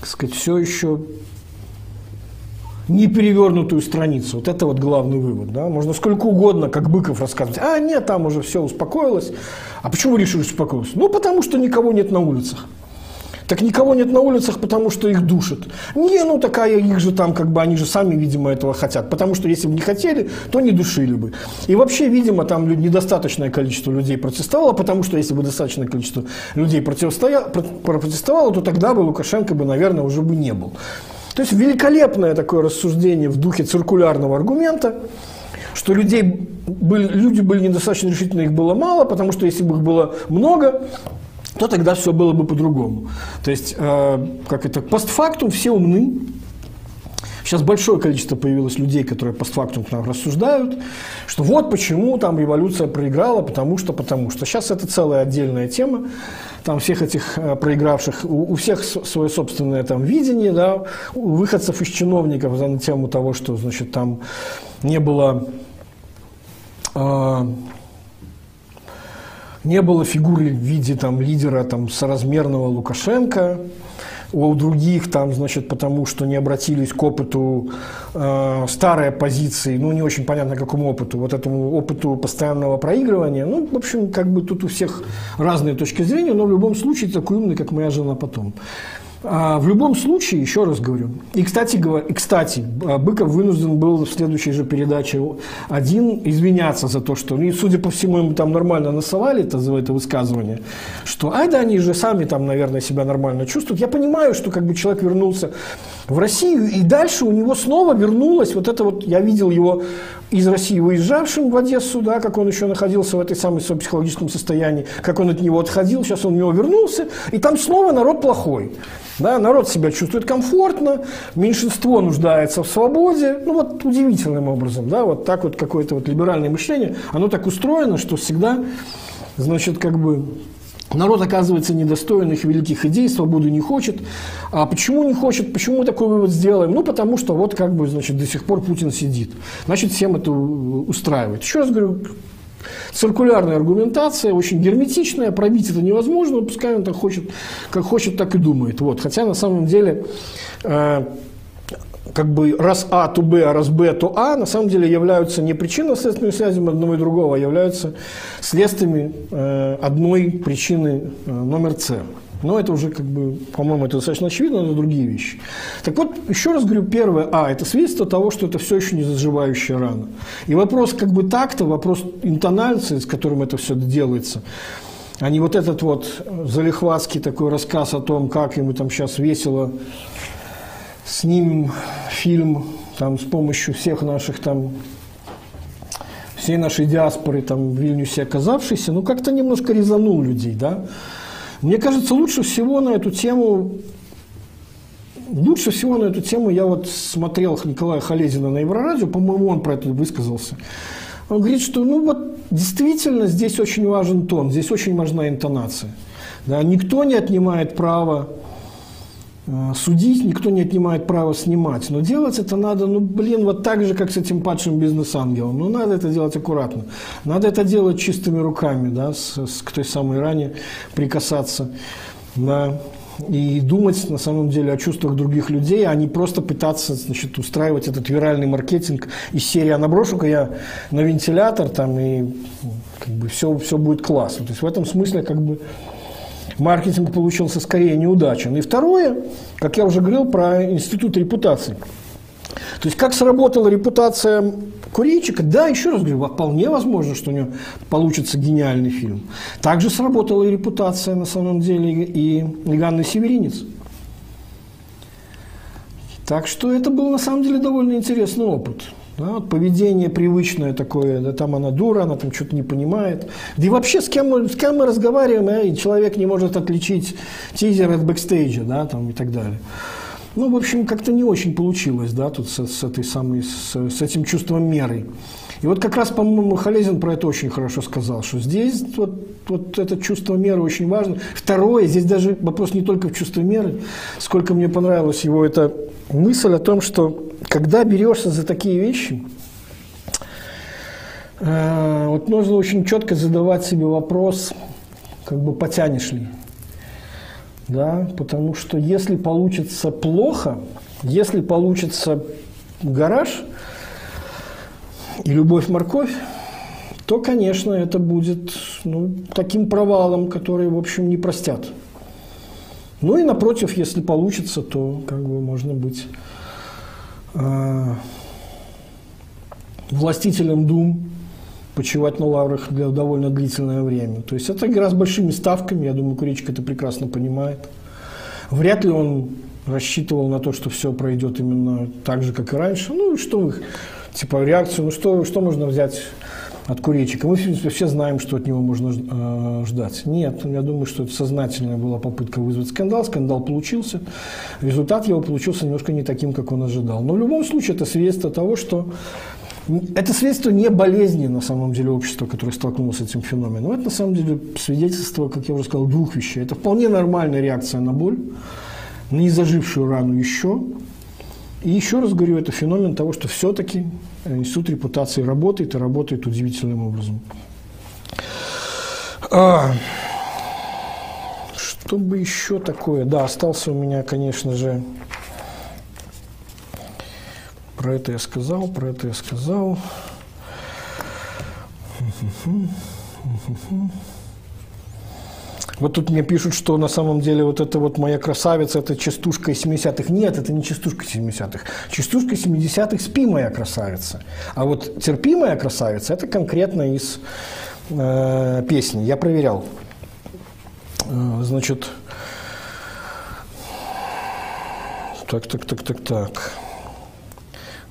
так сказать, все еще не перевернутую страницу. Вот это вот главный вывод. Да? Можно сколько угодно, как Быков рассказывать. А, нет, там уже все успокоилось. А почему вы решили, что успокоилось? Ну, потому что никого нет на улицах. Так никого нет на улицах, потому что их душат. Не, ну такая, их же там, как бы, они же сами, видимо, этого хотят. Потому что если бы не хотели, то не душили бы. И вообще, видимо, там недостаточное количество людей протестовало, потому что если бы достаточное количество людей протестовало, то тогда бы Лукашенко бы, наверное, уже бы не был. То есть великолепное такое рассуждение в духе циркулярного аргумента, что людей были, люди были недостаточно решительны, их было мало, потому что если бы их было много, то тогда все было бы по-другому. То есть, э, как это, постфактум все умны. Сейчас большое количество появилось людей, которые постфактум к нам рассуждают, что вот почему там революция проиграла, потому что, потому что. Сейчас это целая отдельная тема. Там всех этих э, проигравших, у, у всех свое собственное там видение, да, у выходцев из чиновников на тему того, что, значит, там не было э, не было фигуры в виде там, лидера там, соразмерного Лукашенко, у других там, значит, потому что не обратились к опыту э, старой оппозиции, ну, не очень понятно, какому опыту, вот этому опыту постоянного проигрывания. Ну, в общем, как бы тут у всех разные точки зрения, но в любом случае такой умный, как моя жена потом. А в любом случае, еще раз говорю, и кстати, и кстати, Быков вынужден был в следующей же передаче один извиняться за то, что, ну, и судя по всему, ему там нормально насовали это, за это высказывание, что, ай да, они же сами там, наверное, себя нормально чувствуют. Я понимаю, что как бы человек вернулся в Россию, и дальше у него снова вернулось вот это вот, я видел его из России уезжавшим в Одессу, да, как он еще находился в этой самой своем психологическом состоянии, как он от него отходил, сейчас он в него вернулся, и там снова народ плохой. Да, народ себя чувствует комфортно, меньшинство нуждается в свободе. Ну вот удивительным образом, да, вот так вот какое-то вот либеральное мышление, оно так устроено, что всегда, значит, как бы Народ оказывается недостоин их великих идей, свободы не хочет. А почему не хочет? Почему мы такой вывод сделаем? Ну, потому что вот как бы, значит, до сих пор Путин сидит. Значит, всем это устраивает. Еще раз говорю, циркулярная аргументация, очень герметичная, пробить это невозможно, пускай он так хочет, как хочет, так и думает. Вот. Хотя на самом деле э, как бы раз А, то Б, а раз Б, то А, на самом деле являются не причинно-следственными связями одного и другого, а являются следствиями э, одной причины э, номер С. Но это уже, как бы, по-моему, это достаточно очевидно, но это другие вещи. Так вот, еще раз говорю, первое, а, это свидетельство того, что это все еще не заживающая рана. И вопрос как бы такта, вопрос интонации, с которым это все делается, а не вот этот вот залихватский такой рассказ о том, как ему там сейчас весело снимем фильм там, с помощью всех наших там всей нашей диаспоры там в Вильнюсе оказавшейся, ну как-то немножко резанул людей, да. Мне кажется, лучше всего на эту тему Лучше всего на эту тему я вот смотрел Николая Халезина на Еврорадио, по-моему, он про это высказался. Он говорит, что ну вот действительно здесь очень важен тон, здесь очень важна интонация. Да, никто не отнимает права судить, никто не отнимает права снимать. Но делать это надо, ну, блин, вот так же, как с этим падшим бизнес-ангелом. Ну, надо это делать аккуратно. Надо это делать чистыми руками, да, с, с, к той самой ране прикасаться. Да. и думать на самом деле о чувствах других людей, а не просто пытаться значит, устраивать этот виральный маркетинг из серии «А наброшу-ка я на вентилятор, там, и как бы все, все будет классно». То есть в этом смысле как бы маркетинг получился скорее неудачен. И второе, как я уже говорил про институт репутации. То есть как сработала репутация Курейчика? Да, еще раз говорю, вполне возможно, что у него получится гениальный фильм. Также сработала и репутация, на самом деле, и Ганны Северинец. Так что это был, на самом деле, довольно интересный опыт. Да, вот поведение привычное такое, да, там она дура, она там что-то не понимает. Да и вообще с кем, с кем мы разговариваем, а, и человек не может отличить тизер от бэкстейджа, да, там и так далее. Ну, в общем, как-то не очень получилось, да, тут с, с этой самой, с, с этим чувством меры. И вот как раз, по-моему, Халезин про это очень хорошо сказал, что здесь вот, вот это чувство меры очень важно. Второе, здесь даже вопрос не только в чувстве меры, сколько мне понравилась его эта мысль о том, что когда берешься за такие вещи, э, вот нужно очень четко задавать себе вопрос, как бы потянешь ли. Да? Потому что если получится плохо, если получится гараж и любовь-морковь, то, конечно, это будет ну, таким провалом, который, в общем, не простят. Ну и напротив, если получится, то как бы можно быть э, властителем дум, почивать на лаврах для довольно длительное время. То есть это игра с большими ставками, я думаю, Куричка это прекрасно понимает. Вряд ли он рассчитывал на то, что все пройдет именно так же, как и раньше. Ну, что их, типа, реакцию, ну, что, что можно взять от Куречика? Мы, все знаем, что от него можно э, ждать. Нет, я думаю, что это сознательная была попытка вызвать скандал. Скандал получился. Результат его получился немножко не таким, как он ожидал. Но в любом случае это свидетельство того, что это свидетельство не болезни, на самом деле, общества, которое столкнулось с этим феноменом. Это, на самом деле, свидетельство, как я уже сказал, двух вещей. Это вполне нормальная реакция на боль, на незажившую рану еще. И еще раз говорю, это феномен того, что все-таки институт репутации работает и работает удивительным образом. А, что бы еще такое? Да, остался у меня, конечно же, про это я сказал, про это я сказал. Вот тут мне пишут, что на самом деле вот это вот моя красавица, это частушка из 70-х. Нет, это не частушка 70-х. Частушка 70-х «Спи, моя красавица». А вот «Терпимая красавица» – это конкретно из э, песни. Я проверял. Э, значит, так, так, так, так, так.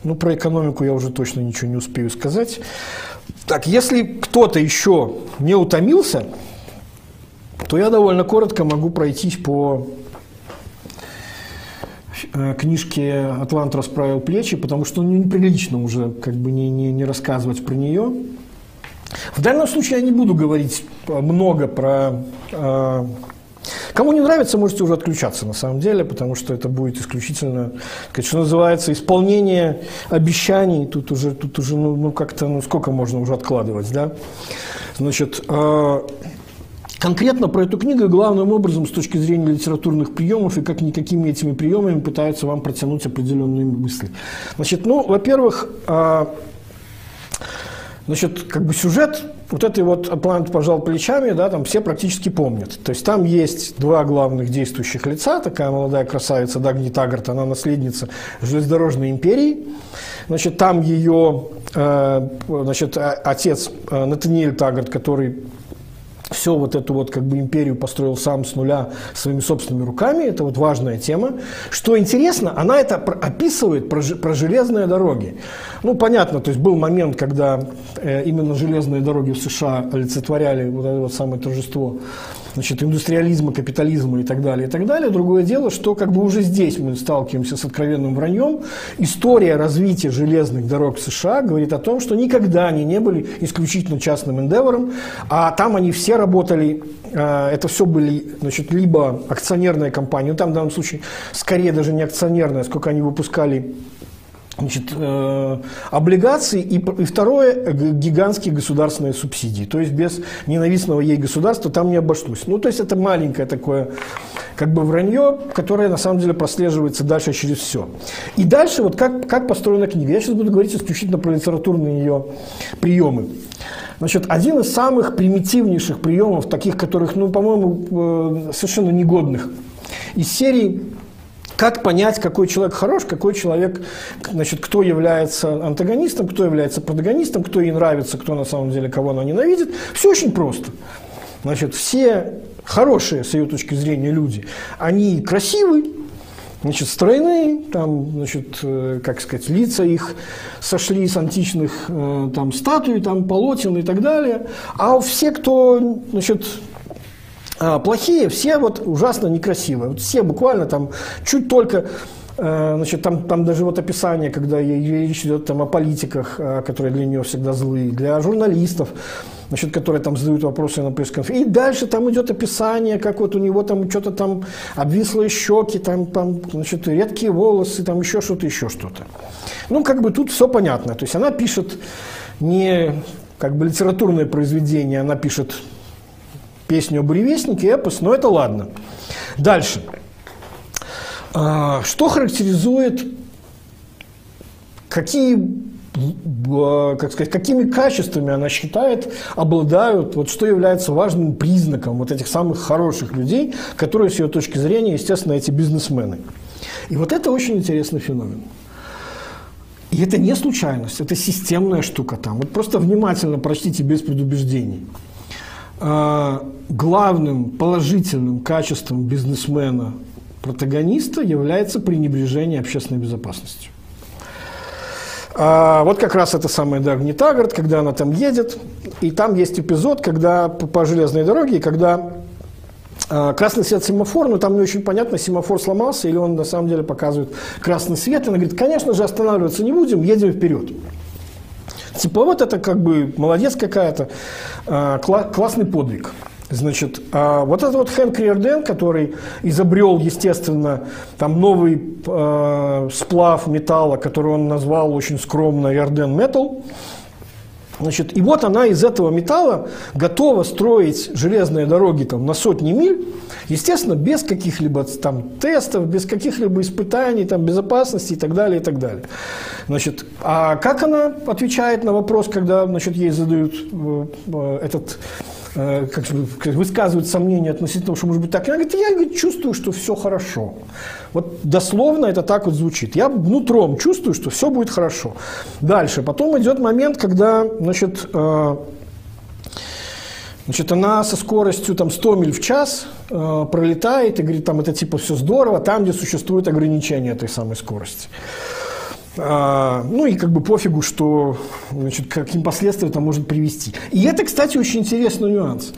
Ну, про экономику я уже точно ничего не успею сказать. Так, если кто-то еще не утомился, то я довольно коротко могу пройтись по э, книжке «Атлант расправил плечи», потому что ну, неприлично уже как бы не, не, не рассказывать про нее. В данном случае я не буду говорить много про э, Кому не нравится, можете уже отключаться на самом деле, потому что это будет исключительно, как что называется, исполнение обещаний. Тут уже, тут уже ну, ну как-то, ну сколько можно уже откладывать, да? Значит, э, Конкретно про эту книгу главным образом с точки зрения литературных приемов и как никакими этими приемами пытаются вам протянуть определенные мысли. Значит, ну, во-первых, э, значит, как бы сюжет вот этой вот «Атлант пожал плечами», да, там все практически помнят. То есть там есть два главных действующих лица, такая молодая красавица Дагни Таггарт, она наследница железнодорожной империи. Значит, там ее э, значит, отец э, Натаниэль Таггарт, который все вот эту вот как бы империю построил сам с нуля своими собственными руками. Это вот важная тема. Что интересно, она это описывает про, про железные дороги. Ну, понятно, то есть был момент, когда э, именно железные дороги в США олицетворяли вот это вот самое торжество значит, индустриализма, капитализма и так далее, и так далее. Другое дело, что как бы уже здесь мы сталкиваемся с откровенным враньем. История развития железных дорог в США говорит о том, что никогда они не были исключительно частным эндевором, а там они все работали, э, это все были, значит, либо акционерные компании, ну там в данном случае скорее даже не акционерные, сколько они выпускали Значит, э, облигации и, и второе гигантские государственные субсидии. То есть без ненавистного ей государства там не обошлось. Ну, то есть это маленькое такое как бы вранье, которое на самом деле прослеживается дальше через все. И дальше вот как, как построена книга. Я сейчас буду говорить исключительно про литературные ее приемы. Значит, один из самых примитивнейших приемов, таких, которых, ну, по-моему, э, совершенно негодных, из серии как понять, какой человек хорош, какой человек, значит, кто является антагонистом, кто является протагонистом, кто ей нравится, кто на самом деле кого она ненавидит. Все очень просто. Значит, все хорошие, с ее точки зрения, люди, они красивые, значит, стройные, там, значит, э, как сказать, лица их сошли с античных э, там, статуй, там, полотен и так далее. А все, кто, значит, а, плохие, все вот ужасно некрасивые. Вот все буквально там чуть только э, Значит, там, там даже вот описание, когда речь идет там, о политиках, э, которые для нее всегда злые, для журналистов, значит, которые там задают вопросы на пресс-конференции. И дальше там идет описание, как вот у него там что-то там обвислые щеки, там, там значит, редкие волосы, там еще что-то, еще что-то. Ну, как бы тут все понятно. То есть она пишет не как бы литературное произведение, она пишет песню о буревестнике, эпос, но это ладно. Дальше. А, что характеризует, какие как сказать, какими качествами она считает обладают, вот что является важным признаком вот этих самых хороших людей, которые с ее точки зрения, естественно, эти бизнесмены. И вот это очень интересный феномен. И это не случайность, это системная штука там. Вот просто внимательно прочтите без предубеждений. А, главным положительным качеством бизнесмена протагониста является пренебрежение общественной безопасностью. А вот как раз это самая Дагни Тагард, когда она там едет, и там есть эпизод, когда по железной дороге, когда а, красный свет семафор, но там не очень понятно, семафор сломался или он на самом деле показывает красный свет. Она говорит, конечно же, останавливаться не будем, едем вперед. Типа вот это как бы молодец какая-то, э, классный подвиг. Значит, а вот этот вот Хэнк Риорден, который изобрел, естественно, там новый э, сплав металла, который он назвал очень скромно Риорден Метал, Значит, и вот она из этого металла готова строить железные дороги там, на сотни миль, естественно, без каких-либо там, тестов, без каких-либо испытаний, там, безопасности и так далее, и так далее. Значит, а как она отвечает на вопрос, когда значит, ей задают э, э этот как, высказывают сомнения относительно того, что может быть так. Она говорит, я говорит, чувствую, что все хорошо. Вот дословно это так вот звучит. Я внутром чувствую, что все будет хорошо. Дальше. Потом идет момент, когда, значит, э, Значит, она со скоростью там, 100 миль в час э, пролетает и говорит, там это типа все здорово, там, где существует ограничение этой самой скорости. А, ну и как бы пофигу, что, значит, каким последствиям это может привести. И это, кстати, очень интересный нюанс.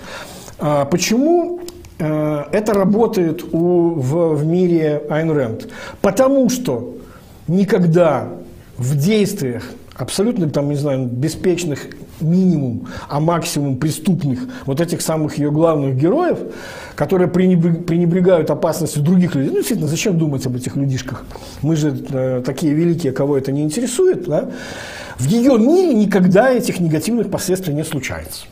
А, почему э, это работает у, в, в мире Айн Рэнд? Потому что никогда в действиях абсолютно, там, не знаю, беспечных минимум, а максимум преступных вот этих самых ее главных героев, которые пренебрегают опасностью других людей. Ну, действительно, зачем думать об этих людишках? Мы же э, такие великие, кого это не интересует. Да? В ее мире никогда этих негативных последствий не случается.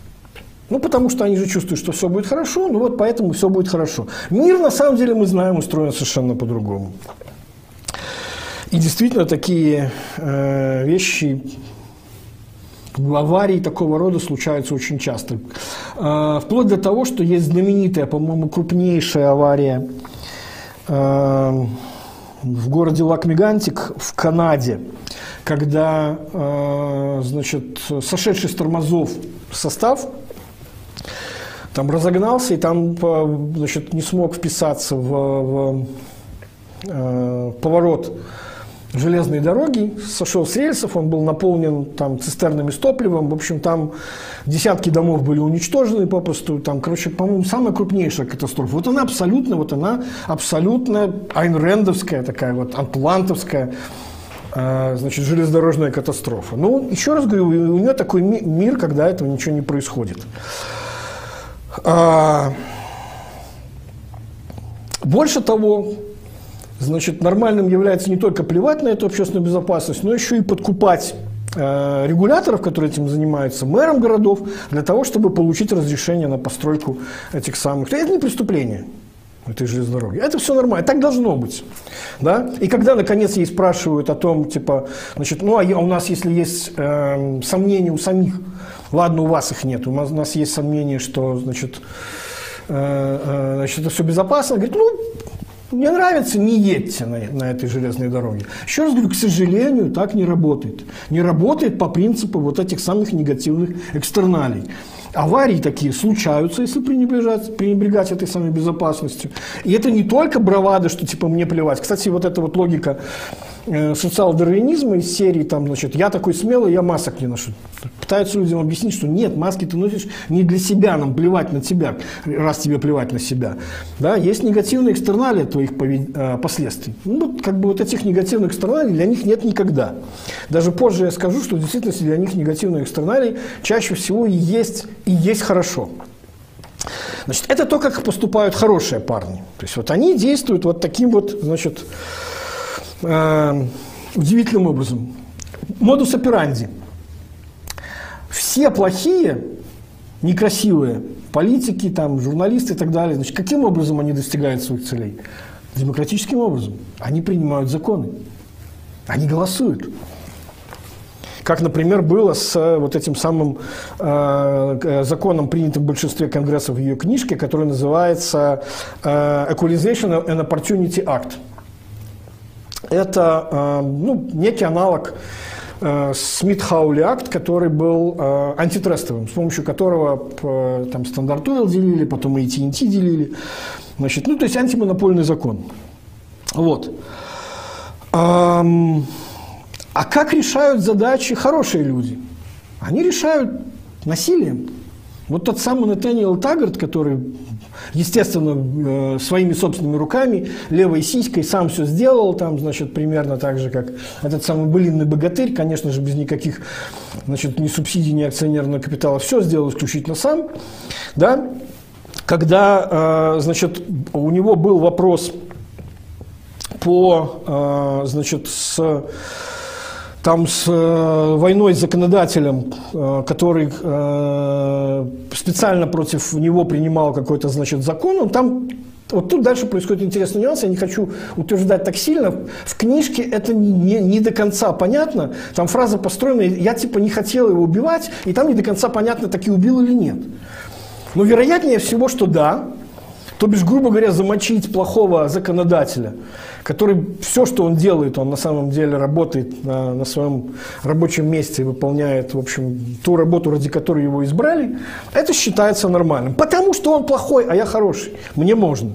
Ну, потому что они же чувствуют, что все будет хорошо, ну вот поэтому все будет хорошо. Мир, на самом деле, мы знаем, устроен совершенно по-другому. И действительно, такие э, вещи аварии такого рода случаются очень часто. Э, вплоть до того, что есть знаменитая, по-моему, крупнейшая авария э, в городе Лакмигантик в Канаде, когда, э, значит, сошедший с тормозов состав там разогнался и там, значит, не смог вписаться в, в поворот железной дороги, сошел с рельсов, он был наполнен там цистернами с топливом, в общем, там десятки домов были уничтожены попросту, там, короче, по-моему, самая крупнейшая катастрофа. Вот она абсолютно, вот она абсолютно айнрендовская такая вот, атлантовская, э, значит, железнодорожная катастрофа. Ну, еще раз говорю, у нее такой ми- мир, когда этого ничего не происходит. А, больше того, значит, нормальным является не только плевать на эту общественную безопасность, но еще и подкупать э, регуляторов, которые этим занимаются, мэром городов, для того, чтобы получить разрешение на постройку этих самых. Это не преступление этой железной дороги. Это все нормально, так должно быть. Да? И когда, наконец, ей спрашивают о том, типа, значит, ну, а у нас, если есть э, сомнения у самих, ладно, у вас их нет, у нас, у нас есть сомнения, что, значит, э, э, значит, это все безопасно, говорит, ну, мне нравится, не едьте на, на этой железной дороге. Еще раз говорю, к сожалению, так не работает. Не работает по принципу вот этих самых негативных экстерналей. Аварии такие случаются, если пренебрегать, пренебрегать этой самой безопасностью. И это не только бравада, что типа мне плевать. Кстати, вот эта вот логика социал-дарвинизма из серии, там, значит, я такой смелый, я масок не ношу. Пытаются людям объяснить, что нет, маски ты носишь не для себя, нам плевать на тебя, раз тебе плевать на себя. Да, есть негативные экстерналии твоих повед... э, последствий. Ну, как бы вот этих негативных экстерналий для них нет никогда. Даже позже я скажу, что в действительности для них негативные экстерналии чаще всего и есть, и есть хорошо. Значит, это то, как поступают хорошие парни. То есть вот они действуют вот таким вот, значит, э, удивительным образом. Модус операнди. Все плохие, некрасивые политики, там, журналисты и так далее, значит, каким образом они достигают своих целей? Демократическим образом. Они принимают законы. Они голосуют. Как, например, было с э, вот этим самым э, законом, принятым в большинстве конгрессов в ее книжке, который называется э, Equalization and Opportunity Act. Это э, ну, некий аналог э, Смит-Хаули акт, который был э, антитрестовым, с помощью которого там стандарт Oil делили, потом AT&T делили. Значит, ну, то есть антимонопольный закон. Вот. А как решают задачи хорошие люди? Они решают насилием. Вот тот самый Натаниэл Таггарт, который, естественно, э, своими собственными руками, левой сиськой сам все сделал, там, значит, примерно так же, как этот самый былинный богатырь, конечно же, без никаких, значит, ни субсидий, ни акционерного капитала, все сделал исключительно сам, да, когда, э, значит, у него был вопрос по, э, значит, с там с э, войной с законодателем, э, который э, специально против него принимал какой-то, значит, закон, он там вот тут дальше происходит интересный нюанс, я не хочу утверждать так сильно. В книжке это не, не до конца понятно. Там фраза построена, я типа не хотел его убивать, и там не до конца понятно, таки убил или нет. Но вероятнее всего, что да. То бишь, грубо говоря, замочить плохого законодателя – который все, что он делает, он на самом деле работает на, на своем рабочем месте, выполняет, в общем, ту работу, ради которой его избрали, это считается нормальным. Потому что он плохой, а я хороший. Мне можно.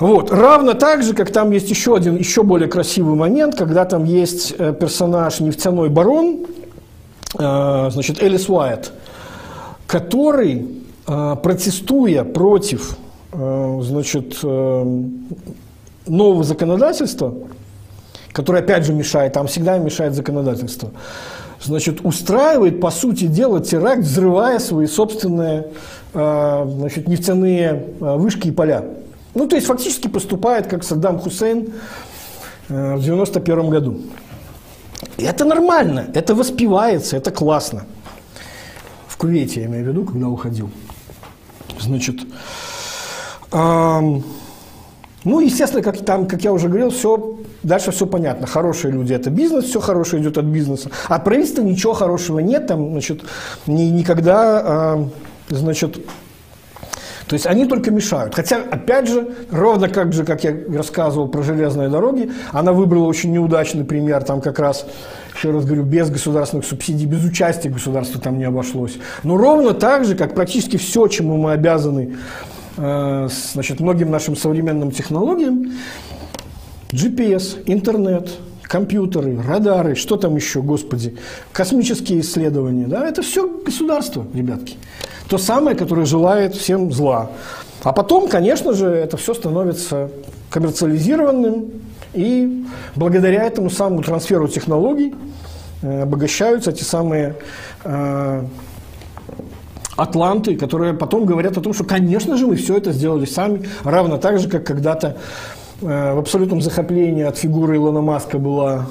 Вот. Равно так же, как там есть еще один, еще более красивый момент, когда там есть э, персонаж нефтяной барон, э, значит, Элис Уайт, который, протестуя против значит, нового законодательства, которое опять же мешает, там всегда мешает законодательство, значит, устраивает, по сути дела, теракт, взрывая свои собственные э, значит, нефтяные э, вышки и поля. Ну, то есть фактически поступает, как Саддам Хусейн э, в 91 году. И это нормально, это воспевается, это классно. В Кувейте, я имею в виду, когда уходил. Значит, ну, естественно, как, там, как я уже говорил, все, дальше все понятно. Хорошие люди – это бизнес, все хорошее идет от бизнеса. А правительства ничего хорошего нет, там, значит, ни, никогда, значит, то есть они только мешают. Хотя, опять же, ровно как же, как я рассказывал про железные дороги, она выбрала очень неудачный пример, там как раз, еще раз говорю, без государственных субсидий, без участия государства там не обошлось. Но ровно так же, как практически все, чему мы обязаны Э, значит, многим нашим современным технологиям, GPS, интернет, компьютеры, радары, что там еще, господи, космические исследования, да, это все государство, ребятки. То самое, которое желает всем зла. А потом, конечно же, это все становится коммерциализированным, и благодаря этому самому трансферу технологий э, обогащаются эти самые э, атланты, которые потом говорят о том, что, конечно же, мы все это сделали сами, равно так же, как когда-то в абсолютном захоплении от фигуры Илона Маска была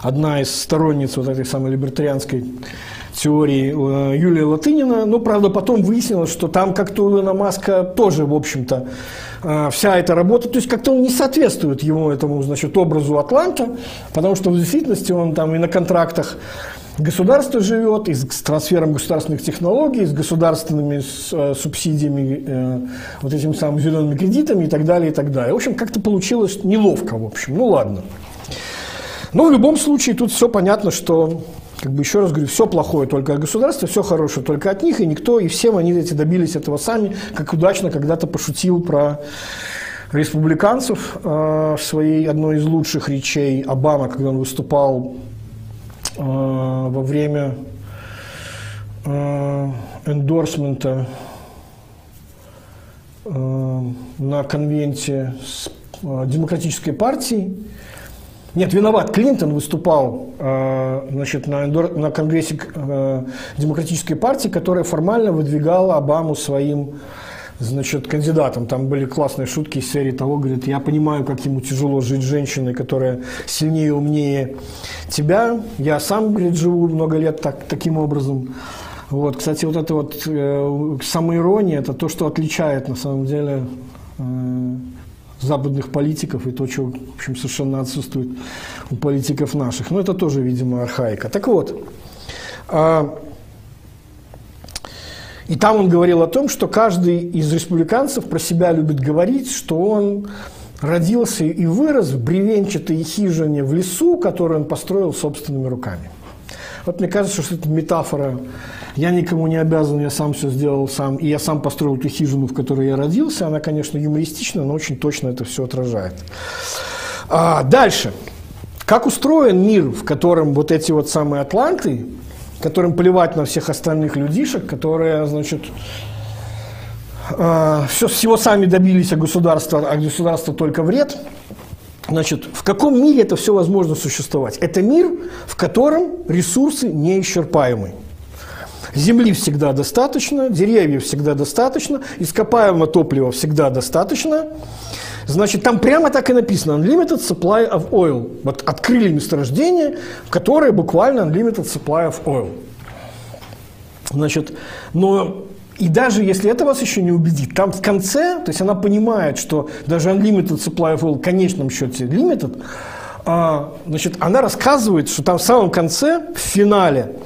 одна из сторонниц вот этой самой либертарианской теории э, Юлия Латынина. Но, правда, потом выяснилось, что там как-то у Илона Маска тоже, в общем-то, э, вся эта работа, то есть как-то он не соответствует ему этому, значит, образу Атланта, потому что в действительности он там и на контрактах государства живет, и с трансфером государственных технологий, с государственными э, субсидиями, вот этими самыми зелеными кредитами и так далее, и так далее. В общем, как-то получилось неловко, в общем. Ну, ладно. Но в любом случае тут все понятно, что как бы еще раз говорю, все плохое только от государства, все хорошее только от них, и никто, и всем они эти добились этого сами, как удачно когда-то пошутил про республиканцев э, в своей одной из лучших речей Обама, когда он выступал э, во время э, эндорсмента э, на конвенте с э, демократической партией, нет, виноват. Клинтон выступал э, значит, на, на Конгрессе э, Демократической партии, которая формально выдвигала Обаму своим значит, кандидатом. Там были классные шутки из серии того, говорит, я понимаю, как ему тяжело жить с женщиной, которая сильнее и умнее тебя. Я сам, говорит, живу много лет так, таким образом. Вот, кстати, вот это вот э, самоирония, это то, что отличает на самом деле э, западных политиков и то, что, в общем, совершенно отсутствует у политиков наших. Но это тоже, видимо, архаика. Так вот, а, и там он говорил о том, что каждый из республиканцев про себя любит говорить, что он родился и вырос в бревенчатой хижине в лесу, которую он построил собственными руками. Вот мне кажется, что это метафора «я никому не обязан, я сам все сделал сам, и я сам построил эту хижину, в которой я родился». Она, конечно, юмористична, но очень точно это все отражает. А, дальше. Как устроен мир, в котором вот эти вот самые атланты, которым плевать на всех остальных людишек, которые, значит, э, все, всего сами добились, а государство, а государство только вред – Значит, в каком мире это все возможно существовать? Это мир, в котором ресурсы неисчерпаемы. Земли всегда достаточно, деревьев всегда достаточно, ископаемого топлива всегда достаточно. Значит, там прямо так и написано Unlimited Supply of Oil. Вот открыли месторождение, в которое буквально Unlimited Supply of Oil. Значит, но и даже если это вас еще не убедит, там в конце, то есть она понимает, что даже unlimited supply of oil в конечном счете limited, а, значит, она рассказывает, что там в самом конце, в финале,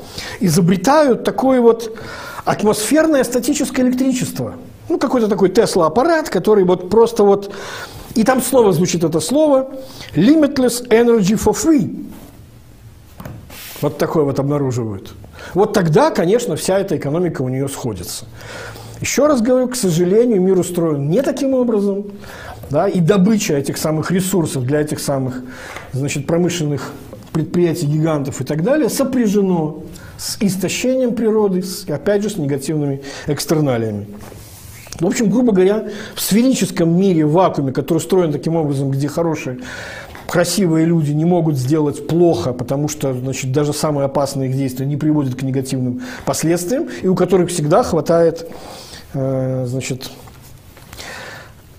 изобретают такое вот атмосферное статическое электричество. Ну, какой-то такой Тесла-аппарат, который вот просто вот... И там снова звучит это слово «limitless energy for free». Вот такое вот обнаруживают. Вот тогда, конечно, вся эта экономика у нее сходится. Еще раз говорю, к сожалению, мир устроен не таким образом. Да, и добыча этих самых ресурсов для этих самых значит, промышленных предприятий, гигантов и так далее сопряжено с истощением природы, с, опять же, с негативными экстерналиями. В общем, грубо говоря, в сферическом мире, в вакууме, который устроен таким образом, где хорошие красивые люди не могут сделать плохо, потому что значит, даже самые опасные их действия не приводят к негативным последствиям, и у которых всегда хватает э, значит,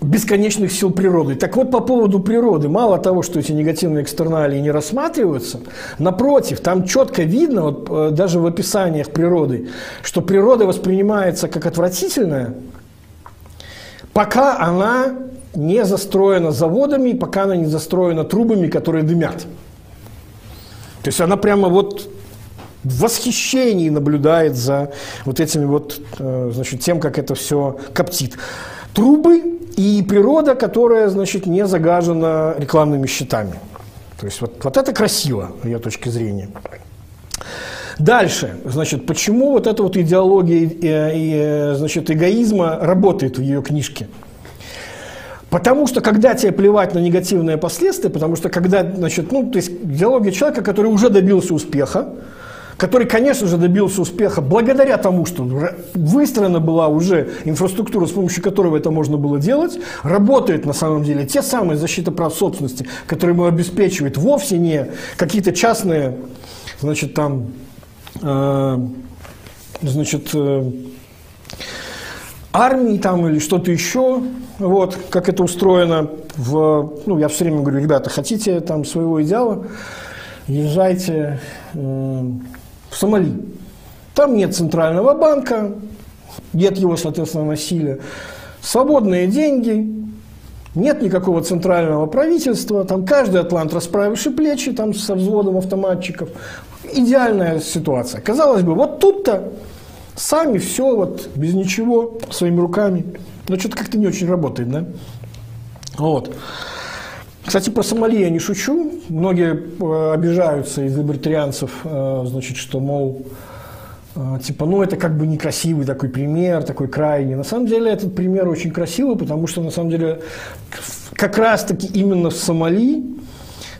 бесконечных сил природы. Так вот, по поводу природы, мало того, что эти негативные экстерналии не рассматриваются, напротив, там четко видно, вот, э, даже в описаниях природы, что природа воспринимается как отвратительная, пока она не застроена заводами, пока она не застроена трубами, которые дымят. То есть она прямо вот в восхищении наблюдает за вот этими вот, э, значит, тем, как это все коптит. Трубы и природа, которая, значит, не загажена рекламными щитами. То есть вот, вот это красиво, с ее точки зрения. Дальше, значит, почему вот эта вот идеология и, и, значит, эгоизма работает в ее книжке? Потому что когда тебе плевать на негативные последствия, потому что когда, значит, ну, то есть идеология человека, который уже добился успеха, который, конечно же, добился успеха благодаря тому, что выстроена была уже инфраструктура, с помощью которой это можно было делать, работает на самом деле те самые защиты прав собственности, которые ему обеспечивает вовсе не какие-то частные, значит, там, э, значит, э, армии там или что-то еще, вот, как это устроено в, ну, я все время говорю, ребята, хотите там своего идеала, езжайте э, в Сомали. Там нет центрального банка, нет его, соответственно, насилия. Свободные деньги, нет никакого центрального правительства, там каждый атлант расправивший плечи там со взводом автоматчиков. Идеальная ситуация. Казалось бы, вот тут-то сами все, вот, без ничего, своими руками. Но что-то как-то не очень работает, да? Вот. Кстати, про Сомали я не шучу. Многие э, обижаются из либертарианцев, э, значит, что, мол, э, типа, ну, это как бы некрасивый такой пример, такой крайний. На самом деле этот пример очень красивый, потому что, на самом деле, как раз-таки именно в Сомали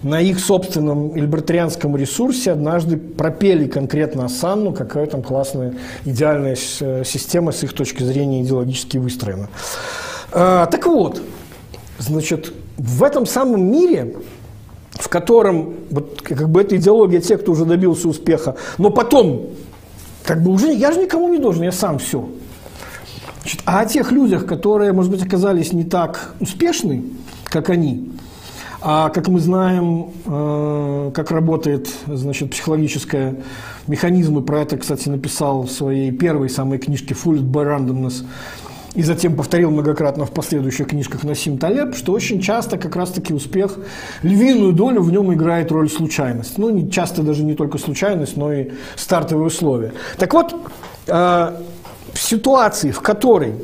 на их собственном либертарианском ресурсе однажды пропели конкретно Асанну, какая там классная, идеальная система с их точки зрения идеологически выстроена. А, так вот, значит, в этом самом мире, в котором вот, как бы эта идеология тех, кто уже добился успеха, но потом, как бы уже я же никому не должен, я сам все. Значит, а о тех людях, которые, может быть, оказались не так успешны, как они, а как мы знаем, э, как работает значит, психологическое механизмы, про это, кстати, написал в своей первой самой книжке «Fooled by Randomness», и затем повторил многократно в последующих книжках Насим Талеб, что очень часто как раз-таки успех, львиную долю в нем играет роль случайность. Ну, не, часто даже не только случайность, но и стартовые условия. Так вот, э, в ситуации, в которой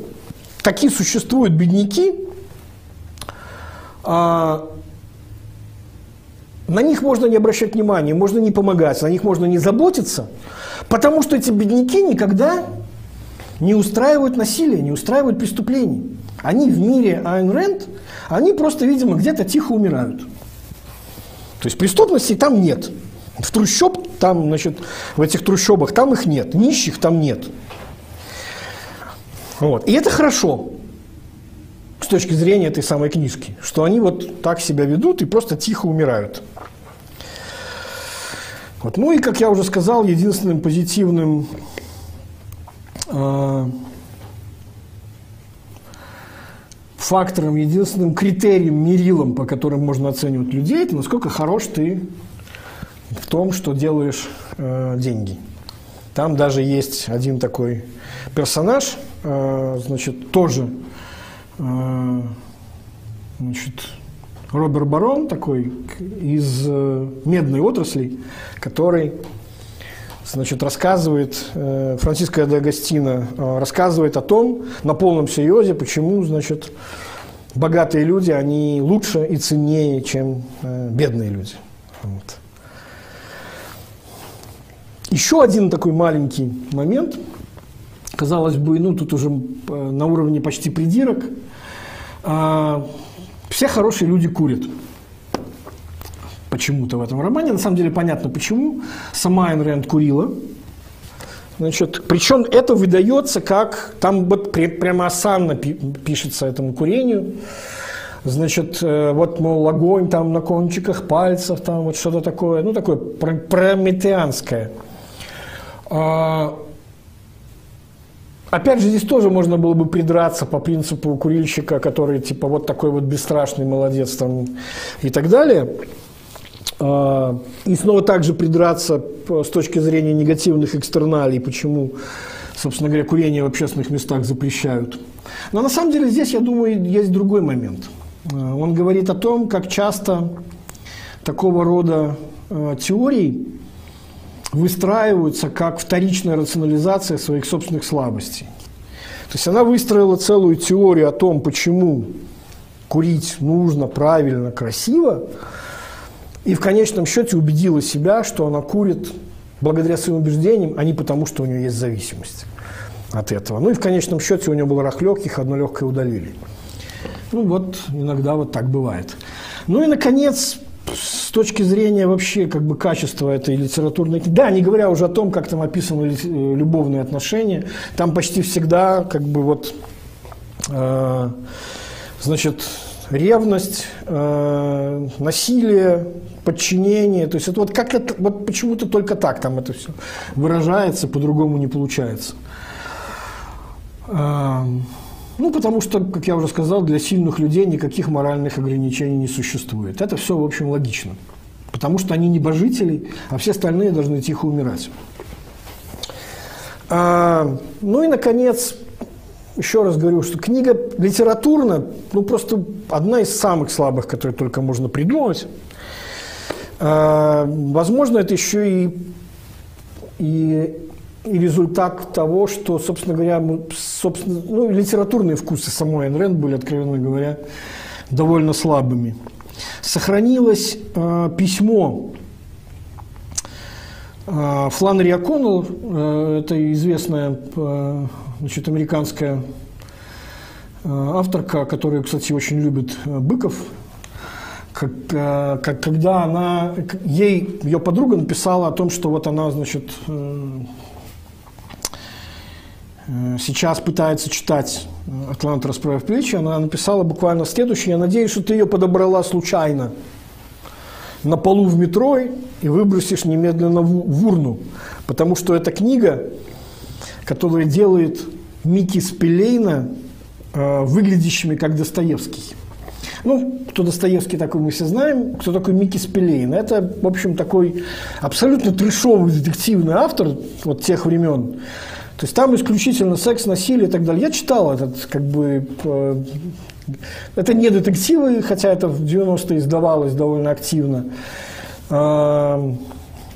такие существуют бедняки, э, на них можно не обращать внимания, можно не помогать, на них можно не заботиться, потому что эти бедняки никогда не устраивают насилие, не устраивают преступлений. Они в мире Айн Рэнд, они просто, видимо, где-то тихо умирают. То есть преступности там нет. В трущоб, там, значит, в этих трущобах, там их нет. Нищих там нет. Вот. И это хорошо с точки зрения этой самой книжки, что они вот так себя ведут и просто тихо умирают. Вот. Ну и, как я уже сказал, единственным позитивным фактором, единственным критерием, мерилом, по которым можно оценивать людей, это насколько хорош ты в том, что делаешь э, деньги. Там даже есть один такой персонаж, э, значит, тоже э, значит, Роберт Барон такой из э, медной отрасли, который значит, рассказывает, э, Франциско де Агастино э, рассказывает о том, на полном серьезе, почему, значит, богатые люди, они лучше и ценнее, чем э, бедные люди. Вот. Еще один такой маленький момент, казалось бы, ну, тут уже на уровне почти придирок, а, все хорошие люди курят почему-то в этом романе. На самом деле понятно почему. Сама Айн Рэнд курила. Значит, причем это выдается как, там вот прямо осанно пишется этому курению. Значит, э, вот, мол, огонь там на кончиках пальцев, там вот что-то такое, ну, такое прометеанское. А, опять же, здесь тоже можно было бы придраться по принципу курильщика, который, типа, вот такой вот бесстрашный молодец там и так далее. А, и снова также придраться с точки зрения негативных экстерналей, почему, собственно говоря, курение в общественных местах запрещают. Но на самом деле здесь, я думаю, есть другой момент. А, он говорит о том, как часто такого рода а, теории выстраиваются как вторичная рационализация своих собственных слабостей. То есть она выстроила целую теорию о том, почему курить нужно правильно, красиво, и в конечном счете убедила себя, что она курит благодаря своим убеждениям, а не потому, что у нее есть зависимость от этого. Ну и в конечном счете у нее был рак легких, одно легкое удалили. Ну вот, иногда вот так бывает. Ну и, наконец, с точки зрения вообще как бы качества этой литературной книги, да, не говоря уже о том, как там описаны э, любовные отношения, там почти всегда как бы вот, э, значит, ревность, э, насилие, подчинение. То есть это вот как это, вот почему-то только так там это все выражается, по-другому не получается. Ну, потому что, как я уже сказал, для сильных людей никаких моральных ограничений не существует. Это все, в общем, логично. Потому что они небожители, а все остальные должны тихо умирать. Ну и, наконец, еще раз говорю, что книга литературно, ну, просто одна из самых слабых, которые только можно придумать. А, возможно, это еще и, и и результат того, что, собственно говоря, собственно, ну, литературные вкусы самой Айн Рэнд были, откровенно говоря, довольно слабыми. Сохранилось э, письмо э, Фланнери О'Коннелл, э, это известная э, значит, американская авторка, которая, кстати, очень любит быков, как, э, как, когда она, ей ее подруга написала о том, что вот она, значит, э, сейчас пытается читать э, «Атлант, расправив плечи», она написала буквально следующее. Я надеюсь, что ты ее подобрала случайно на полу в метро и выбросишь немедленно в урну. Потому что это книга, которая делает Микки Спилейна выглядящими как Достоевский. Ну, кто Достоевский такой, мы все знаем. Кто такой Микки Спилейн? Это, в общем, такой абсолютно трешовый детективный автор вот тех времен, то есть там исключительно секс, насилие и так далее. Я читал этот, как бы, э, это не детективы, хотя это в 90-е издавалось довольно активно.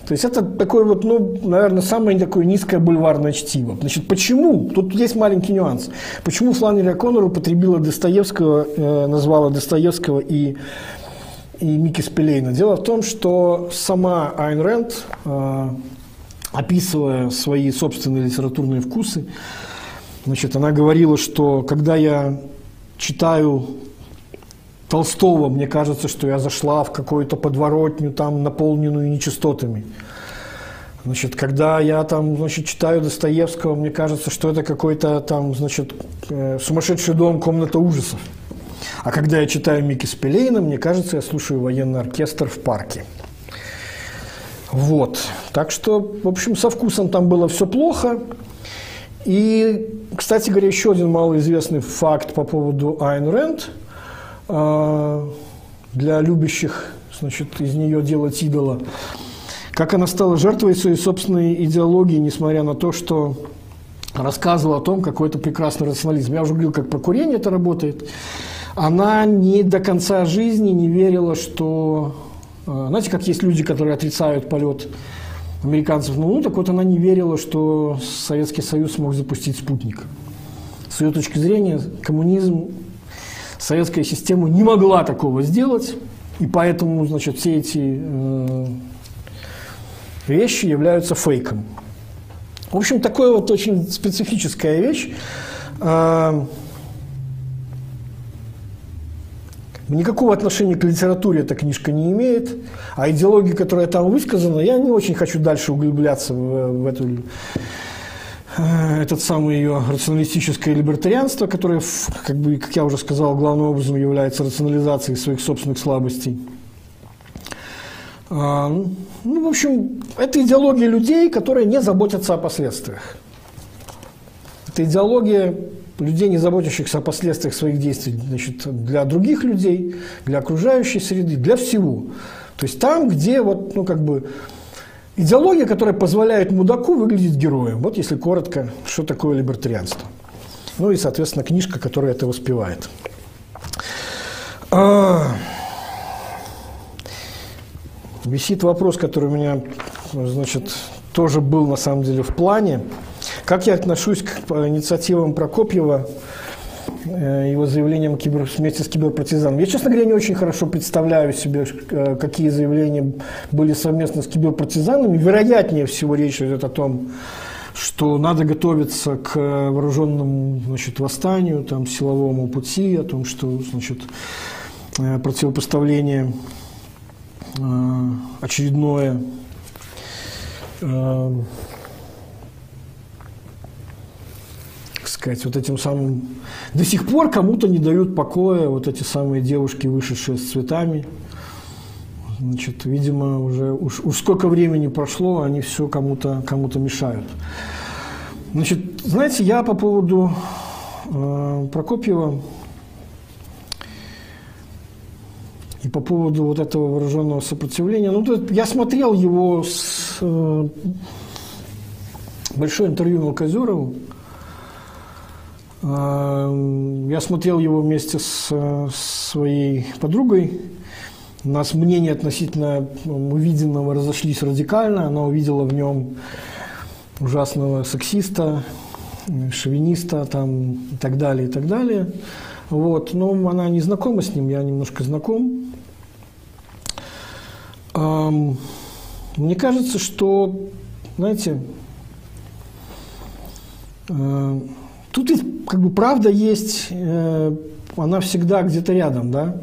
То есть это такое вот, ну, наверное, самое такое низкое бульварное чтиво. Значит, почему? Тут есть маленький нюанс. Почему Фланнери О'Коннор употребила Достоевского, э, назвала Достоевского и, и Микки Спилейна? Дело в том, что сама Айн Рэнд э, описывая свои собственные литературные вкусы, значит, она говорила, что когда я читаю Толстого, мне кажется, что я зашла в какую-то подворотню, там, наполненную нечистотами. Значит, когда я там, значит, читаю Достоевского, мне кажется, что это какой-то там, значит, э, сумасшедший дом, комната ужасов. А когда я читаю Микки Спилейна, мне кажется, я слушаю военный оркестр в парке. Вот. Так что, в общем, со вкусом там было все плохо. И, кстати говоря, еще один малоизвестный факт по поводу Айн Рэнд. А, для любящих, значит, из нее делать идола. Как она стала жертвой своей собственной идеологии, несмотря на то, что рассказывала о том, какой это прекрасный рационализм. Я уже говорил, как про курение это работает. Она не до конца жизни не верила, что а, знаете, как есть люди, которые отрицают полет американцев на Луну, так вот она не верила, что Советский Союз смог запустить спутник. С ее точки зрения, коммунизм, советская система не могла такого сделать, и поэтому, значит, все эти э, вещи являются фейком. В общем, такая вот очень специфическая вещь. Э, Никакого отношения к литературе эта книжка не имеет, а идеология, которая там высказана, я не очень хочу дальше углубляться в, в эту, этот самый ее рационалистическое либертарианство, которое, как, бы, как я уже сказал, главным образом является рационализацией своих собственных слабостей. А, ну, в общем, это идеология людей, которые не заботятся о последствиях. Это идеология людей, не заботящихся о последствиях своих действий значит, для других людей, для окружающей среды, для всего. То есть там, где вот, ну, как бы, идеология, которая позволяет мудаку выглядеть героем. Вот если коротко, что такое либертарианство. Ну и, соответственно, книжка, которая это воспевает. А... Висит вопрос, который у меня, значит, тоже был на самом деле в плане. Как я отношусь к инициативам Прокопьева, его заявлениям кибер, вместе с киберпартизаном. Я, честно говоря, не очень хорошо представляю себе, э, какие заявления были совместно с киберпартизанами. Вероятнее всего речь идет о том, что надо готовиться к вооруженному значит, восстанию, там, силовому пути, о том, что значит, э, противопоставление очередное сказать, вот этим самым... До сих пор кому-то не дают покоя вот эти самые девушки, вышедшие с цветами. Значит, видимо, уже уж, уж сколько времени прошло, они все кому-то кому мешают. Значит, знаете, я по поводу э, Прокопьева и по поводу вот этого вооруженного сопротивления. Ну, я смотрел его с э, большое интервью Малкозерову. Э, я смотрел его вместе с, с своей подругой. У нас мнения относительно увиденного разошлись радикально. Она увидела в нем ужасного сексиста, шовиниста там, и так далее, и так далее. Вот. Но она не знакома с ним, я немножко знаком. Мне кажется, что, знаете, э, тут ведь как бы правда есть, э, она всегда где-то рядом, да.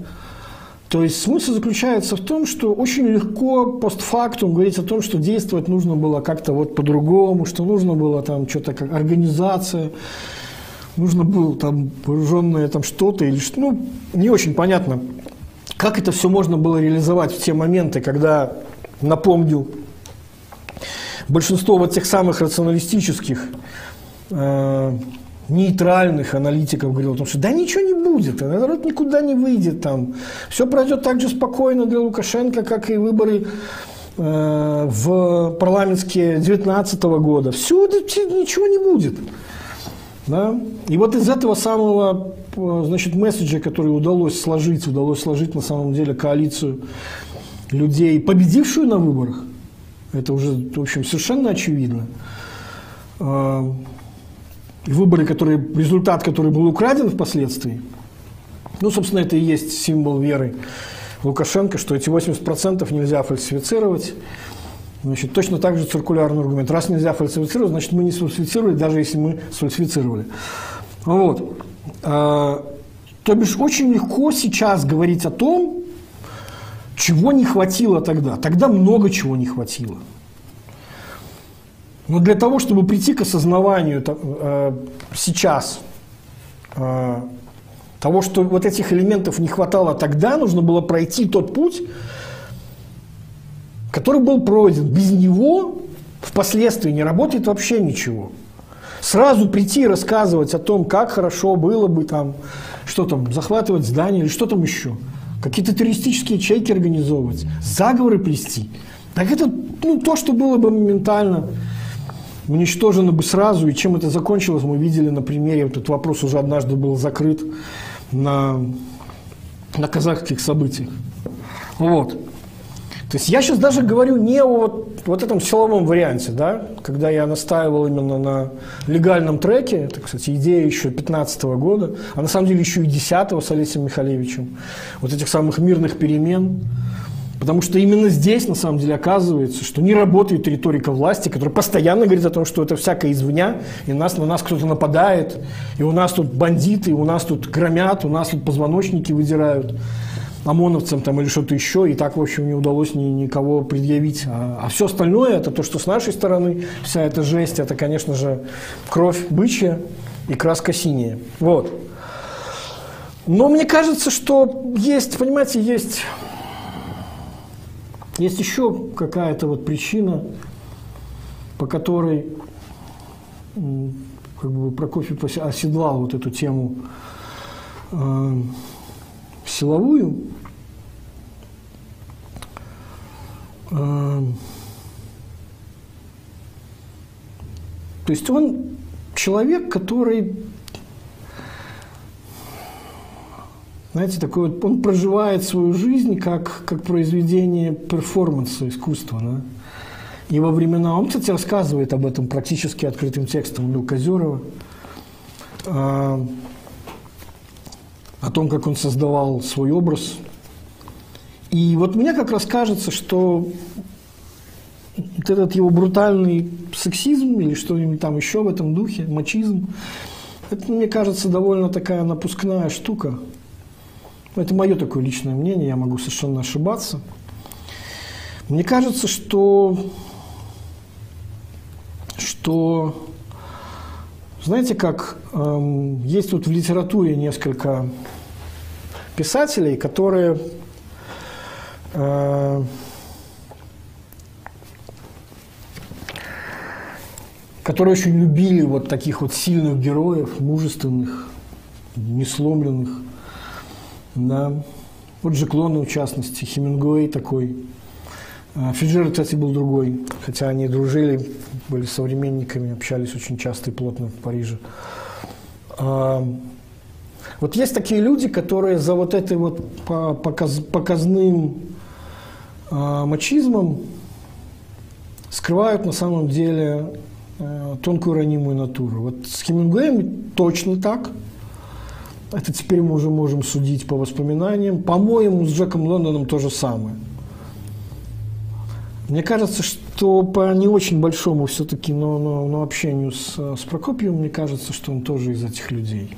То есть смысл заключается в том, что очень легко постфактум говорить о том, что действовать нужно было как-то вот по-другому, что нужно было там что-то как организация, нужно было там вооруженное там что-то или что, ну, не очень понятно, как это все можно было реализовать в те моменты, когда, напомню, большинство вот тех самых рационалистических, э, нейтральных аналитиков говорило о том, что да ничего не будет, народ никуда не выйдет там, все пройдет так же спокойно для Лукашенко, как и выборы э, в парламентские 2019 года. Все, ничего не будет. Да? И вот из этого самого значит, месседжа, который удалось сложить, удалось сложить на самом деле коалицию людей, победившую на выборах, это уже, в общем, совершенно очевидно. И выборы, которые, результат, который был украден впоследствии, ну, собственно, это и есть символ веры Лукашенко, что эти 80% нельзя фальсифицировать. Значит, точно так же циркулярный аргумент. Раз нельзя фальсифицировать, значит, мы не сфальсифицировали, даже если мы сфальсифицировали. Вот. А, то бишь, очень легко сейчас говорить о том, чего не хватило тогда. Тогда много чего не хватило. Но для того, чтобы прийти к осознаванию э, сейчас э, того, что вот этих элементов не хватало тогда, нужно было пройти тот путь, который был пройден. Без него впоследствии не работает вообще ничего. Сразу прийти и рассказывать о том, как хорошо было бы там, что там, захватывать здание или что там еще. Какие-то террористические чеки организовывать, заговоры плести. Так это ну, то, что было бы моментально уничтожено бы сразу. И чем это закончилось, мы видели на примере, этот вопрос уже однажды был закрыт на, на казахских событиях. Вот. То есть я сейчас даже говорю не о вот, вот этом силовом варианте, да, когда я настаивал именно на легальном треке, это, кстати, идея еще 15 года, а на самом деле еще и 10 с Олесем Михалевичем, вот этих самых мирных перемен, Потому что именно здесь, на самом деле, оказывается, что не работает риторика власти, которая постоянно говорит о том, что это всякое извня, и нас, на нас кто-то нападает, и у нас тут бандиты, у нас тут громят, у нас тут позвоночники выдирают ОМОНовцам там, или что-то еще, и так, в общем, не удалось ни, никого предъявить. А, а все остальное, это то, что с нашей стороны, вся эта жесть, это, конечно же, кровь бычья и краска синяя. Вот. Но мне кажется, что есть, понимаете, есть есть еще какая-то вот причина, по которой как бы Прокофьев оседлал вот эту тему э, силовую. Э, то есть он человек, который знаете, такой вот, он проживает свою жизнь как, как произведение перформанса, искусства. Да? И во времена, он, кстати, рассказывает об этом практически открытым текстом Лил Козерова, а, о том, как он создавал свой образ. И вот мне как раз кажется, что вот этот его брутальный сексизм или что-нибудь там еще в этом духе, мачизм, это, мне кажется, довольно такая напускная штука – это мое такое личное мнение, я могу совершенно ошибаться. Мне кажется, что, что знаете, как эм, есть тут в литературе несколько писателей, которые э, которые очень любили вот таких вот сильных героев, мужественных, несломленных. Да. Вот же клоны, в частности, Хемингуэй такой. А, Фиджер, кстати, был другой, хотя они дружили, были современниками, общались очень часто и плотно в Париже. А, вот есть такие люди, которые за вот этой вот показ, показным а, мачизмом скрывают на самом деле э, тонкую ранимую натуру. Вот с Хемингуэем точно так. Это теперь мы уже можем судить по воспоминаниям. По-моему, с Джеком Лондоном то же самое. Мне кажется, что по не очень большому все-таки, но, но, но общению с, с Прокопьевым, мне кажется, что он тоже из этих людей.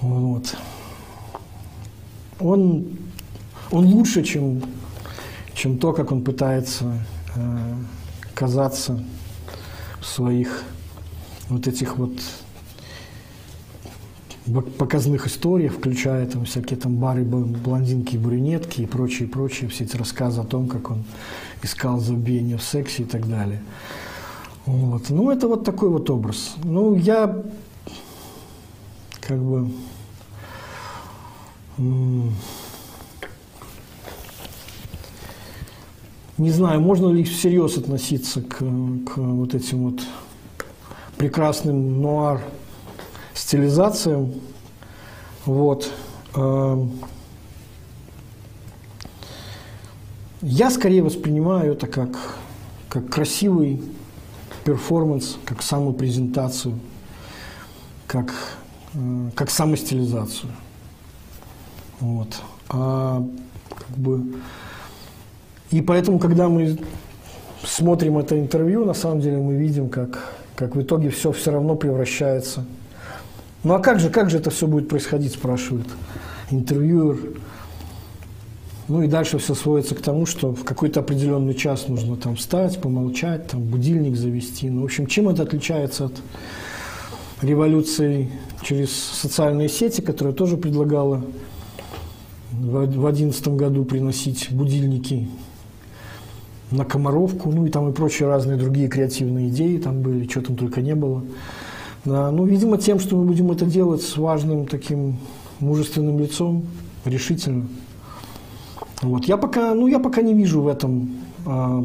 Вот. Он, он лучше, чем, чем то, как он пытается э, казаться в своих вот этих вот показных историях, включая там всякие там бары, блондинки, брюнетки и прочие, прочие, все эти рассказы о том, как он искал забвение в сексе и так далее. Вот. Ну, это вот такой вот образ. Ну, я как бы не знаю, можно ли всерьез относиться к, к вот этим вот прекрасным нуар стилизациям. Вот. Эм, я скорее воспринимаю это как, как красивый перформанс, как самопрезентацию, как, э, как самостилизацию. Вот. А, как бы, и поэтому, когда мы смотрим это интервью, на самом деле мы видим, как, как в итоге все все равно превращается. Ну а как же, как же это все будет происходить, спрашивает интервьюер. Ну и дальше все сводится к тому, что в какой-то определенный час нужно там встать, помолчать, там будильник завести. Ну, в общем, чем это отличается от революции через социальные сети, которая тоже предлагала в 2011 году приносить будильники на Комаровку, ну и там и прочие разные другие креативные идеи там были, что там только не было. Да, ну, видимо, тем, что мы будем это делать с важным таким мужественным лицом, решительно. Вот. Я, пока, ну, я пока не вижу в этом а,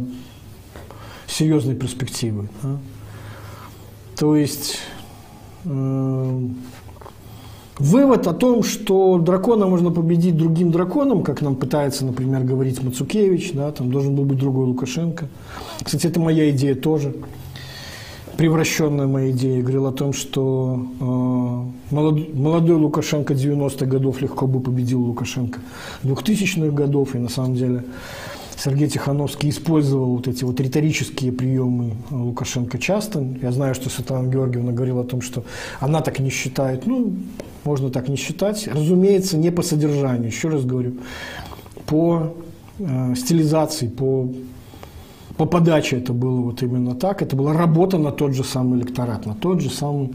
серьезной перспективы. Да. То есть э, Вывод о том, что дракона можно победить другим драконом, как нам пытается, например, говорить Мацукевич, да, там должен был быть другой Лукашенко. Кстати, это моя идея тоже. Превращенная моя идея говорила о том, что э, молодой, молодой Лукашенко 90-х годов легко бы победил Лукашенко 2000-х годов, и на самом деле Сергей Тихановский использовал вот эти вот риторические приемы Лукашенко часто. Я знаю, что Светлана Георгиевна говорила о том, что она так не считает. Ну, можно так не считать. Разумеется, не по содержанию, еще раз говорю, по э, стилизации, по, по подаче это было вот именно так. Это была работа на тот же самый электорат, на тот же самый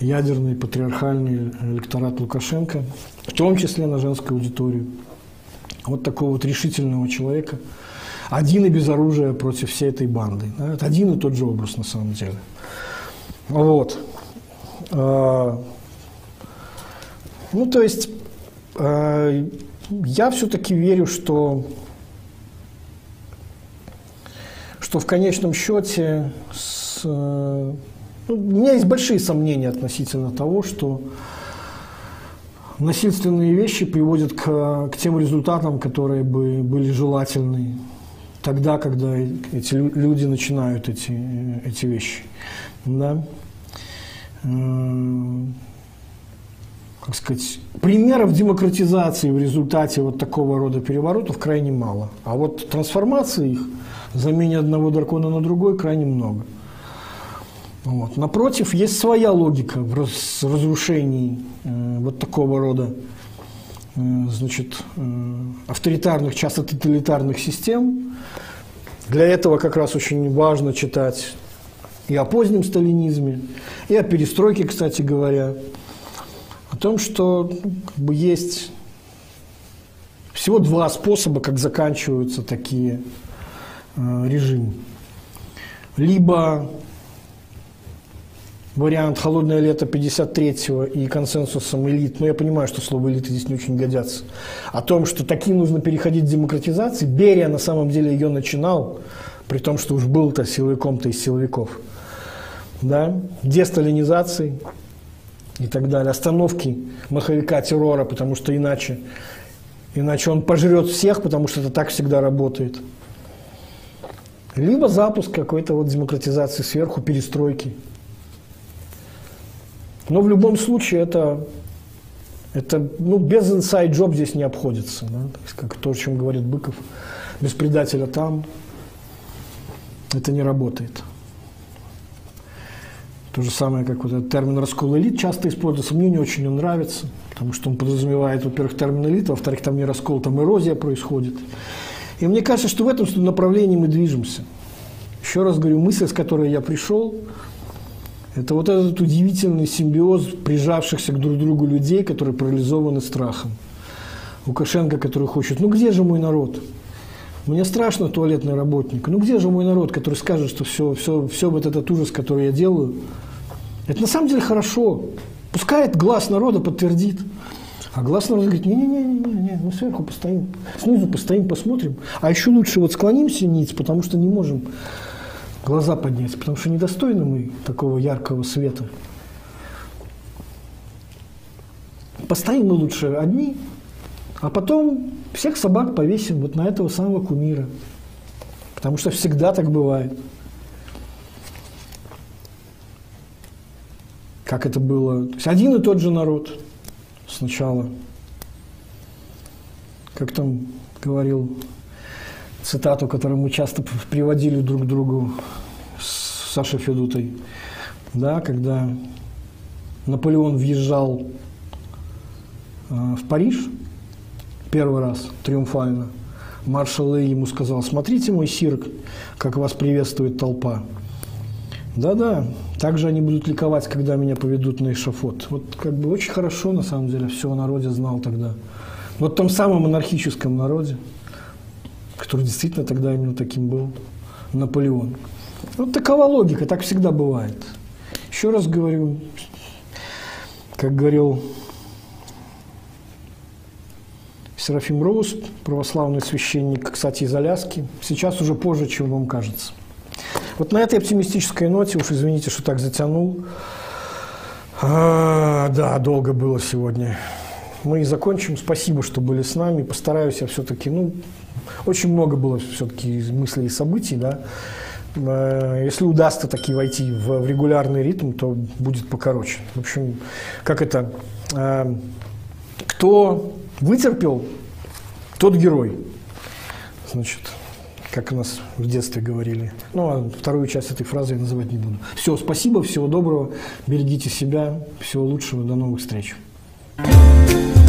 ядерный патриархальный электорат Лукашенко, в том числе на женскую аудиторию вот такого вот решительного человека, один и без оружия против всей этой банды. Это один и тот же образ на самом деле. Вот. А, ну, то есть, а, я все-таки верю, что, что в конечном счете с, ну, у меня есть большие сомнения относительно того, что насильственные вещи приводят к, к тем результатам, которые бы были желательны тогда, когда эти люди начинают эти, эти вещи. Да? Как сказать, примеров демократизации в результате вот такого рода переворотов крайне мало. А вот трансформации их, замене одного дракона на другой, крайне много. Вот. Напротив, есть своя логика в разрушении э, вот такого рода э, значит, э, авторитарных, часто тоталитарных систем. Для этого как раз очень важно читать и о позднем сталинизме, и о перестройке, кстати говоря, том, что ну, как бы есть всего два способа, как заканчиваются такие э, режимы. Либо вариант «Холодное лето» 53-го и консенсусом элит, но я понимаю, что слово «элиты» здесь не очень годятся, о том, что таким нужно переходить к демократизации, Берия на самом деле ее начинал, при том, что уж был-то силовиком-то из силовиков, да, десталинизации и так далее, остановки маховика террора, потому что иначе, иначе он пожрет всех, потому что это так всегда работает – либо запуск какой-то вот демократизации сверху, перестройки. Но в любом случае это, это ну, без job здесь не обходится. Да? Как то, о чем говорит Быков. Без предателя там это не работает. То же самое, как вот этот термин «раскол элит» часто используется. Мне не очень он нравится, потому что он подразумевает, во-первых, термин элит, во-вторых, там не раскол, там эрозия происходит. И мне кажется, что в этом направлении мы движемся. Еще раз говорю, мысль, с которой я пришел, это вот этот удивительный симбиоз прижавшихся к друг другу людей, которые парализованы страхом. Лукашенко, который хочет, ну где же мой народ? Мне страшно, туалетный работник. Ну где же мой народ, который скажет, что все, все, все вот этот ужас, который я делаю, это на самом деле хорошо. Пускай глаз народа подтвердит. А глаз народа говорит, не-не-не, мы сверху постоим, снизу постоим, посмотрим. А еще лучше вот склонимся ниц, потому что не можем глаза поднять, потому что недостойны мы такого яркого света. Постоим мы лучше одни, а потом всех собак повесим вот на этого самого кумира. Потому что всегда так бывает. Как это было? То есть один и тот же народ – сначала. Как там говорил цитату, которую мы часто приводили друг к другу с Сашей Федутой, да, когда Наполеон въезжал э, в Париж первый раз триумфально, маршал Лей ему сказал, смотрите, мой сир, как вас приветствует толпа. Да-да, также они будут ликовать, когда меня поведут на эшафот. Вот как бы очень хорошо, на самом деле, все о народе знал тогда. Вот том самом монархическом народе, который действительно тогда именно таким был, Наполеон. Вот такова логика, так всегда бывает. Еще раз говорю, как говорил Серафим Роуз, православный священник, кстати, из Аляски, сейчас уже позже, чем вам кажется. Вот на этой оптимистической ноте, уж извините, что так затянул. А, да, долго было сегодня. Мы и закончим. Спасибо, что были с нами. Постараюсь я все-таки, ну, очень много было все-таки мыслей и событий, да. А, если удастся таки войти в, регулярный ритм, то будет покороче. В общем, как это, э, кто вытерпел, тот герой. Значит, как у нас в детстве говорили. Ну, а вторую часть этой фразы я называть не буду. Все, спасибо, всего доброго, берегите себя, всего лучшего, до новых встреч. thank you